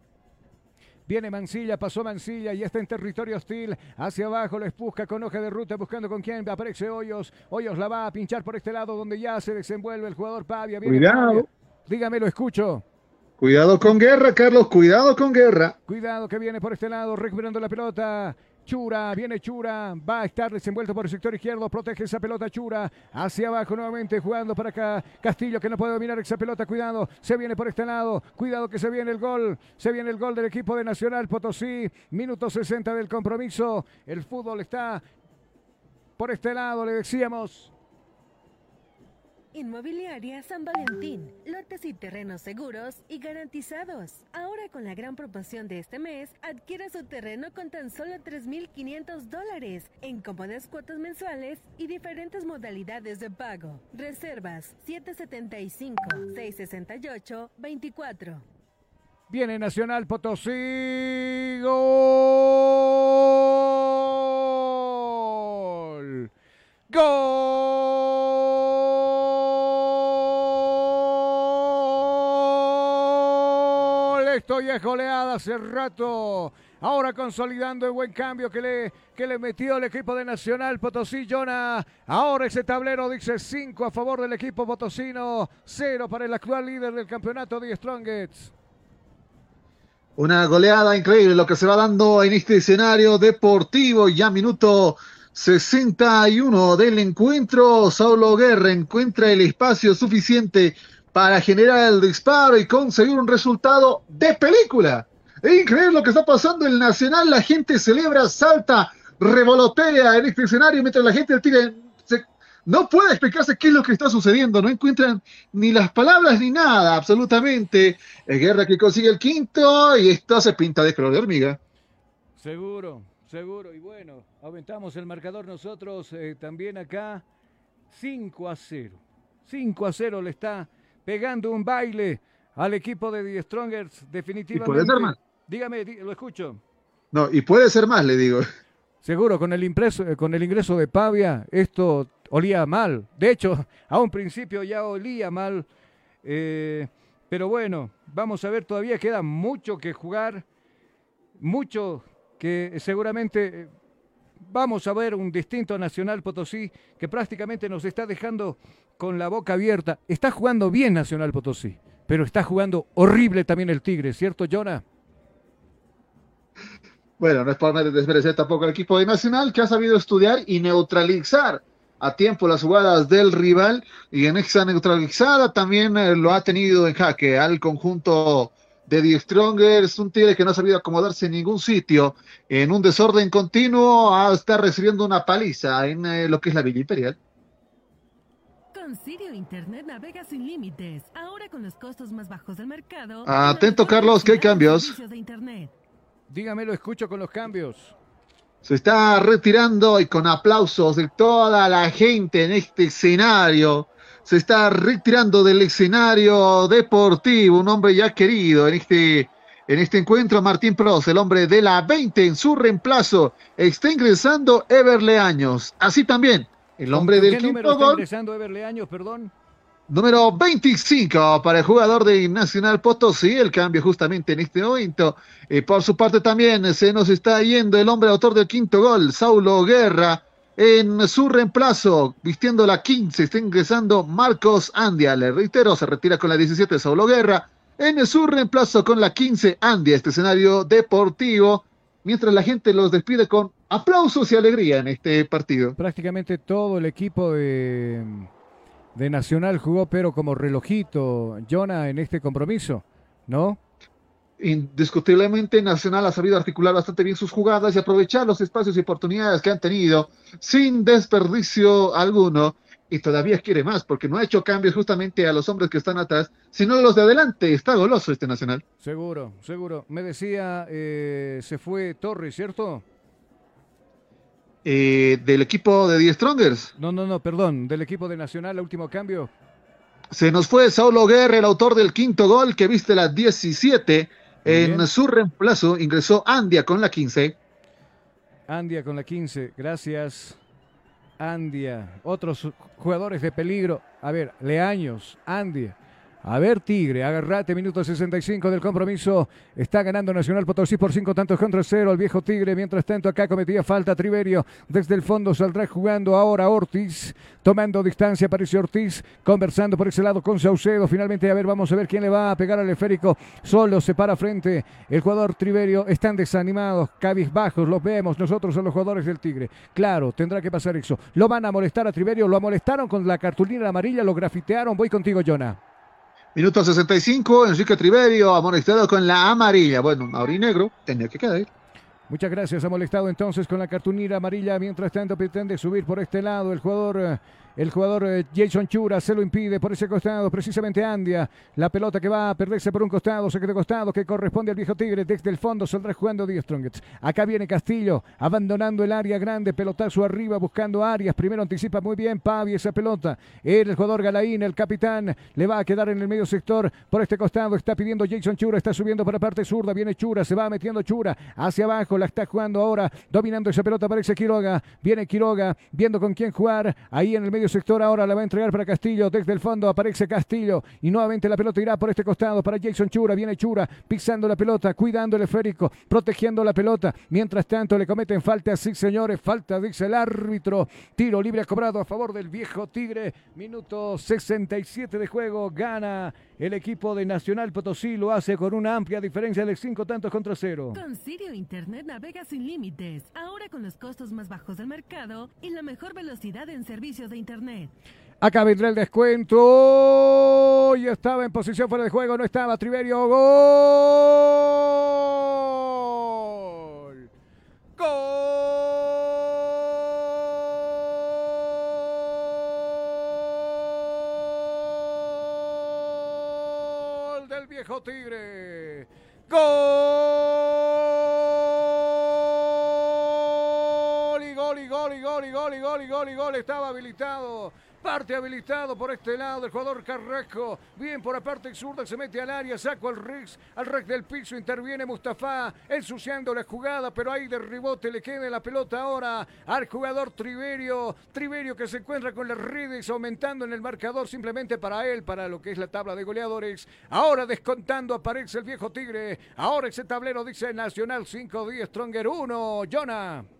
Viene Mancilla, pasó Mancilla y está en territorio hostil. Hacia abajo lo busca con hoja de ruta buscando con quién. Aparece Hoyos. Hoyos la va a pinchar por este lado donde ya se desenvuelve el jugador Pavia. Viene Cuidado. Pavia. Dígame, lo escucho. Cuidado con guerra, Carlos, cuidado con guerra. Cuidado que viene por este lado, recuperando la pelota. Chura, viene Chura, va a estar desenvuelto por el sector izquierdo, protege esa pelota Chura, hacia abajo nuevamente jugando para acá, Castillo que no puede dominar esa pelota, cuidado, se viene por este lado, cuidado que se viene el gol, se viene el gol del equipo de Nacional Potosí, minuto 60 del compromiso, el fútbol está por este lado, le decíamos, Inmobiliaria San Valentín. Lotes y terrenos seguros y garantizados. Ahora con la gran promoción de este mes, adquiere su terreno con tan solo 3.500 dólares en cómodas cuotas mensuales y diferentes modalidades de pago. Reservas 775-668-24. Viene Nacional Potosí. Gol. Gol. Esto ya es goleada hace rato. Ahora consolidando el buen cambio que le, que le metió el equipo de Nacional Potosí, Jonah. Ahora ese tablero dice 5 a favor del equipo potosino, 0 para el actual líder del campeonato de Strongets. Una goleada increíble lo que se va dando en este escenario deportivo. Ya minuto 61 del encuentro. Saulo Guerra encuentra el espacio suficiente para generar el disparo y conseguir un resultado de película. Es increíble lo que está pasando en el Nacional. La gente celebra, salta, revolotea en este escenario mientras la gente tira. se- no puede explicarse qué es lo que está sucediendo. No encuentran ni las palabras ni nada, absolutamente. Es Guerra que consigue el quinto y esto se pinta de color de hormiga. Seguro, seguro. Y bueno, aumentamos el marcador nosotros eh, también acá. 5 a 0. 5 a 0 le está pegando un baile al equipo de The Strongers. Definitivamente. puede ser más. Dígame, lo escucho. No, y puede ser más, le digo. Seguro, con el, impreso, eh, con el ingreso de Pavia, esto olía mal. De hecho, a un principio ya olía mal. eh, pero bueno, vamos a ver, todavía queda mucho que jugar. Mucho que seguramente eh, vamos a ver un distinto Nacional Potosí que prácticamente nos está dejando con la boca abierta. Está jugando bien Nacional Potosí, pero está jugando horrible también el Tigre, ¿cierto, Jonah? Bueno, no es para desmerecer tampoco al equipo de Nacional que ha sabido estudiar y neutralizar a tiempo las jugadas del rival y en esa neutralizada también eh, lo ha tenido en jaque al conjunto de The Strongers, un tigre que no ha sabido acomodarse en ningún sitio, en un desorden continuo, a estar recibiendo una paliza en eh, lo que es la Villa Imperial. Con Sirio Internet navega sin límites. Ahora con los costos más bajos del mercado. Atento, Carlos, que hay cambios. de. Dígame, lo escucho con los cambios. Se está retirando y con aplausos de toda la gente en este escenario. Se está retirando del escenario deportivo, un hombre ya querido en este, en este encuentro, Martín Pros, el hombre de la 20 en su reemplazo. Está ingresando Everle Años. Así también, el hombre ¿Con del ¿Qué número quinto está gol, ingresando Everle Años, perdón? número 25 para el jugador de Nacional Potosí. El cambio justamente en este momento. Eh, por su parte también se nos está yendo el hombre autor del quinto gol, Saulo Guerra. En su reemplazo, vistiendo la 15, está ingresando Marcos Andia. Le reitero, se retira con la 17 Saulo Guerra. En su reemplazo con la 15 Andia, este escenario deportivo. Mientras la gente los despide con aplausos y alegría en este partido. Prácticamente todo el equipo de, de Nacional jugó, pero como relojito, Jonah, en este compromiso, ¿no? Indiscutiblemente Nacional ha sabido articular bastante bien sus jugadas y aprovechar los espacios y oportunidades que han tenido sin desperdicio alguno y todavía quiere más porque no ha hecho cambios justamente a los hombres que están atrás, sino a los de adelante. Está goloso este Nacional. Seguro, seguro. Me decía, eh, se fue Torres, ¿cierto? Eh, del equipo de Die Strongers. No, no, no, perdón, del equipo de Nacional, el último cambio. Se nos fue Saulo Guerra, el autor del quinto gol que viste la 17. En bien. su reemplazo ingresó Andia con la 15. Andia con la 15, gracias. Andia, otros jugadores de peligro. A ver, Leaños, Andia. A ver, Tigre, agarrate, minuto 65 del compromiso. Está ganando Nacional Potosí por cinco tantos contra cero. El viejo Tigre, mientras tanto, acá cometía falta Triverio. Desde el fondo saldrá jugando ahora Ortiz. Tomando distancia, aparece Ortiz. Conversando por ese lado con Saucedo. Finalmente, a ver, vamos a ver quién le va a pegar al esférico. Solo se para frente el jugador Triverio. Están desanimados, cabizbajos. Los vemos nosotros son los jugadores del Tigre. Claro, tendrá que pasar eso. Lo van a molestar a Triverio. Lo molestaron con la cartulina amarilla. Lo grafitearon. Voy contigo, Jonah. Minuto 65, Enrique Triverio amonestado con la amarilla. Bueno, aurinegro, tenía que quedar. Muchas gracias. Ha molestado entonces con la cartulina amarilla. Mientras tanto, pretende subir por este lado el jugador El jugador eh, Jason Chura se lo impide por ese costado, precisamente Andia. La pelota que va a perderse por un costado, se queda costado, que corresponde al viejo Tigre. Desde el fondo saldrá jugando Díaz Strongets. Acá viene Castillo, abandonando el área grande, pelotazo arriba, buscando Arias. Primero anticipa muy bien Pavi esa pelota. El jugador Galaín, el capitán, le va a quedar en el medio sector. Por este costado está pidiendo Jason Chura, está subiendo para la parte zurda. Viene Chura, se va metiendo Chura hacia abajo, la está jugando ahora, dominando esa pelota. Parece Quiroga, viene Quiroga, viendo con quién jugar. Ahí en el medio sector ahora la va a entregar para Castillo. Desde el fondo aparece Castillo y nuevamente la pelota irá por este costado para Jason Chura. Viene Chura pisando la pelota, cuidando el esférico, protegiendo la pelota. Mientras tanto le cometen falta, sí señores, falta, dice el árbitro. Tiro libre cobrado a favor del viejo Tigre. Minuto 67 de juego. Gana el equipo de Nacional Potosí. Lo hace con una amplia diferencia de cinco tantos contra cero. Con Sirio Internet navega sin límites, ahora con los costos más bajos del mercado y la mejor velocidad en servicios de Internet. Acá vendrá el descuento. Y estaba en posición fuera de juego. No estaba Triverio. Gol. Gol del viejo Tigre. Gol gol y gol. Estaba habilitado. Parte habilitado por este lado el jugador Carrasco. Bien por la parte zurda, se mete al área, saco al Rix, al Rex del piso, interviene Mustafa, ensuciando la jugada, pero ahí de rebote le queda la pelota ahora al jugador Triverio. Triverio que se encuentra con las redes aumentando en el marcador simplemente para él, para lo que es la tabla de goleadores. Ahora descontando aparece el viejo Tigre. Ahora ese tablero dice Nacional 5-10, Stronger 1. Jonah.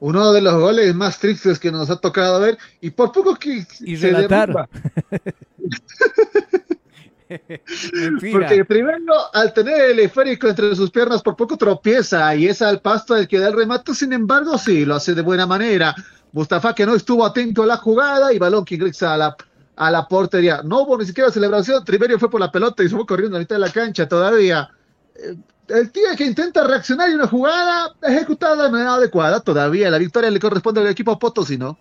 Uno de los goles más tristes que nos ha tocado ver y por poco que Y se relatar. Porque primero, al tener el esférico entre sus piernas, por poco tropieza y es al pasto el que da el remate. Sin embargo, sí, lo hace de buena manera. Mustafa que no estuvo atento a la jugada y balón que ingresa a la, a la portería. No hubo ni siquiera celebración. Triverio fue por la pelota y se fue corriendo a la mitad de la cancha todavía. Eh, El tío que intenta reaccionar y una jugada ejecutada de manera adecuada. Todavía la victoria le corresponde al equipo Potosí, ¿no?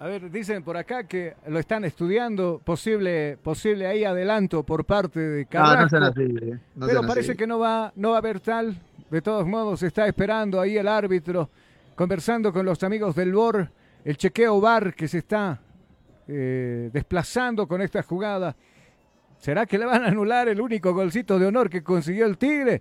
A ver, dicen por acá que lo están estudiando, posible, posible ahí adelanto por parte de Ah, no Carrasco. así, eh, no pero parece así. que no va, no va a haber tal. De todos modos, está esperando ahí el árbitro, conversando con los amigos del BOR, el chequeo VAR que se está eh, desplazando con esta jugada. ¿Será que le van a anular el único golcito de honor que consiguió el Tigre?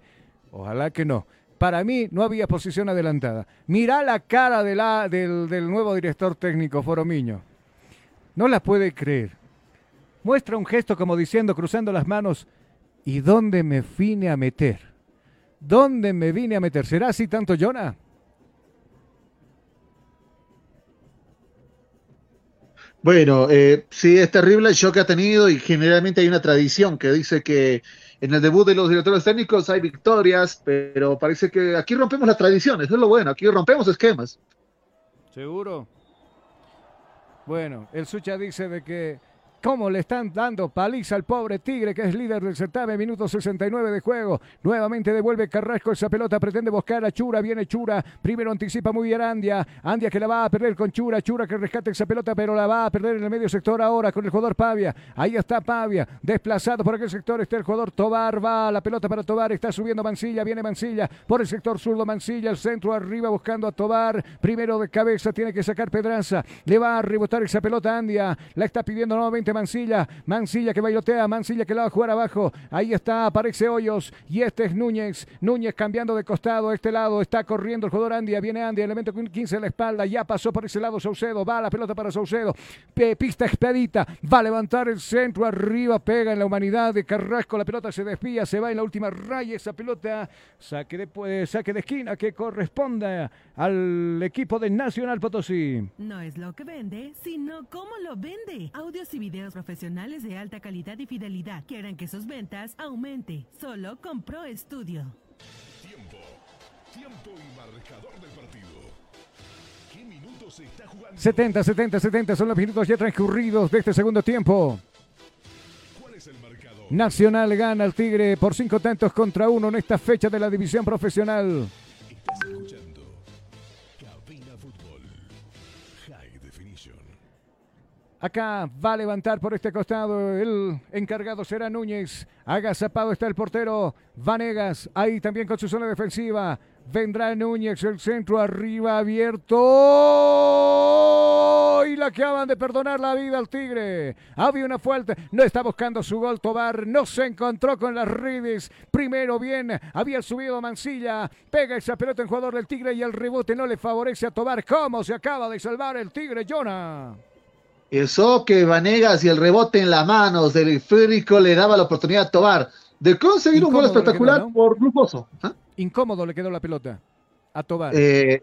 Ojalá que no. Para mí no había posición adelantada. Mirá la cara del, del nuevo director técnico, Foromiño. No la puede creer. Muestra un gesto como diciendo, cruzando las manos, ¿y dónde me vine a meter? ¿Dónde me vine a meter? ¿Será así tanto, Jonah? Bueno, eh, sí, es terrible el shock que ha tenido y generalmente hay una tradición que dice que en el debut de los directores técnicos hay victorias, pero parece que aquí rompemos las tradiciones, eso es lo bueno, aquí rompemos esquemas. ¿Seguro? Bueno, el Sucha dice de que cómo le están dando paliza al pobre Tigre, que es líder del certamen, minuto 69 de juego. Nuevamente devuelve Carrasco esa pelota, pretende buscar a Chura, viene Chura, primero anticipa muy bien Andia, Andia que la va a perder con Chura, Chura que rescate esa pelota, pero la va a perder en el medio sector ahora con el jugador Pavia. Ahí está Pavia, desplazado por aquel sector está el jugador Tobar, va la pelota para Tobar, está subiendo Mancilla, viene Mancilla. Por el sector zurdo Mancilla, el centro arriba buscando a Tobar, primero de cabeza tiene que sacar Pedraza, le va a rebotar esa pelota Andia, la está pidiendo nuevamente Mancilla, Mancilla que bailotea, Mancilla que la va a jugar abajo, ahí está, aparece Hoyos y este es Núñez, Núñez cambiando de costado a este lado, está corriendo el jugador Andia, viene Andia, elemento 15 en la espalda, ya pasó por ese lado Saucedo, va la pelota para Saucedo, pista expedita, va a levantar el centro arriba, pega en la humanidad de Carrasco, la pelota se desvía, se va en la última raya, esa pelota, saque de, pues, saque de esquina que corresponde al equipo de Nacional Potosí. No es lo que vende, sino cómo lo vende. Audios y videos profesionales de alta calidad y fidelidad que harán que sus ventas aumente. Solo con Pro Studio. Tiempo. Tiempo y marcador del partido. ¿Qué minutos se está jugando? 70, 70, 70 son los minutos ya transcurridos de este segundo tiempo. ¿Cuál es el marcador? Nacional gana al Tigre por cinco tantos contra uno en esta fecha de la división profesional. Acá va a levantar por este costado. El encargado será Núñez. Agazapado está el portero Vanegas. Ahí también con su zona defensiva. Vendrá Núñez, el centro arriba abierto. Y le acaban de perdonar la vida al Tigre. Había una fuerte. No está buscando su gol Tobar. No se encontró con las redes. Primero bien. Había subido Mancilla. Pega esa pelota en jugador del Tigre y el rebote no le favorece a Tobar. ¿Cómo se acaba de salvar el Tigre, Jonah? Eso que Vanegas y el rebote en las manos del esférico le daba la oportunidad a Tobar de conseguir un gol espectacular quedó, ¿no? por Gruposo. ¿Ah? Incómodo le quedó la pelota a Tobar. Eh,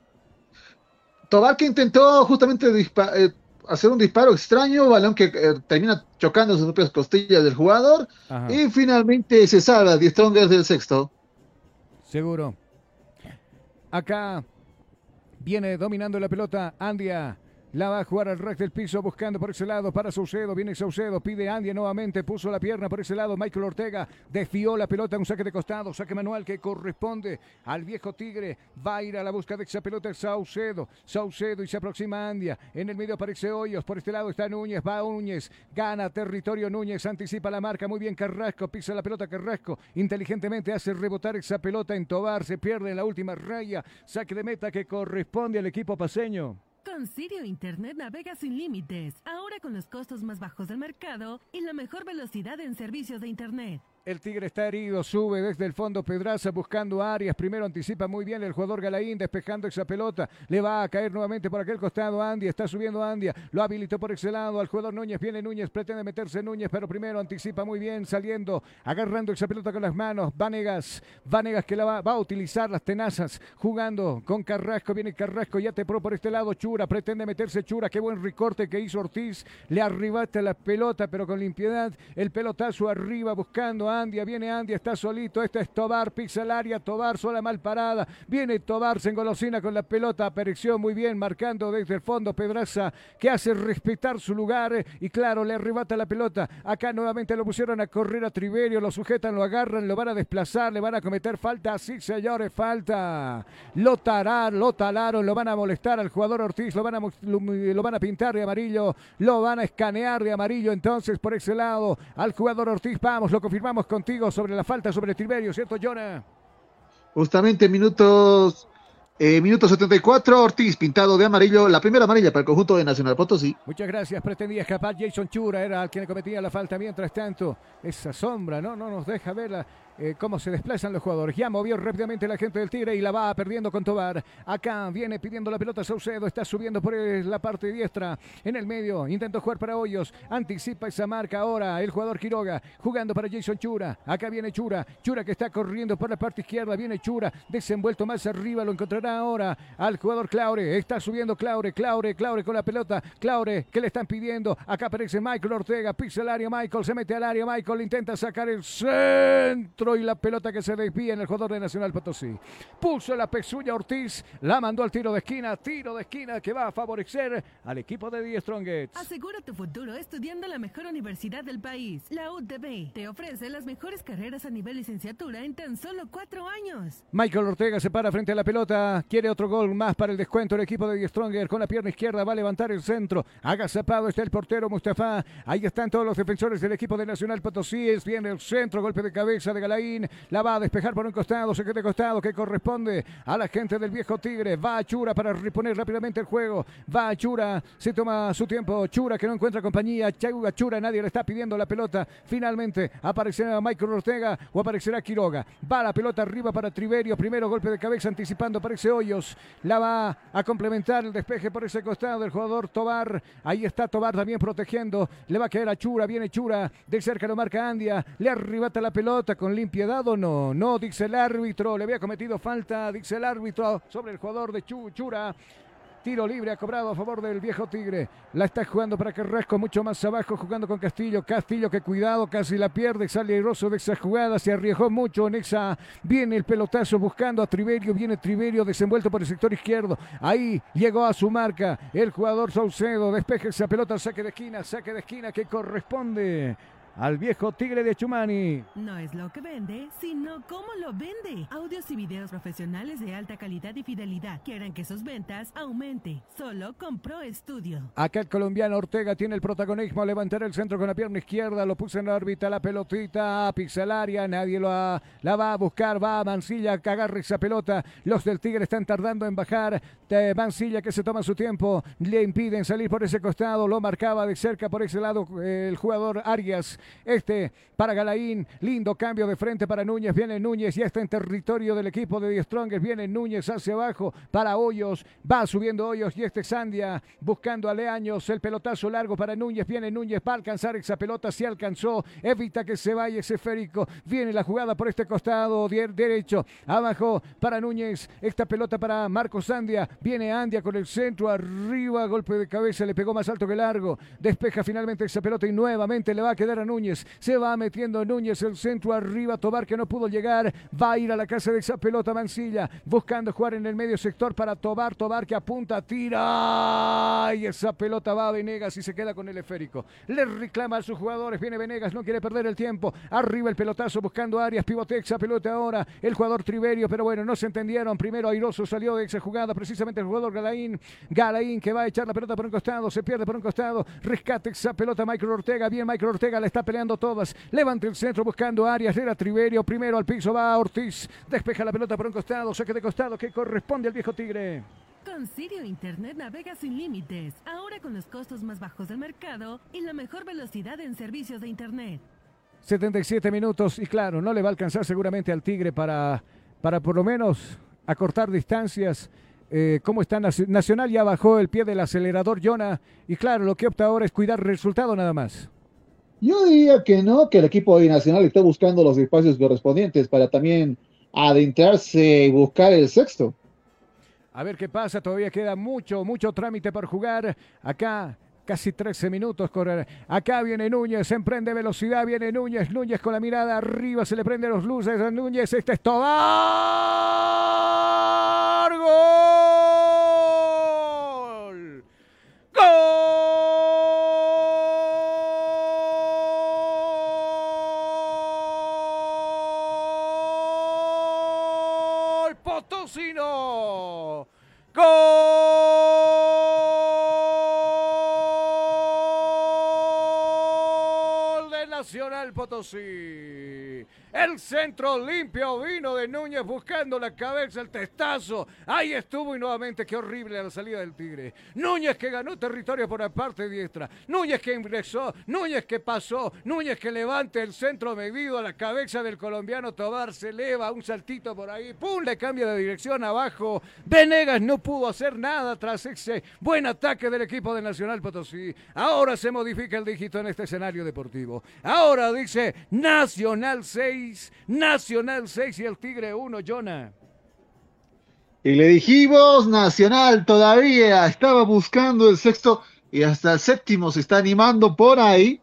Tobar que intentó justamente eh, hacer un disparo extraño, balón que eh, termina chocando sus propias costillas del jugador Ajá. y finalmente se salva Die Strongers del sexto. Seguro. Acá viene dominando la pelota Andia. La va a jugar al rack del piso buscando por ese lado para Saucedo. Viene Saucedo, pide Andia nuevamente, puso la pierna por ese lado. Michael Ortega desfió la pelota, un saque de costado, saque manual que corresponde al viejo Tigre. Va a ir a la busca de esa pelota Saucedo. Saucedo y se aproxima Andia. En el medio aparece Hoyos, por este lado está Núñez, va Núñez, gana territorio Núñez, anticipa la marca. Muy bien Carrasco, pisa la pelota Carrasco. Inteligentemente hace rebotar esa pelota en Tobar, se pierde en la última raya. Saque de meta que corresponde al equipo paseño. Con Sirio Internet navega sin límites, ahora con los costos más bajos del mercado y la mejor velocidad en servicios de Internet. El Tigre está herido, sube desde el fondo Pedraza buscando a Arias. Primero anticipa muy bien el jugador Galaín despejando esa pelota. Le va a caer nuevamente por aquel costado Andy. Está subiendo Andia. Lo habilitó por ese lado al jugador Núñez. Viene Núñez, pretende meterse Núñez, pero primero anticipa muy bien saliendo, agarrando esa pelota con las manos. Vanegas, Vanegas que la va, va a utilizar las tenazas, jugando con Carrasco. Viene Carrasco, ya te pro por este lado. Chura, pretende meterse Chura. Qué buen recorte que hizo Ortiz. Le arribata la pelota, pero con limpiedad. El pelotazo arriba buscando a Andia. Viene Andia, está solito. Este es Tobar, pisa el área. Tobar, sola mal parada. Viene Tobar, se engolosina con la pelota. Apareció muy bien, marcando desde el fondo Pedraza, que hace respetar su lugar. eh, Y claro, le arrebata la pelota. Acá nuevamente lo pusieron a correr a Triverio. Lo sujetan, lo agarran, lo van a desplazar, le van a cometer falta. Sí, señores, falta. Lo tararon, lo talaron, lo van a molestar al jugador Ortiz. Lo van a, lo van a pintar de amarillo. Lo van a escanear de amarillo. Entonces, por ese lado, al jugador Ortiz. Vamos, lo confirmamos contigo sobre la falta sobre Triverio, ¿cierto, Jonah? Justamente minutos, eh, minuto 74, Ortiz pintado de amarillo, la primera amarilla para el conjunto de Nacional Potosí. Muchas gracias. Pretendía escapar Jason Chura, era quien cometía la falta. Mientras tanto, esa sombra no, no nos deja ver la- eh, cómo se desplazan los jugadores. Ya movió rápidamente la gente del Tigre y la va perdiendo con Tobar. Acá viene pidiendo la pelota Saucedo, está subiendo por la parte diestra. En el medio, intentó jugar para Hoyos. Anticipa esa marca ahora el jugador Quiroga, jugando para Jason Chura. Acá viene Chura, Chura que está corriendo por la parte izquierda. Viene Chura, desenvuelto más arriba, lo encontrará ahora al jugador Claure. Está subiendo Claure, Claure, Claure con la pelota. Claure, que le están pidiendo? Acá aparece Michael Ortega, pisa el área Michael, se mete al área Michael, intenta sacar el centro y la pelota que se desvía en el jugador de Nacional Potosí. Puso la pezuña Ortiz, la mandó al tiro de esquina, tiro de esquina que va a favorecer al equipo de Die Strongets. Asegura tu futuro estudiando en la mejor universidad del país. La UTB te ofrece las mejores carreras a nivel licenciatura en tan solo cuatro años. Michael Ortega se para frente a la pelota, quiere otro gol más para el descuento. El equipo de Stronger con la pierna izquierda va a levantar el centro. Agazapado está el portero Mustafa. Ahí están todos los defensores del equipo de Nacional Potosí. Bien el centro, golpe de cabeza de Galaín. La va a despejar por un costado, se queda de costado que corresponde a la gente del viejo Tigre. Va a Chura para reponer rápidamente el juego. Va a Chura, se toma su tiempo. Chura que no encuentra compañía. Chauga Chura, nadie le está pidiendo la pelota. Finalmente aparecerá Michael Ortega o aparecerá Quiroga. Va la pelota arriba para Triverio. Primero golpe de cabeza anticipando, parece Hoyos. La va a complementar el despeje por ese costado del jugador Tobar. Ahí está Tobar también protegiendo. Le va a caer a Chura. Viene Chura. De cerca lo marca Andia. Le arrebata la pelota con limpiedad o no. No, dice el árbitro. Le había cometido falta, dice el árbitro, sobre el jugador de Chu- Chura. Tiro libre ha cobrado a favor del viejo Tigre. La está jugando para Carrasco, mucho más abajo, jugando con Castillo. Castillo que cuidado, casi la pierde. Sale airoso de esa jugada, se arriesgó mucho en esa. Viene el pelotazo buscando a Triverio. Viene Triverio desenvuelto por el sector izquierdo. Ahí llegó a su marca el jugador Saucedo. Despeja esa pelota, saque de esquina, saque de esquina que corresponde al viejo tigre de Chumani. No es lo que vende, sino cómo lo vende. Audios y videos profesionales de alta calidad y fidelidad. Quieren que sus ventas aumente. Solo con Pro Studio. Acá el colombiano Ortega tiene el protagonismo. Levantar el centro con la pierna izquierda. Lo puso en la órbita la pelotita. Pixelaria. Nadie lo ha- la va a buscar. Va a Mancilla que esa pelota. Los del Tigre están tardando en bajar. De Mancilla que se toma su tiempo. Le impiden salir por ese costado. Lo marcaba de cerca por ese lado eh, el jugador Arias. Este para Galaín. Lindo cambio de frente para Núñez. Viene Núñez. Ya está en territorio del equipo de Die Strongest. Viene Núñez hacia abajo para Hoyos. Va subiendo Hoyos y este Sandia buscando a Leaños. El pelotazo largo para Núñez. Viene Núñez. Va a alcanzar esa pelota. Si alcanzó. Evita que se vaya ese esférico. Viene la jugada por este costado de- derecho. Abajo para Núñez. Esta pelota para Marcos Sandia. Viene Andia con el centro arriba. Golpe de cabeza. Le pegó más alto que largo. Despeja finalmente esa pelota y nuevamente le va a quedar a Núñez. Se va metiendo Núñez el centro arriba. Tobar que no pudo llegar. Va a ir a la casa de esa pelota Mancilla. Buscando jugar en el medio sector para Tobar. Tobar que apunta, tira. Y esa pelota va a Venegas y se queda con el esférico. Le reclama a sus jugadores. Viene Venegas. No quiere perder el tiempo. Arriba el pelotazo buscando Arias. Pivotea esa pelota ahora. El jugador Triverio. Pero bueno, no se entendieron. Primero Airoso salió de esa jugada. Precisamente el jugador Galaín. Galaín que va a echar la pelota por un costado. Se pierde por un costado. Rescate esa pelota Michael Ortega. Bien, Michael Ortega la está peleando todas. Levanta el centro buscando a Arias. Era Triverio. Primero al piso va Ortiz. Despeja la pelota por un costado. Saque de costado que corresponde al viejo Tigre. Con Sirio Internet navega sin límites. Ahora con los costos más bajos del mercado y la mejor velocidad en servicios de Internet. 77 minutos y claro, no le va a alcanzar seguramente al Tigre para, para por lo menos acortar distancias. Eh, ¿Cómo está Naci- Nacional? Ya bajó el pie del acelerador Jonah y claro, lo que opta ahora es cuidar el resultado nada más. Yo diría que no, que el equipo de nacional está buscando los espacios correspondientes para también adentrarse y buscar el sexto. A ver qué pasa, todavía queda mucho, mucho trámite por jugar. Acá casi 13 minutos correr. Acá viene Núñez, emprende velocidad, viene Núñez, Núñez con la mirada arriba, se le prende los luces a Núñez, este es Tobar. Nacional Potosí. El centro limpio vino de Núñez buscando la cabeza, el testazo. Ahí estuvo y nuevamente qué horrible la salida del Tigre. Núñez que ganó territorio por la parte diestra. Núñez que ingresó. Núñez que pasó. Núñez que levante el centro medido a la cabeza del colombiano Tobar. Se eleva un saltito por ahí. ¡Pum! Le cambia de dirección abajo. Venegas no pudo hacer nada tras ese buen ataque del equipo de Nacional Potosí. Ahora se modifica el dígito en este escenario deportivo. Ahora dice Nacional 6, Nacional 6 y el Tigre 1, Jonah. Y le dijimos, Nacional todavía estaba buscando el sexto y hasta el séptimo se está animando por ahí.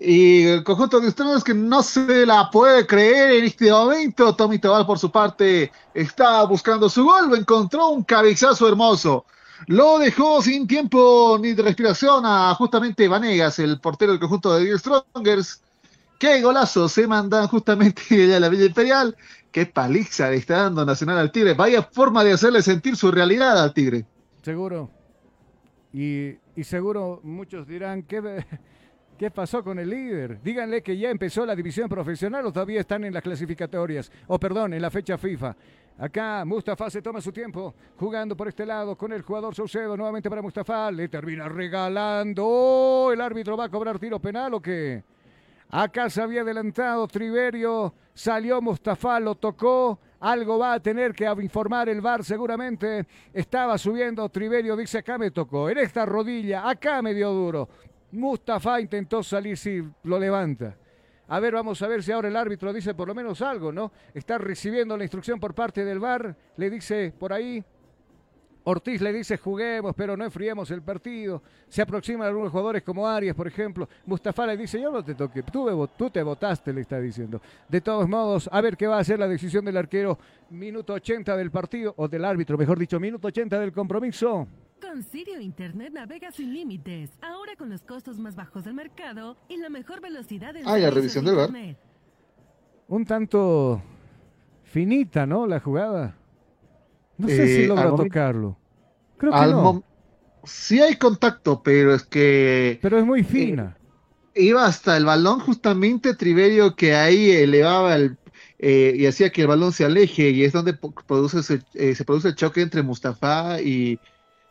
Y el conjunto de ustedes que no se la puede creer en este momento. Tommy Tobal, por su parte, está buscando su gol. Encontró un cabezazo hermoso. Lo dejó sin tiempo ni de respiración a justamente Vanegas, el portero del conjunto de Die Strongers. Qué golazo se mandan justamente de la Villa Imperial. Qué paliza le está dando Nacional al Tigre. Vaya forma de hacerle sentir su realidad al Tigre. Seguro. Y, y seguro muchos dirán, ¿qué, ¿qué pasó con el líder? Díganle que ya empezó la división profesional o todavía están en las clasificatorias. O perdón, en la fecha FIFA. Acá Mustafa se toma su tiempo jugando por este lado con el jugador Saucedo. Nuevamente para Mustafa. Le termina regalando. Oh, ¿El árbitro va a cobrar tiro penal o qué? Acá se había adelantado Triverio, salió Mustafa, lo tocó, algo va a tener que informar el VAR seguramente. Estaba subiendo Triverio, dice acá me tocó, en esta rodilla, acá me dio duro. Mustafa intentó salir, sí, lo levanta. A ver, vamos a ver si ahora el árbitro dice por lo menos algo, ¿no? Está recibiendo la instrucción por parte del VAR, le dice por ahí, Ortiz le dice juguemos, pero no enfriemos el partido. Se aproximan algunos jugadores como Arias, por ejemplo. Mustafa le dice, yo no te toqué, tú, tú te votaste, le está diciendo. De todos modos, a ver qué va a hacer la decisión del arquero. Minuto 80 del partido, o del árbitro, mejor dicho, minuto 80 del compromiso. Con Sirio Internet navega sin límites, ahora con los costos más bajos del mercado y la mejor velocidad en Ah, la revisión de del. Internet. Un tanto finita, ¿no? La jugada. No sé Eh, si logra al momento- tocarlo. Creo que no, sí hay contacto, pero es que pero es muy fina. iba hasta el balón justamente Triverio que ahí elevaba el eh, y hacía que el balón se aleje y es donde produce ese- eh, se produce el choque entre Mustafa y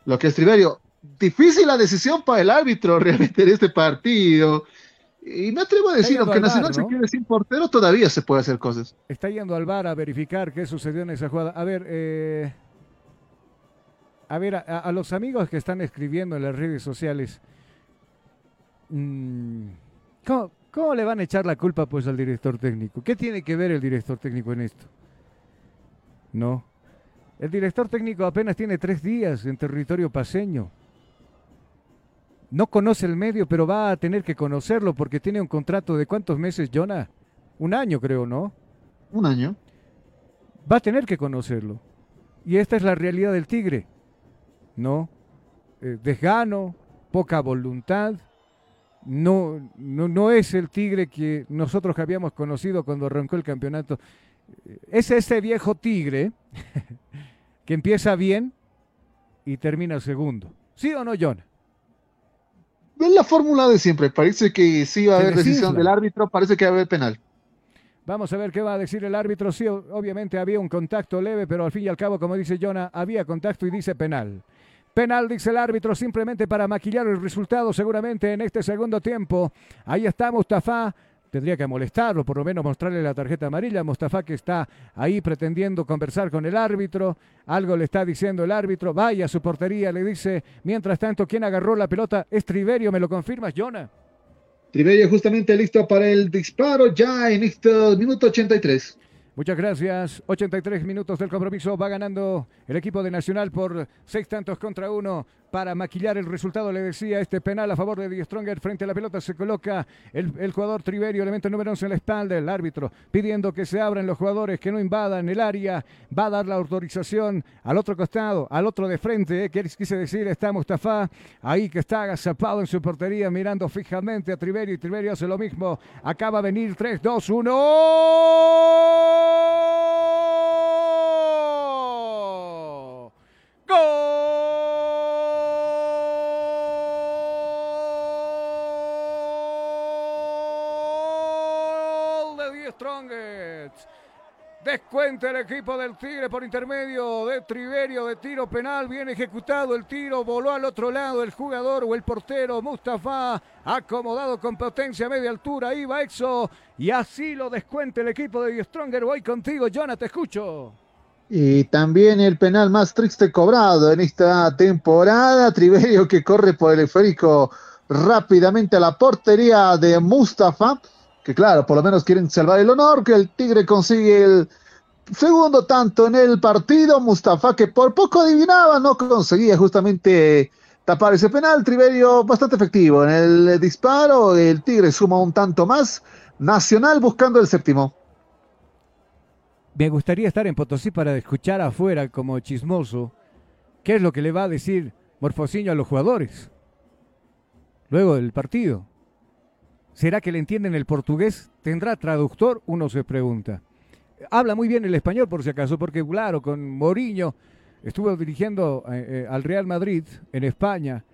lo que es Triverio. Difícil la decisión para el árbitro realmente en este partido. Y me atrevo a decir, aunque Nacional se quede sin portero, todavía se puede hacer cosas. Está yendo al bar a verificar qué sucedió en esa jugada. A ver, eh, a ver, a, a los amigos que están escribiendo en las redes sociales, mm, ¿cómo, cómo le van a echar la culpa pues al director técnico? ¿Qué tiene que ver el director técnico en esto? No. El director técnico apenas tiene tres días en territorio paseño. No conoce el medio, pero va a tener que conocerlo porque tiene un contrato de cuántos meses, Jonah? Un año creo, ¿no? Un año. va a tener que conocerlo. Y esta es la realidad del Tigre. ¿No? Eh, desgano, poca voluntad. No, no, no es el Tigre que nosotros habíamos conocido cuando arrancó el campeonato. Es ese viejo Tigre que empieza bien y termina segundo. ¿Sí o no, John? Es la fórmula de siempre. Parece que sí va a haber decisión del árbitro, parece que va a haber penal. Vamos a ver qué va a decir el árbitro. Sí, obviamente había un contacto leve, pero al fin y al cabo, como dice Jonah, había contacto y dice penal. Penal, dice el árbitro, simplemente para maquillar el resultado, seguramente en este segundo tiempo. Ahí está Mustafa. Tendría que molestarlo, por lo menos mostrarle la tarjeta amarilla. Mustafa que está ahí pretendiendo conversar con el árbitro. Algo le está diciendo el árbitro. Vaya a su portería, le dice. Mientras tanto, ¿quién agarró la pelota? Es Triverio, ¿me lo confirmas, Jonah? Triverio justamente listo para el disparo ya en este minuto 83. Muchas gracias. 83 minutos del compromiso. Va ganando el equipo de Nacional por seis tantos contra uno. Para maquillar el resultado, le decía este penal a favor de Die Stronger. Frente a la pelota se coloca el, jugador Triverio, elemento número 11 en la espalda. El árbitro pidiendo que se abran los jugadores, que no invadan el área. Va a dar la autorización al otro costado, al otro de frente. ¿eh? ¿Qué quise decir? Está Mustafa ahí que está agazapado en su portería, mirando fijamente a Triverio. Y Triverio hace lo mismo. Acaba de venir 3, 2, 1. ¡Gol de Die Strongest! Descuenta el equipo del Tigre por intermedio de Triverio de tiro penal. Bien ejecutado el tiro. Voló al otro lado el jugador o el portero Mustafa. Acomodado con potencia a media altura. Iba Exo. Y así lo descuenta el equipo de Stronger. Voy contigo, Jonah, te escucho. Y también el penal más triste cobrado en esta temporada. Triverio que corre por el esférico rápidamente a la portería de Mustafa. Que claro, por lo menos quieren salvar el honor. Que el Tigre consigue el segundo tanto en el partido. Mustafa que por poco adivinaba, no conseguía justamente tapar ese penal. Triverio bastante efectivo en el disparo. El Tigre suma un tanto más. Nacional buscando el séptimo. Me gustaría estar en Potosí para escuchar afuera como chismoso qué es lo que le va a decir Morfosiño a los jugadores. Luego del partido. ¿Será que le entienden el portugués? ¿Tendrá traductor? Uno se pregunta. Habla muy bien el español por si acaso, porque claro, con Mourinho estuvo dirigiendo eh, eh, al Real Madrid en España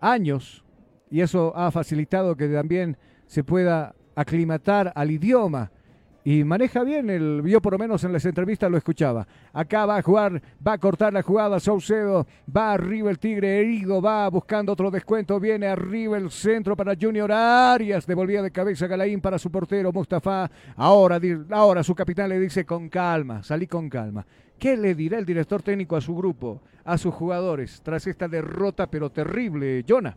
años y eso ha facilitado que también se pueda aclimatar al idioma y maneja bien el yo por lo menos en las entrevistas lo escuchaba. Acá va a jugar va a cortar la jugada Saucedo va arriba el Tigre herido va buscando otro descuento viene arriba el centro para Junior Arias devolvía de cabeza Galaín para su portero Mustafa. Ahora ahora su capitán le dice con calma salí con calma ¿Qué le dirá el director técnico a su grupo, a sus jugadores, tras esta derrota pero terrible, Jonah?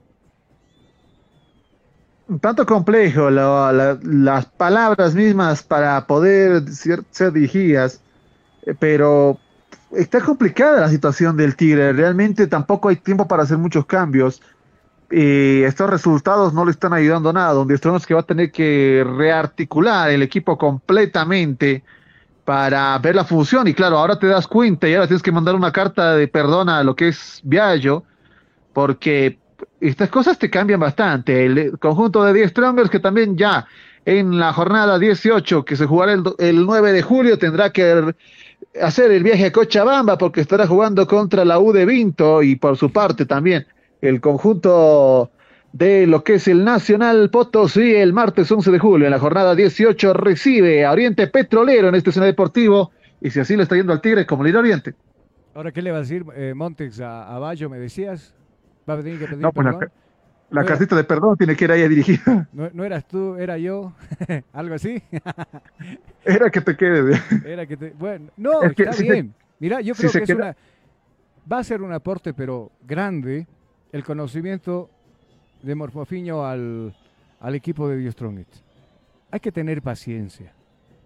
Tanto complejo la- la- las palabras mismas para poder ser, ser dirigidas, eh, pero está complicada la situación del Tigre. Realmente tampoco hay tiempo para hacer muchos cambios. Y estos resultados no le están ayudando nada. Donde estamos que va a tener que rearticular el equipo completamente para ver la función. Y claro, ahora te das cuenta y ahora tienes que mandar una carta de perdón a lo que es Viallo porque estas cosas te cambian bastante. El conjunto de 10 Strongers que también ya en la jornada 18 que se jugará el, do- el 9 de julio tendrá que hacer el viaje a Cochabamba porque estará jugando contra la U de Vinto y por su parte también el conjunto de lo que es el Nacional Potosí el martes 11 de julio en la jornada 18 recibe a Oriente Petrolero en este escenario deportivo y si así le está yendo al Tigre como a Oriente. Ahora, ¿qué le va a decir eh, Montes a, a Bayo, me decías? ¿Va a tener que pedir No, pues la, la de perdón tiene que ir ahí a dirigida. ¿No, no eras tú, era yo? ¿Algo así? Era que te quede. Era que te... Bueno, no, Es que está si bien. Mira, yo creo que es una... Va a ser un aporte, pero grande, el conocimiento de Morfofiño al, al equipo de The Strongest. Hay que tener paciencia.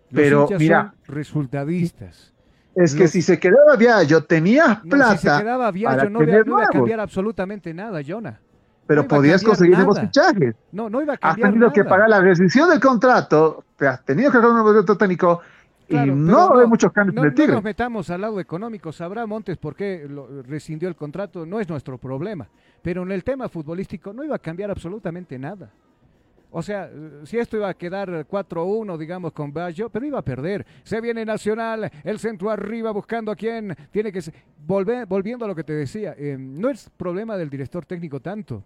Los Pero, mira. son resultadistas. Es que Los- si se quedaba Viallo, tenías No, plata si se quedaba para no, iba- no a cambiar absolutamente nada, Jonah. pero no podías conseguir nuevos fichajes. No, no iba a Has cambiar tenido que pagar la rescisión del contrato, te has tenido que pagar un nuevo contrato técnico Claro, y pero no hay muchos cambios no, en el no Tigre. nos metamos al lado económico. Sabrá Montes por qué lo- rescindió el contrato. No es nuestro problema. Pero en el tema futbolístico no iba a cambiar absolutamente nada. O sea, si esto iba a quedar 4-1, digamos, con Bayo, pero iba a perder. Se viene Nacional, el centro arriba buscando a quién. Tiene que... Volver, volviendo a lo que te decía, eh, no es problema del director técnico tanto.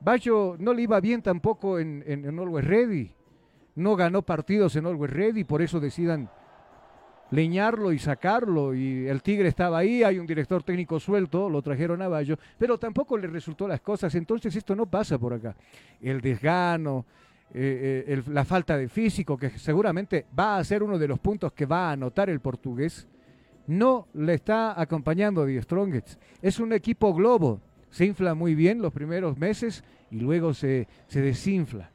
Bayo no le iba bien tampoco en, en, en Always Ready. No ganó partidos en Always Ready, por eso decidan leñarlo y sacarlo y el Tigre estaba ahí, hay un director técnico suelto, lo trajeron a Bayo, pero tampoco le resultó las cosas, entonces esto no pasa por acá. El desgano, eh, eh, la falta de físico, que seguramente va a ser uno de los puntos que va a anotar el portugués, no le está acompañando a The Strongest. Es un equipo globo, se infla muy bien los primeros meses y luego se, se desinfla.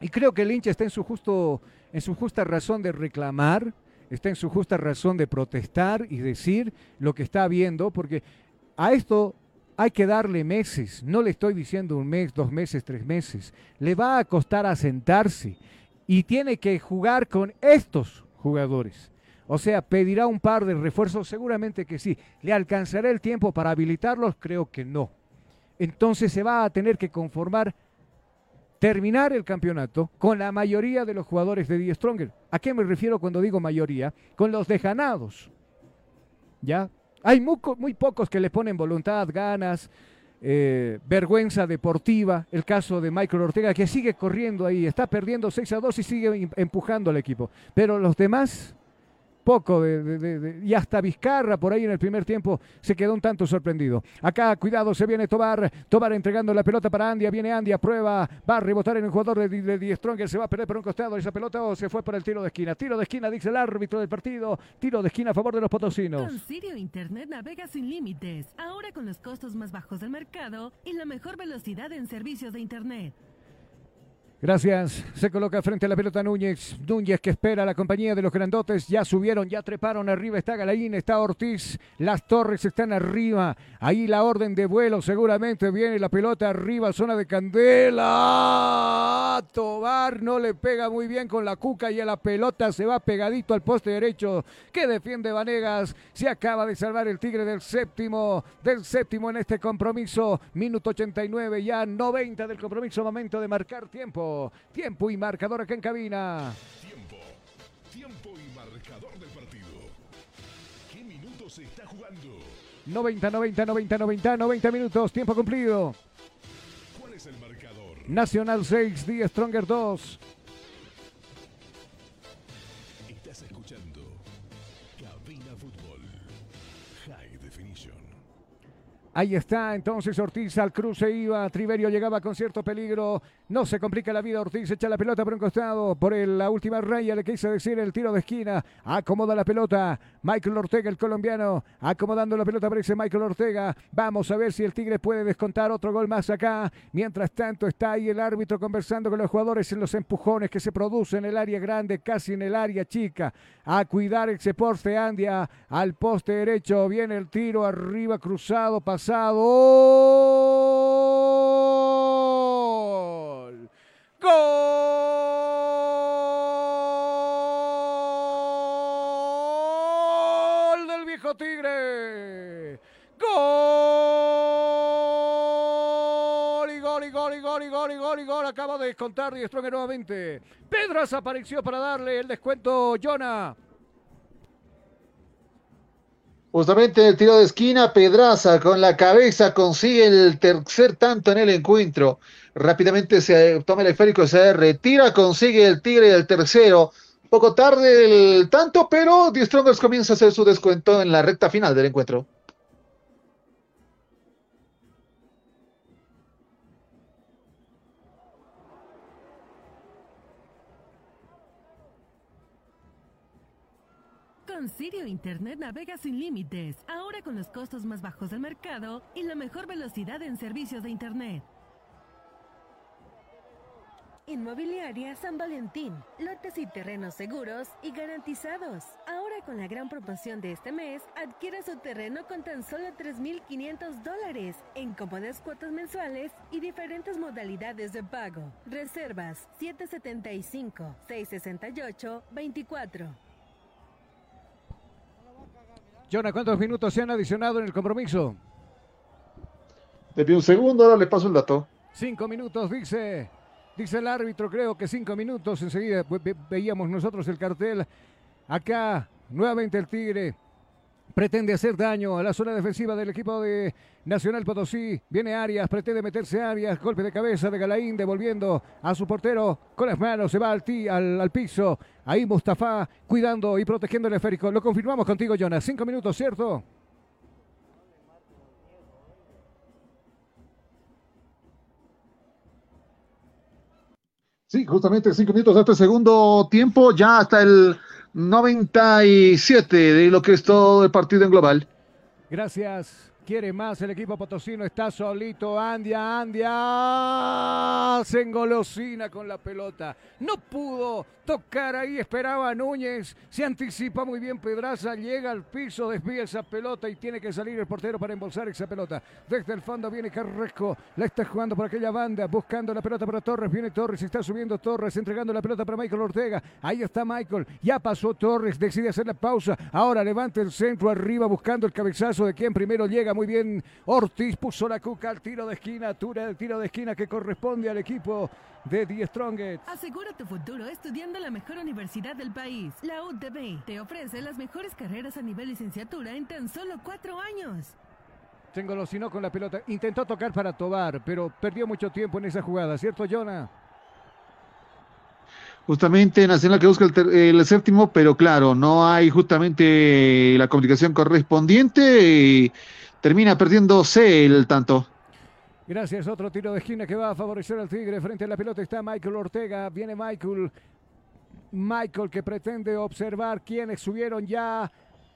Y creo que el hincha está en su justo, en su justa razón de reclamar, está en su justa razón de protestar y decir lo que está viendo, porque a esto hay que darle meses. No le estoy diciendo un mes, dos meses, tres meses. Le va a costar asentarse y tiene que jugar con estos jugadores. O sea, pedirá un par de refuerzos, seguramente que sí. ¿Le alcanzará el tiempo para habilitarlos? Creo que no. Entonces se va a tener que conformar terminar el campeonato con la mayoría de los jugadores de Die Stronger. ¿A qué me refiero cuando digo mayoría? Con los dejanados. ¿Ya? Hay muy, muy pocos que le ponen voluntad, ganas, eh, vergüenza deportiva. El caso de Michael Ortega, que sigue corriendo ahí, está perdiendo 6 a 2 y sigue im- empujando al equipo. Pero los demás, poco de, de- de- de- y hasta Vizcarra por ahí en el primer tiempo se quedó un tanto sorprendido. Acá, cuidado, se viene Tobar, Tobar entregando la pelota para Andia, viene Andia, prueba, va a rebotar en el jugador de, de, Die Stronger, se va a perder por un costado esa pelota o se fue por el tiro de esquina. Tiro de esquina, dice el árbitro del partido, tiro de esquina a favor de los potosinos. Con Sirio Internet navega sin límites, ahora con los costos más bajos del mercado y la mejor velocidad en servicios de Internet. Gracias. Se coloca frente a la pelota Núñez. Núñez que espera la compañía de los grandotes. Ya subieron, ya treparon arriba. Está Galaín, está Ortiz. Las torres están arriba. Ahí la orden de vuelo seguramente viene la pelota arriba. Zona de candela. Tobar no le pega muy bien con la cuca y a la pelota se va pegadito al poste derecho. Que defiende Vanegas. Se acaba de salvar el Tigre del séptimo. Del séptimo en este compromiso. Minuto 89, ya 90 del compromiso. Momento de marcar tiempo. Tiempo y marcador acá en cabina. Tiempo. Tiempo y marcador del partido. ¿Qué minutos se está jugando? 90, 90, 90, 90, 90 minutos. Tiempo cumplido. ¿Cuál es el marcador? Nacional 6, Die Stronger 2. Estás escuchando Cabina Fútbol. High Definition. Ahí está, entonces Ortiz al cruce iba, Triverio llegaba con cierto peligro, no se complica la vida, Ortiz echa la pelota por un costado, por el- la última raya le quise decir el tiro de esquina, acomoda la pelota, Michael Ortega el colombiano, acomodando la pelota aparece Michael Ortega, vamos a ver si el Tigre puede descontar otro gol más acá, mientras tanto está ahí el árbitro conversando con los jugadores en los empujones que se producen en el área grande, casi en el área chica, a cuidar ese poste Andia, al poste derecho, viene el tiro arriba cruzado, pasado. ¡Gol del viejo Tigre! ¡Gol! gol y gol y gol y gol y gol y gol. Acaba de descontar Die Stronger nuevamente. Pedras apareció para darle el descuento, Jonah. Justamente el tiro de esquina, Pedraza con la cabeza consigue el tercer tanto en el encuentro. Rápidamente se toma el esférico, se retira, consigue el tigre el tercero. Poco tarde el tanto, pero Die Strongers comienza a hacer su descuento en la recta final del encuentro. Con Sirio Internet navega sin límites, ahora con los costos más bajos del mercado y la mejor velocidad en servicios de Internet. Inmobiliaria San Valentín, lotes y terrenos seguros y garantizados. Ahora con la gran promoción de este mes, adquiere su terreno con tan solo 3.500 dólares en cómodas cuotas mensuales y diferentes modalidades de pago. Reservas 775-668-24. Jonah, ¿cuántos minutos se han adicionado en el compromiso? Pido un segundo, ahora le paso el dato. Cinco minutos, dice. Dice el árbitro, creo que cinco minutos. Enseguida ve- ve- veíamos nosotros el cartel. Acá, nuevamente el Tigre pretende hacer daño a la zona defensiva del equipo de Nacional Potosí. Viene Arias, pretende meterse Arias. Golpe de cabeza de Galaín, devolviendo a su portero con las manos. Se va al, ti- al, al piso. Ahí Mustafa cuidando y protegiendo el esférico. Lo confirmamos contigo, Jonas. Cinco minutos, ¿cierto? Sí, justamente cinco minutos hasta el segundo tiempo, ya hasta el 97 de lo que es todo el partido en global. Gracias. Quiere más el equipo potosino. Está solito. Andia, Andia. Se engolosina con la pelota. No pudo tocar ahí. Esperaba Núñez. Se anticipa muy bien Pedraza. Llega al piso. Desvía esa pelota y tiene que salir el portero para embolsar esa pelota. Desde el fondo viene Carresco. La está jugando por aquella banda. Buscando la pelota para Torres. Viene Torres. Está subiendo Torres. Entregando la pelota para Michael Ortega. Ahí está Michael. Ya pasó Torres. Decide hacer la pausa. Ahora levanta el centro arriba buscando el cabezazo de quien primero llega muy bien. Ortiz puso la cuca al tiro de esquina. Tura el tiro de esquina que corresponde al equipo de Die Strongest. Asegura tu futuro estudiando en la mejor universidad del país. La UTB te ofrece las mejores carreras a nivel licenciatura en tan solo cuatro años. Se engolosinó con la pelota. Intentó tocar para Tobar, pero perdió mucho tiempo en esa jugada, ¿cierto, Jonah? Justamente Nacional que busca el, ter- el séptimo, pero claro, no hay justamente la comunicación correspondiente y termina perdiéndose el tanto. Gracias, otro tiro de esquina que va a favorecer al Tigre. Frente a la pelota está Michael Ortega. Viene Michael. Michael que pretende observar quiénes subieron ya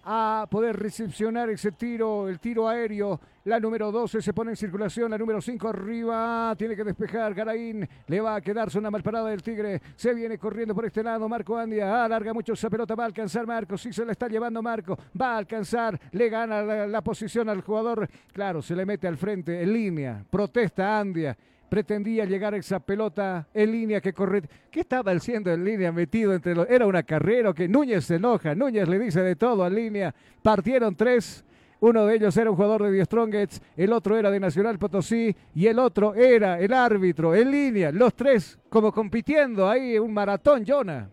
a poder recepcionar ese tiro, el tiro aéreo. La número 12 se pone en circulación, la número 5 arriba, tiene que despejar Garaín, le va a quedarse una mal parada del Tigre, se viene corriendo por este lado Marco Andia, alarga mucho esa pelota, va a alcanzar Marco, sí se la está llevando Marco, va a alcanzar, le gana la, la posición al jugador, claro, se le mete al frente, en línea, protesta Andia, pretendía llegar a esa pelota en línea que corre. ¿Qué estaba haciendo en línea metido entre los... Era una carrera que Núñez se enoja, Núñez le dice de todo en línea. Partieron tres. Uno de ellos era un jugador de Die Strongets, el otro era de Nacional Potosí y el otro era el árbitro en línea. Los tres como compitiendo ahí, un maratón, Jonah.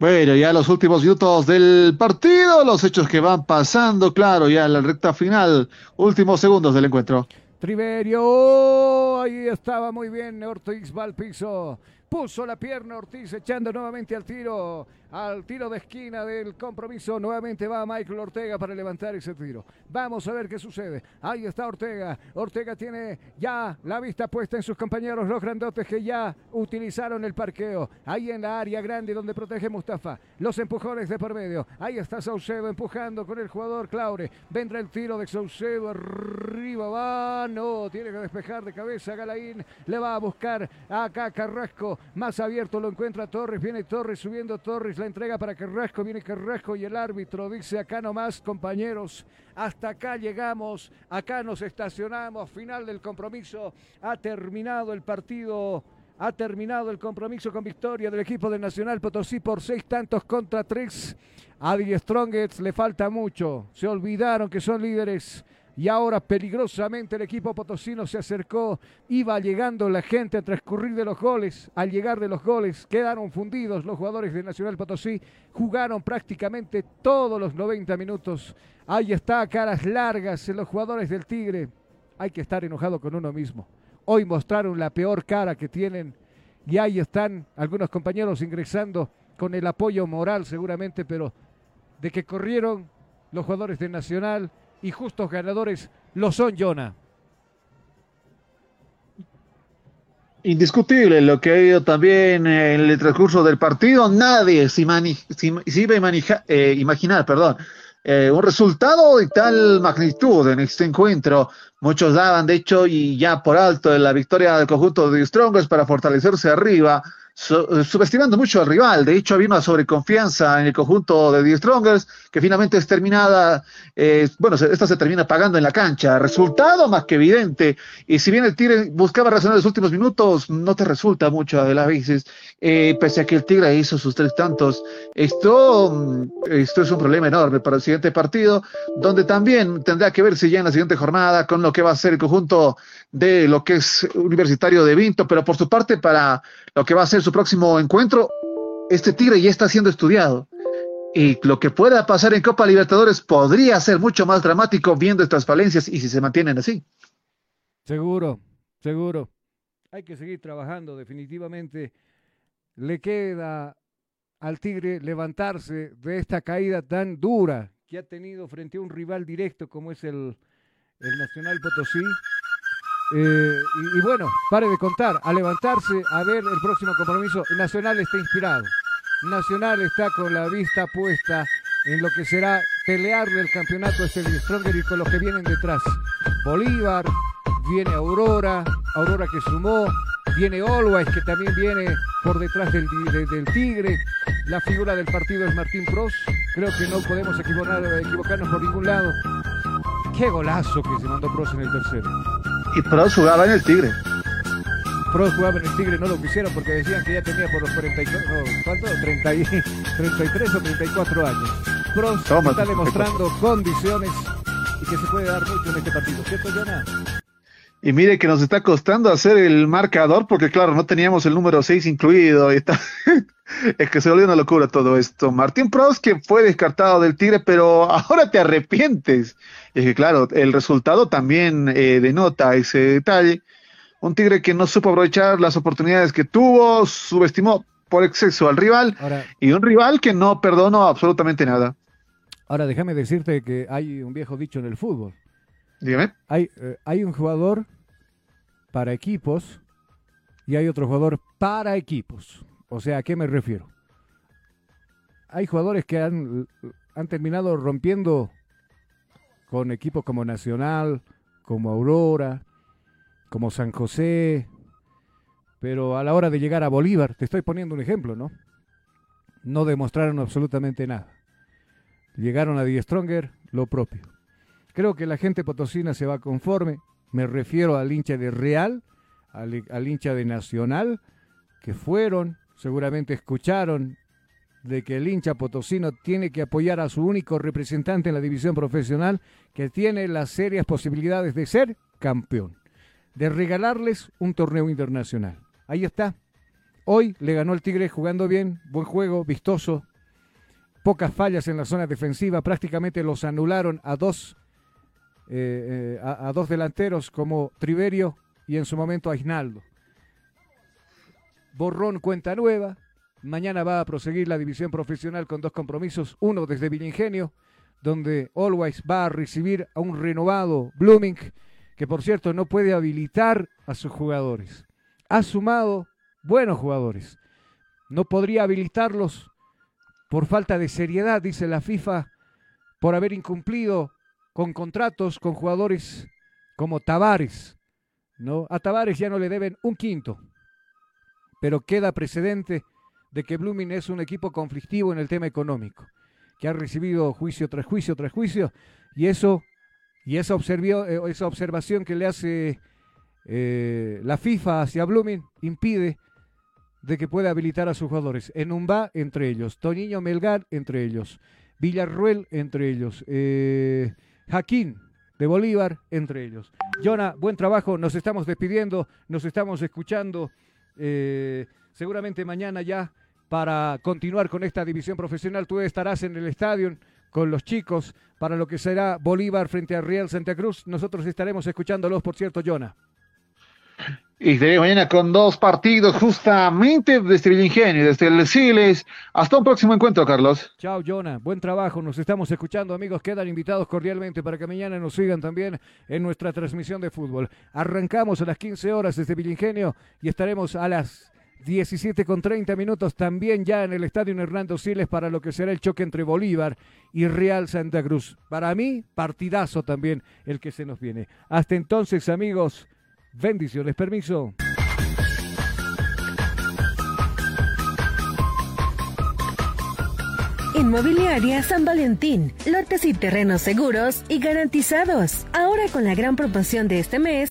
Bueno, ya los últimos minutos del partido, los hechos que van pasando, claro, ya en la recta final, últimos segundos del encuentro. Triverio, ahí estaba muy bien Ortiz va al piso, puso la pierna Ortiz echando nuevamente al tiro, al tiro de esquina del compromiso, nuevamente va Michael Ortega para levantar ese tiro. Vamos a ver qué sucede. Ahí está Ortega, Ortega tiene ya la vista puesta en sus compañeros, los grandotes que ya utilizaron el parqueo, ahí en la área grande donde protege Mustafa, los empujones de por medio, ahí está Saucedo empujando con el jugador Claure, vendrá el tiro de Saucedo, arriba. Va, no, tiene que despejar de cabeza Galaín, le va a buscar acá Carrasco, más abierto lo encuentra Torres, viene Torres subiendo Torres, la entrega para Carrasco, viene Carrasco y el árbitro dice acá nomás compañeros, hasta acá llegamos, acá nos estacionamos, final del compromiso, ha terminado el partido. Ha terminado el compromiso con victoria del equipo de Nacional Potosí por seis tantos contra tres. A Die Strongets le falta mucho. Se olvidaron que son líderes Y ahora peligrosamente el equipo potosino se acercó, iba llegando la gente a transcurrir de los goles, al llegar de los goles quedaron fundidos los jugadores de Nacional Potosí, jugaron prácticamente todos los 90 minutos. Ahí está, caras largas en los jugadores del Tigre. Hay que estar enojado con uno mismo. Hoy mostraron la peor cara que tienen y ahí están algunos compañeros ingresando con el apoyo moral seguramente, pero de que corrieron los jugadores de Nacional y justos ganadores lo son, Jonah. Indiscutible lo que ha ido también en el transcurso del partido. Nadie se, imani- se iba a eh, imaginar perdón, eh, un resultado de tal magnitud en este encuentro. Muchos daban, de hecho, y ya por alto, la victoria del conjunto de Strongers para fortalecerse arriba, su- subestimando mucho al rival. De hecho, había una sobreconfianza en el conjunto de The Strongers que finalmente es terminada, eh, bueno, esta se termina pagando en la cancha. Resultado más que evidente. Y si bien el Tigre buscaba reaccionar en los últimos minutos, no te resulta mucho de las veces, eh, pese a que el Tigre hizo sus tres tantos. Esto, mm, esto es un problema enorme para el siguiente partido, donde también tendrá que verse ya en la siguiente jornada con lo que va a ser el conjunto de lo que es Universitario de Vinto, pero por su parte para lo que va a ser su próximo encuentro, este Tigre ya está siendo estudiado. Y lo que pueda pasar en Copa Libertadores podría ser mucho más dramático viendo estas falencias y si se mantienen así. Seguro, seguro. Hay que seguir trabajando, definitivamente. Le queda al Tigre levantarse de esta caída tan dura que ha tenido frente a un rival directo como es el, el Nacional Potosí. Eh, y, bueno, pare de contar, a levantarse, a ver el próximo compromiso. Nacional está inspirado. Nacional está con la vista puesta en lo que será pelearle el campeonato a este Stronger y con los que vienen detrás. Bolívar, viene Aurora, Aurora que sumó, viene Always que también viene por detrás del, de- del Tigre. La figura del partido es Martín Pros. Creo que no podemos equivocar- equivocarnos por ningún lado. Qué golazo que se mandó Pros en el tercero. Y Pros jugaba en el Tigre. Pros jugaba en el Tigre, no lo quisieron porque decían que ya tenía por los 44, no, ¿cuánto? 30 y- 33 o 34 años. Pros Toma, está demostrando condiciones y que se puede dar mucho en este partido. ¿Cierto, Jonah? Y mire que nos está costando hacer el marcador porque claro, no teníamos el número 6 incluido. Y está... es que se volvió una locura todo esto. Martín Pros que fue descartado del Tigre, pero ahora te arrepientes. Y es que claro, el resultado también eh, denota ese detalle. Un Tigre que no supo aprovechar las oportunidades que tuvo, subestimó por exceso al rival Ahora, y un rival que no perdonó absolutamente nada. ahora déjame decirte que hay un viejo dicho en el fútbol. Dígame. Hay, eh, hay un jugador para equipos y hay otro jugador para equipos. O sea, ¿a qué me refiero? Hay jugadores que han, han terminado rompiendo con equipos como Nacional, como Aurora, como San José, pero a la hora de llegar a Bolívar, te estoy poniendo un ejemplo, ¿no? No demostraron absolutamente nada. Llegaron a Die Stronger, lo propio. Creo que la gente potosina se va conforme. Me refiero al hincha de Real, al, hincha de Nacional, que fueron, seguramente escucharon de que el hincha potosino tiene que apoyar a su único representante en la división profesional, que tiene las serias posibilidades de ser campeón, de regalarles un torneo internacional. Ahí está. Hoy le ganó el Tigre jugando bien, buen juego, vistoso, pocas fallas en la zona defensiva, prácticamente los anularon a dos eh, eh, a, dos delanteros como Triverio y en su momento a Isnaldo. Borrón cuenta nueva. Mañana va a proseguir la división profesional con dos compromisos. Uno desde Villingenio, donde Always va a recibir a un renovado Blooming, que por cierto no puede habilitar a sus jugadores. Ha sumado buenos jugadores. No podría habilitarlos por falta de seriedad, dice la FIFA, por haber incumplido con contratos con jugadores como Tavares. ¿no? A Tavares ya no le deben un quinto, pero queda precedente de que Blooming es un equipo conflictivo en el tema económico, que ha recibido juicio tras juicio tras juicio, y eso y esa, observio- eh, esa observación que le hace eh, la FIFA hacia Blooming impide de que pueda habilitar a sus jugadores. Enumba entre ellos, Toniño Melgar entre ellos, Villarruel entre ellos, eh, Jaquín de Bolívar entre ellos. Jonah, buen trabajo, nos estamos despidiendo, nos estamos escuchando. eh, seguramente mañana ya para continuar con esta división profesional. Tú estarás en el estadio con los chicos para lo que será Bolívar frente a Real Santa Cruz. Nosotros estaremos escuchándolos, por cierto, Jonah. Y estaré mañana con dos partidos justamente desde el Ingenio, desde el Siles. Hasta un próximo encuentro, Carlos. Chao, Jonah. Buen trabajo. Nos estamos escuchando, amigos. Quedan invitados cordialmente para que mañana nos sigan también en nuestra transmisión de fútbol. Arrancamos a las 15 horas desde Villingenio y estaremos a las 17 con 30 minutos también ya en el estadio Hernando Siles para lo que será el choque entre Bolívar y Real Santa Cruz. Para mí, partidazo también el que se nos viene. Hasta entonces, amigos, bendiciones. Permiso. Inmobiliaria San Valentín. Lotes y terrenos seguros y garantizados. Ahora con la gran promoción de este mes.